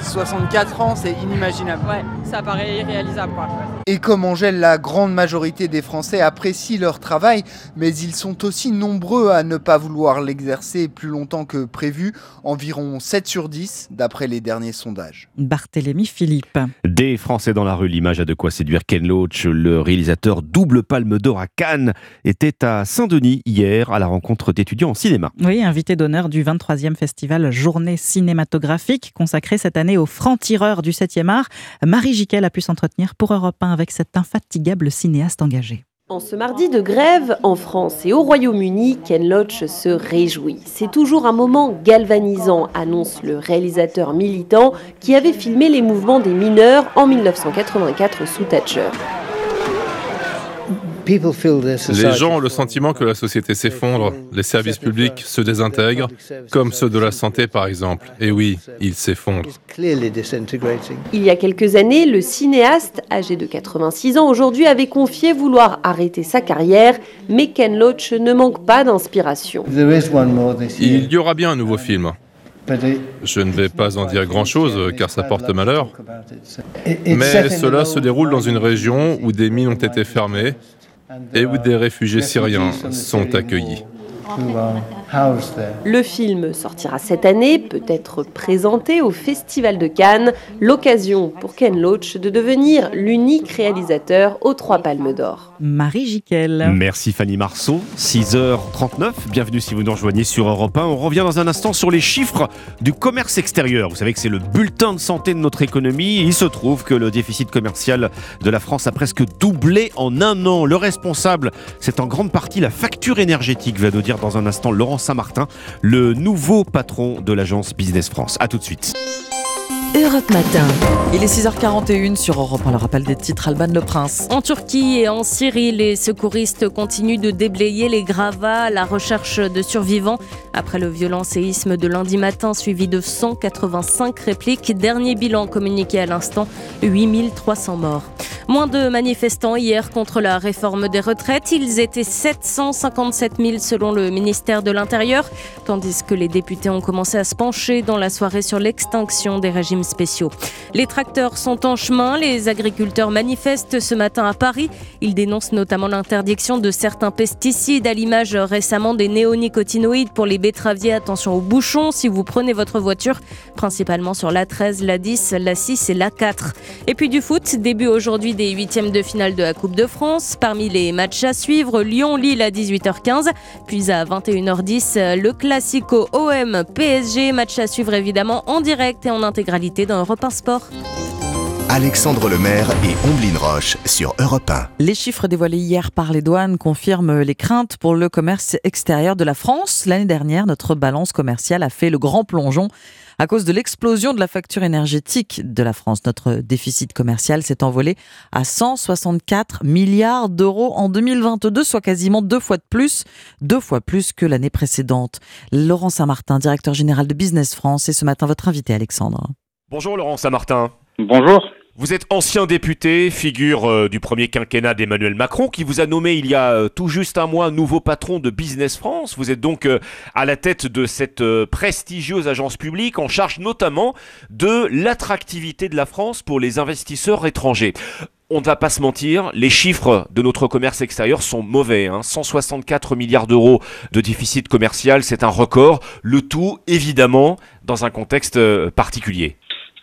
64 ans, c'est inimaginable. Ouais, ça paraît irréalisable. Quoi. Et comme Angèle, la grande majorité des Français apprécient leur travail, mais ils sont aussi nombreux à ne pas vouloir l'exercer plus longtemps que prévu, environ 7 sur 10 d'après les derniers sondages. Barthélémy Philippe. Des Français dans la rue, l'image a de quoi séduire Ken Loach, le réalisateur double palme d'or à Cannes, était à Saint-Denis hier à la rencontre d'étudiants en cinéma. Oui, invité d'honneur du 23e festival Journée cinématographique consacré cette année aux francs-tireurs du 7e art. Marie Jiquel a pu s'entretenir pour Europe 1 avec cet infatigable cinéaste engagé. En ce mardi de grève, en France et au Royaume-Uni, Ken Loach se réjouit. C'est toujours un moment galvanisant, annonce le réalisateur militant qui avait filmé les mouvements des mineurs en 1984 sous Thatcher. Les gens ont le sentiment que la société s'effondre, les services publics se désintègrent, comme ceux de la santé par exemple. Et oui, ils s'effondrent. Il y a quelques années, le cinéaste, âgé de 86 ans aujourd'hui, avait confié vouloir arrêter sa carrière, mais Ken Loach ne manque pas d'inspiration. Il y aura bien un nouveau film. Je ne vais pas en dire grand-chose car ça porte malheur. Mais cela se déroule dans une région où des mines ont été fermées et où des réfugiés syriens sont accueillis. Le film sortira cette année, peut être présenté au Festival de Cannes, l'occasion pour Ken Loach de devenir l'unique réalisateur aux trois palmes d'or. Marie Jiquel. Merci Fanny Marceau, 6h39, bienvenue si vous nous rejoignez sur Europe 1. On revient dans un instant sur les chiffres du commerce extérieur. Vous savez que c'est le bulletin de santé de notre économie. Il se trouve que le déficit commercial de la France a presque doublé en un an. Le responsable, c'est en grande partie la facture énergétique, va nous dire dans un instant Laurent Saint-Martin, le nouveau patron de l'agence Business France. A tout de suite. Europe Matin. Il est 6h41 sur Europe 1, le rappel des titres, Alban Le Prince. En Turquie et en Syrie, les secouristes continuent de déblayer les gravats à la recherche de survivants. Après le violent séisme de lundi matin, suivi de 185 répliques, dernier bilan communiqué à l'instant, 8300 morts. Moins de manifestants hier contre la réforme des retraites. Ils étaient 757 000 selon le ministère de l'Intérieur, tandis que les députés ont commencé à se pencher dans la soirée sur l'extinction des régimes spéciaux. Les tracteurs sont en chemin. Les agriculteurs manifestent ce matin à Paris. Ils dénoncent notamment l'interdiction de certains pesticides, à l'image récemment des néonicotinoïdes pour les betteraviers. Attention aux bouchons si vous prenez votre voiture, principalement sur la 13, la 10, la 6 et la 4. Et puis du foot, début aujourd'hui des huitièmes de finale de la Coupe de France. Parmi les matchs à suivre, Lyon-Lille à 18h15, puis à 21h10, le Classico OM-PSG. Match à suivre évidemment en direct et en intégralité dans Europe 1 Sport. Alexandre Lemaire et Omblin Roche sur Europe 1. Les chiffres dévoilés hier par les douanes confirment les craintes pour le commerce extérieur de la France. L'année dernière, notre balance commerciale a fait le grand plongeon à cause de l'explosion de la facture énergétique de la France. Notre déficit commercial s'est envolé à 164 milliards d'euros en 2022, soit quasiment deux fois de plus, deux fois plus que l'année précédente. Laurent Saint-Martin, directeur général de Business France, est ce matin votre invité, Alexandre. Bonjour Laurent Saint-Martin. Bonjour. Vous êtes ancien député, figure euh, du premier quinquennat d'Emmanuel Macron, qui vous a nommé il y a euh, tout juste un mois nouveau patron de Business France. Vous êtes donc euh, à la tête de cette prestigieuse agence publique en charge notamment de l'attractivité de la France pour les investisseurs étrangers. On ne va pas se mentir, les chiffres de notre commerce extérieur sont mauvais. Hein. 164 milliards d'euros de déficit commercial, c'est un record. Le tout, évidemment, dans un contexte particulier.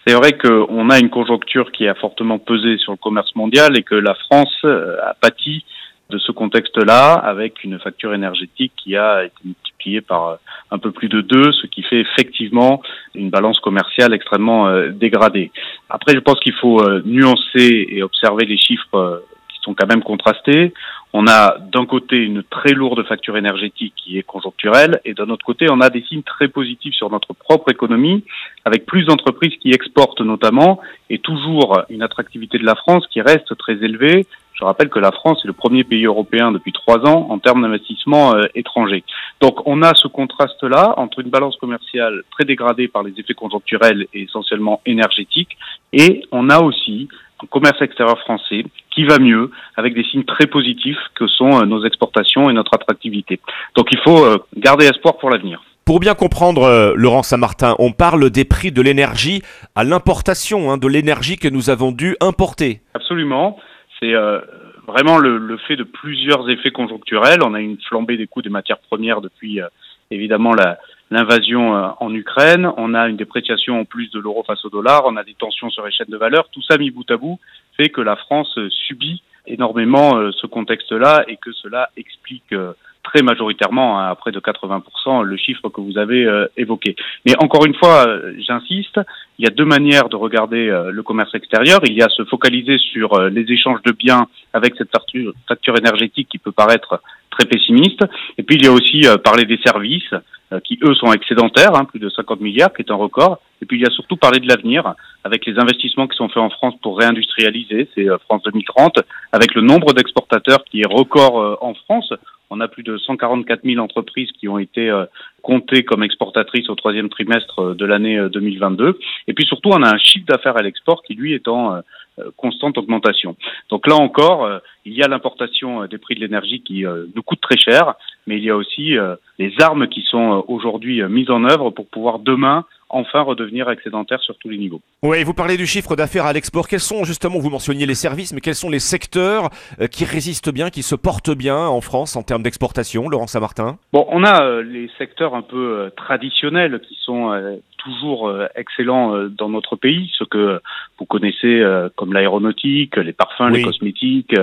C'est vrai qu'on a une conjoncture qui a fortement pesé sur le commerce mondial et que la France euh, a pâti de ce contexte-là avec une facture énergétique qui a été multipliée par euh, un peu plus de deux, ce qui fait effectivement une balance commerciale extrêmement euh, dégradée. Après, je pense qu'il faut nuancer et observer les chiffres qui sont quand même contrastés. On a d'un côté une très lourde facture énergétique qui est conjoncturelle et d'un autre côté on a des signes très positifs sur notre propre économie avec plus d'entreprises qui exportent notamment et toujours une attractivité de la France qui reste très élevée. Je rappelle que la France est le premier pays européen depuis trois ans en termes d'investissement euh, étranger. Donc on a ce contraste-là entre une balance commerciale très dégradée par les effets conjoncturels et essentiellement énergétiques et on a aussi un commerce extérieur français qui va mieux, avec des signes très positifs que sont euh, nos exportations et notre attractivité. Donc il faut euh, garder espoir pour l'avenir. Pour bien comprendre, euh, Laurent Saint-Martin, on parle des prix de l'énergie à l'importation, hein, de l'énergie que nous avons dû importer. Absolument. C'est vraiment le, fait de plusieurs effets conjoncturels. On a une flambée des coûts des matières premières depuis évidemment l'invasion en Ukraine. On a une dépréciation en plus de l'euro face au dollar. On a des tensions sur les chaînes de valeur. Tout ça mis bout à bout fait que la France subit énormément euh, ce contexte-là et que cela explique euh, très majoritairement, hein, à près de 80%, le chiffre que vous avez euh, évoqué. Mais encore une fois, j'insiste, il y a deux manières de regarder le commerce extérieur. Il y a se focaliser sur les échanges de biens avec cette facture énergétique qui peut paraître très pessimiste. Et puis il y a aussi parler des services qui, eux, sont excédentaires, hein, plus de 50 milliards, qui est un record. Et puis il y a surtout parler de l'avenir, avec les investissements qui sont faits en France pour réindustrialiser, c'est euh, France 2030, avec le nombre d'exportateurs qui est record euh, en France. On a plus de 144 000 entreprises qui ont été euh, comptées comme exportatrices au troisième trimestre de l'année 2022. Et puis surtout, on a un chiffre d'affaires à l'export qui, lui, est en constante augmentation. Donc là encore, il y a l'importation des prix de l'énergie qui nous coûte très cher, mais il y a aussi les armes qui sont aujourd'hui mises en œuvre pour pouvoir demain enfin redevenir excédentaire sur tous les niveaux. Oui, vous parlez du chiffre d'affaires à l'export. Quels sont justement, vous mentionniez les services, mais quels sont les secteurs euh, qui résistent bien, qui se portent bien en France en termes d'exportation, Laurent Saint-Martin? Bon, on a euh, les secteurs un peu euh, traditionnels qui sont toujours excellents dans notre pays, ce que vous connaissez comme l'aéronautique, les parfums, les cosmétiques,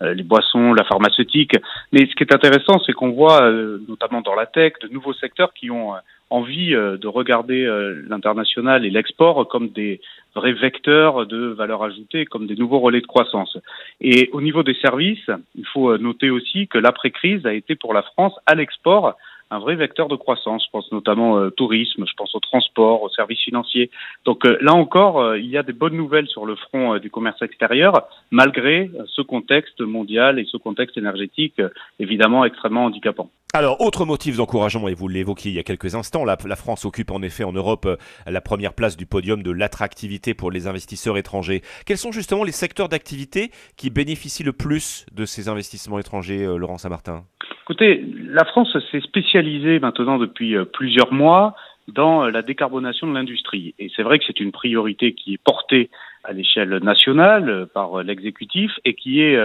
les boissons, la pharmaceutique. Mais ce qui est intéressant, c'est qu'on voit, notamment dans la tech, de nouveaux secteurs qui ont envie euh, de regarder euh, l'international et l'export comme des vrais vecteurs de valeur ajoutée, comme des nouveaux relais de croissance. Et au niveau des services, il faut euh, noter aussi que l'après-crise a été pour la France à l'export un vrai vecteur de croissance. Je pense notamment au tourisme, je pense au transport, aux services financiers. Donc là encore, il y a des bonnes nouvelles sur le front du commerce extérieur, malgré ce contexte mondial et ce contexte énergétique évidemment extrêmement handicapant. Alors, autre motif d'encouragement, et vous l'évoquiez il y a quelques instants, la, France occupe en effet en Europe euh, la première place du podium de l'attractivité pour les investisseurs étrangers. Quels sont justement les secteurs d'activité qui bénéficient le plus de ces investissements étrangers, euh, Laurent Saint-Martin? Écoutez, la France s'est spécialisée maintenant depuis euh, plusieurs mois dans la décarbonation de l'industrie. Et c'est vrai que c'est une priorité qui est portée à l'échelle nationale par l'exécutif et qui est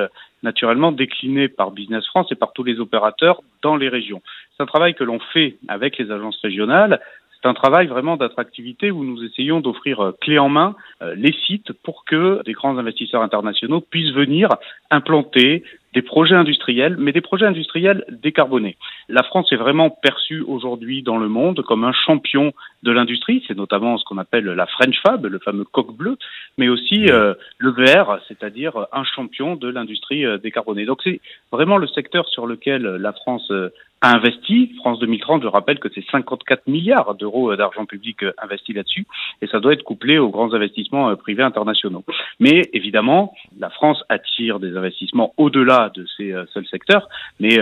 naturellement décliné par Business France et par tous les opérateurs dans les régions. C'est un travail que l'on fait avec les agences régionales. C'est un travail vraiment d'attractivité où nous essayons d'offrir euh, clé en main euh, les sites pour que des grands investisseurs internationaux puissent venir implanter des projets industriels, mais des projets industriels décarbonés. La France est vraiment perçue aujourd'hui dans le monde comme un champion de l'industrie. C'est notamment ce qu'on appelle la French Fab, le fameux coq bleu, mais aussi euh, le VR, c'est-à-dire un champion de l'industrie euh, décarbonée. Donc c'est vraiment le secteur sur lequel la France euh, a investi. France 2030, je rappelle que c'est 54 milliards d'euros d'argent public investi là-dessus, et ça doit être couplé aux grands investissements privés internationaux. Mais évidemment, la France attire des investissements au-delà de ces seuls secteurs, mais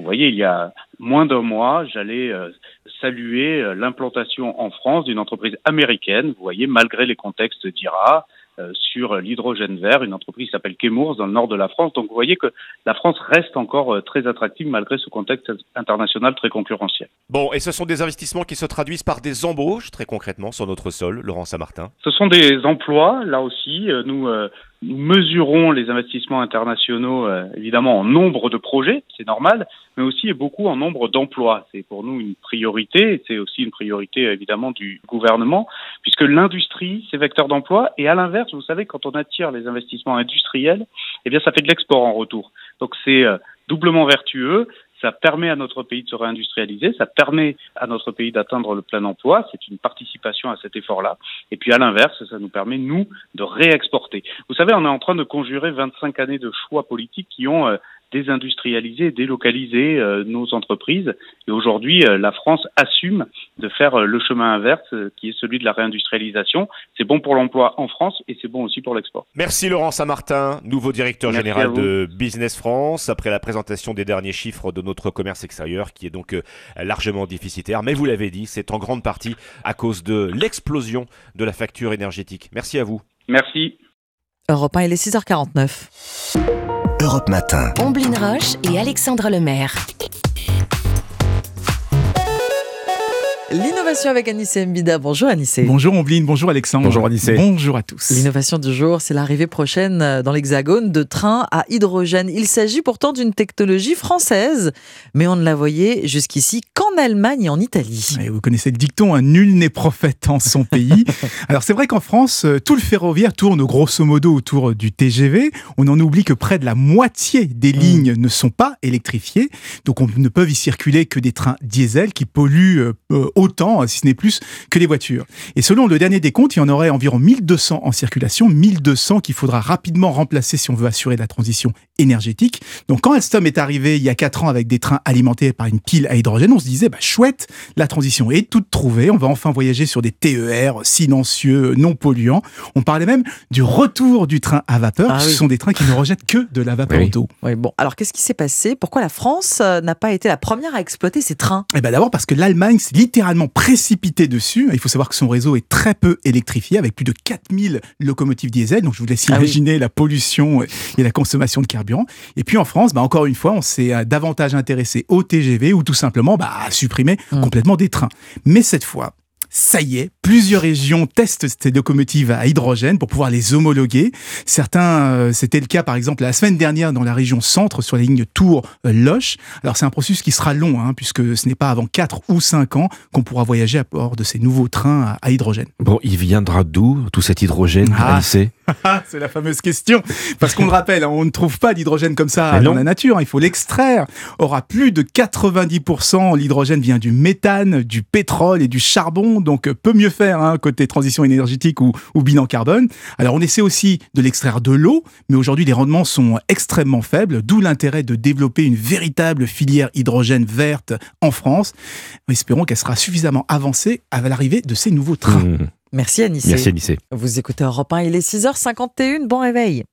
vous voyez, il y a moins d'un mois, j'allais euh, saluer euh, l'implantation en France d'une entreprise américaine, vous voyez, malgré les contextes d'IRA, euh, sur l'hydrogène vert, une entreprise qui s'appelle Chemours dans le nord de la France. Donc vous voyez que la France reste encore très attractive malgré ce contexte international très concurrentiel. Bon, et ce sont des investissements qui se traduisent par des embauches, très concrètement, sur notre sol, Laurent Saint-Martin? Ce sont des emplois, là aussi. Nous, nous mesurons les investissements internationaux euh, évidemment en nombre de projets, c'est normal, mais aussi beaucoup en nombre d'emplois. C'est pour nous une priorité, c'est aussi une priorité évidemment du gouvernement, puisque l'industrie, c'est vecteur d'emploi, et à l'inverse, vous savez, quand on attire les investissements industriels, eh bien ça fait de l'export en retour. Donc c'est euh, doublement vertueux, ça permet à notre pays de se réindustrialiser, ça permet à notre pays d'atteindre le plein emploi, c'est une participation à cet effort-là. Et puis à l'inverse, ça nous permet, nous, de réexporter. Vous savez, on est en train de conjurer 25 années de choix politiques qui ont euh, désindustrialiser, délocaliser euh, nos entreprises. Et aujourd'hui, euh, la France assume de faire euh, le chemin inverse, qui est celui de la réindustrialisation. C'est bon pour l'emploi en France et c'est bon aussi pour l'export. Merci Laurent Saint-Martin, nouveau directeur général de Business France, après la présentation des derniers chiffres de notre commerce extérieur, qui est donc largement déficitaire. Mais vous l'avez dit, c'est en grande partie à cause de l'explosion de la facture énergétique. Merci à vous. Merci. Europe 1, il est 6h49. Europe. Omblin Roche et Alexandre Lemaire. L'innovation avec Anissé Mbida. Bonjour Anissé. Bonjour Ombline, bonjour Alexandre. Bonjour Anissé. Bonjour à tous. L'innovation du jour, c'est l'arrivée prochaine euh, dans l'Hexagone de trains à hydrogène. Il s'agit pourtant d'une technologie française, mais on ne la voyait jusqu'ici qu'en Allemagne et en Italie. Et vous connaissez le dicton, un hein, nul n'est prophète en son pays. Alors c'est vrai qu'en France, euh, tout le ferroviaire tourne grosso modo autour du TGV. On en oublie que près de la moitié des mm. lignes ne sont pas électrifiées. Donc on ne peut y circuler que des trains diesel qui polluent euh, autant, si ce n'est plus, que les voitures. Et selon le dernier décompte, il y en aurait environ 1200 en circulation, 1200 qu'il faudra rapidement remplacer si on veut assurer la transition énergétique. Donc quand Alstom est arrivé il y a 4 ans avec des trains alimentés par une pile à hydrogène, on se disait, bah, chouette, la transition est toute trouvée, on va enfin voyager sur des TER silencieux, non polluants. On parlait même du retour du train à vapeur, ah ce sont des trains qui ne rejettent que de la vapeur auto. Oui, bon, alors qu'est-ce qui s'est passé? Pourquoi la France euh, n'a pas été la première à exploiter ces trains? Eh ben d'abord parce que l'Allemagne, c'est littéralement littéralement précipité dessus. Il faut savoir que son réseau est très peu électrifié, avec plus de 4000 locomotives diesel. Donc je vous laisse Ah oui. imaginer la pollution et la consommation de carburant. Et puis en France, bah, encore une fois, on s'est euh, davantage intéressé au TGV ou tout simplement bah, à supprimer complètement des trains. Mais cette fois, ça y est, plusieurs régions testent ces locomotives à hydrogène pour pouvoir les homologuer. Certains, euh, c'était le cas par exemple la semaine dernière dans la région centre sur la ligne Tours-Loche. Alors c'est un processus qui sera long, hein, puisque ce n'est pas avant 4 ou 5 ans qu'on pourra voyager à bord de ces nouveaux trains à, à hydrogène. Bon, il viendra d'où tout cet hydrogène Ah. C'est la fameuse question. Parce qu'on le rappelle, hein, on ne trouve pas d'hydrogène comme ça dans la nature. hein, Il faut l'extraire. Aura plus de 90%. L'hydrogène vient du méthane, du pétrole et du charbon. Donc, euh, peut mieux faire hein, côté transition énergétique ou, ou bilan carbone. Alors, on essaie aussi de l'extraire de l'eau. Mais aujourd'hui, les rendements sont extrêmement faibles. D'où l'intérêt de développer une véritable filière hydrogène verte en France. Espérons qu'elle sera suffisamment avancée à l'arrivée de ces nouveaux trains. Mmh. Merci Anissé. Merci Anissé. Vous écoutez Europe 1, il est 6h51, bon réveil.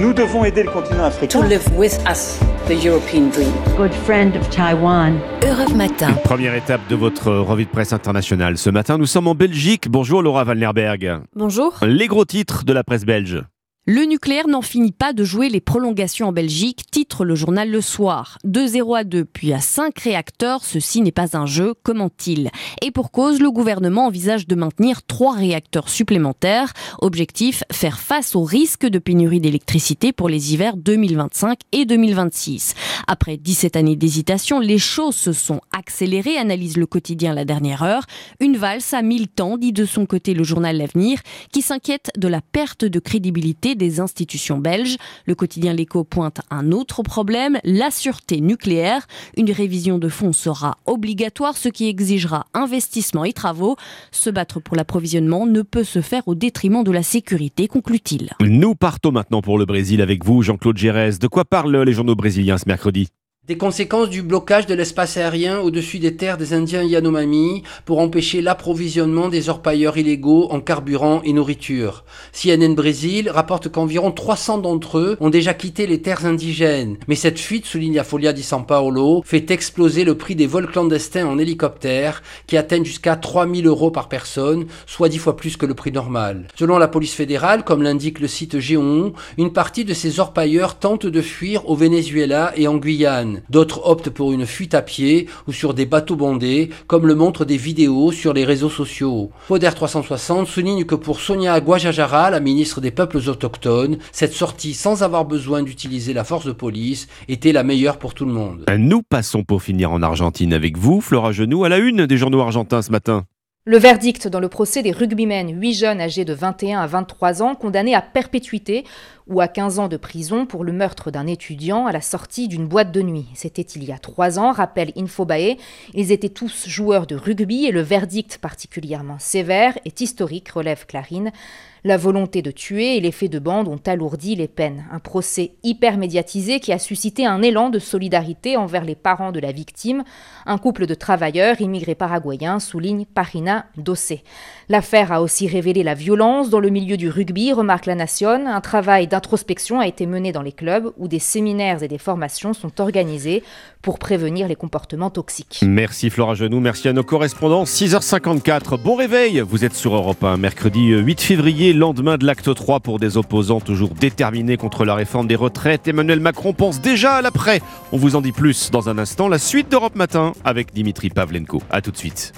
Nous devons aider le continent africain. to live with us the European dream. Good friend of Taiwan. Europe Matin. Première étape de votre revue de presse internationale. Ce matin, nous sommes en Belgique. Bonjour Laura Van Lerberg. Bonjour. Les gros titres de la presse belge. Le nucléaire n'en finit pas de jouer les prolongations en Belgique, titre le journal Le Soir. De 0 à 2 puis à 5 réacteurs, ceci n'est pas un jeu, comment-il Et pour cause, le gouvernement envisage de maintenir 3 réacteurs supplémentaires. Objectif, faire face au risque de pénurie d'électricité pour les hivers 2025 et 2026. Après 17 années d'hésitation, les choses se sont accélérées, analyse le quotidien La Dernière Heure. Une valse à mille temps, dit de son côté le journal L'Avenir, qui s'inquiète de la perte de crédibilité des institutions belges. Le quotidien L'Écho pointe un autre problème, la sûreté nucléaire. Une révision de fonds sera obligatoire, ce qui exigera investissement et travaux. Se battre pour l'approvisionnement ne peut se faire au détriment de la sécurité, conclut-il. Nous partons maintenant pour le Brésil avec vous, Jean-Claude Gérès. De quoi parlent les journaux brésiliens ce mercredi? Des conséquences du blocage de l'espace aérien au-dessus des terres des Indiens Yanomami pour empêcher l'approvisionnement des orpailleurs illégaux en carburant et nourriture. CNN Brésil rapporte qu'environ 300 d'entre eux ont déjà quitté les terres indigènes. Mais cette fuite, souligne la Folia di São Paulo, fait exploser le prix des vols clandestins en hélicoptère qui atteignent jusqu'à 3000 euros par personne, soit 10 fois plus que le prix normal. Selon la police fédérale, comme l'indique le site Géon, une partie de ces orpailleurs tentent de fuir au Venezuela et en Guyane. D'autres optent pour une fuite à pied ou sur des bateaux bondés, comme le montrent des vidéos sur les réseaux sociaux. Poder 360 souligne que pour Sonia Guajajara, la ministre des peuples autochtones, cette sortie sans avoir besoin d'utiliser la force de police était la meilleure pour tout le monde. Nous passons pour finir en Argentine avec vous, Flora Genoux, à la une des journaux argentins ce matin. Le verdict dans le procès des rugbymen, 8 jeunes âgés de 21 à 23 ans, condamnés à perpétuité ou à 15 ans de prison pour le meurtre d'un étudiant à la sortie d'une boîte de nuit. C'était il y a 3 ans, rappelle Infobae. Ils étaient tous joueurs de rugby et le verdict particulièrement sévère est historique, relève Clarine. La volonté de tuer et l'effet de bande ont alourdi les peines. Un procès hyper médiatisé qui a suscité un élan de solidarité envers les parents de la victime, un couple de travailleurs immigrés paraguayens, souligne Parina Dossé. L'affaire a aussi révélé la violence dans le milieu du rugby, remarque la Nation. Un travail d'introspection a été mené dans les clubs où des séminaires et des formations sont organisés pour prévenir les comportements toxiques. Merci Flora Genoux, merci à nos correspondants. 6h54, bon réveil, vous êtes sur Europe 1, mercredi 8 février, lendemain de l'acte 3 pour des opposants toujours déterminés contre la réforme des retraites. Emmanuel Macron pense déjà à l'après. On vous en dit plus dans un instant. La suite d'Europe Matin avec Dimitri Pavlenko. A tout de suite.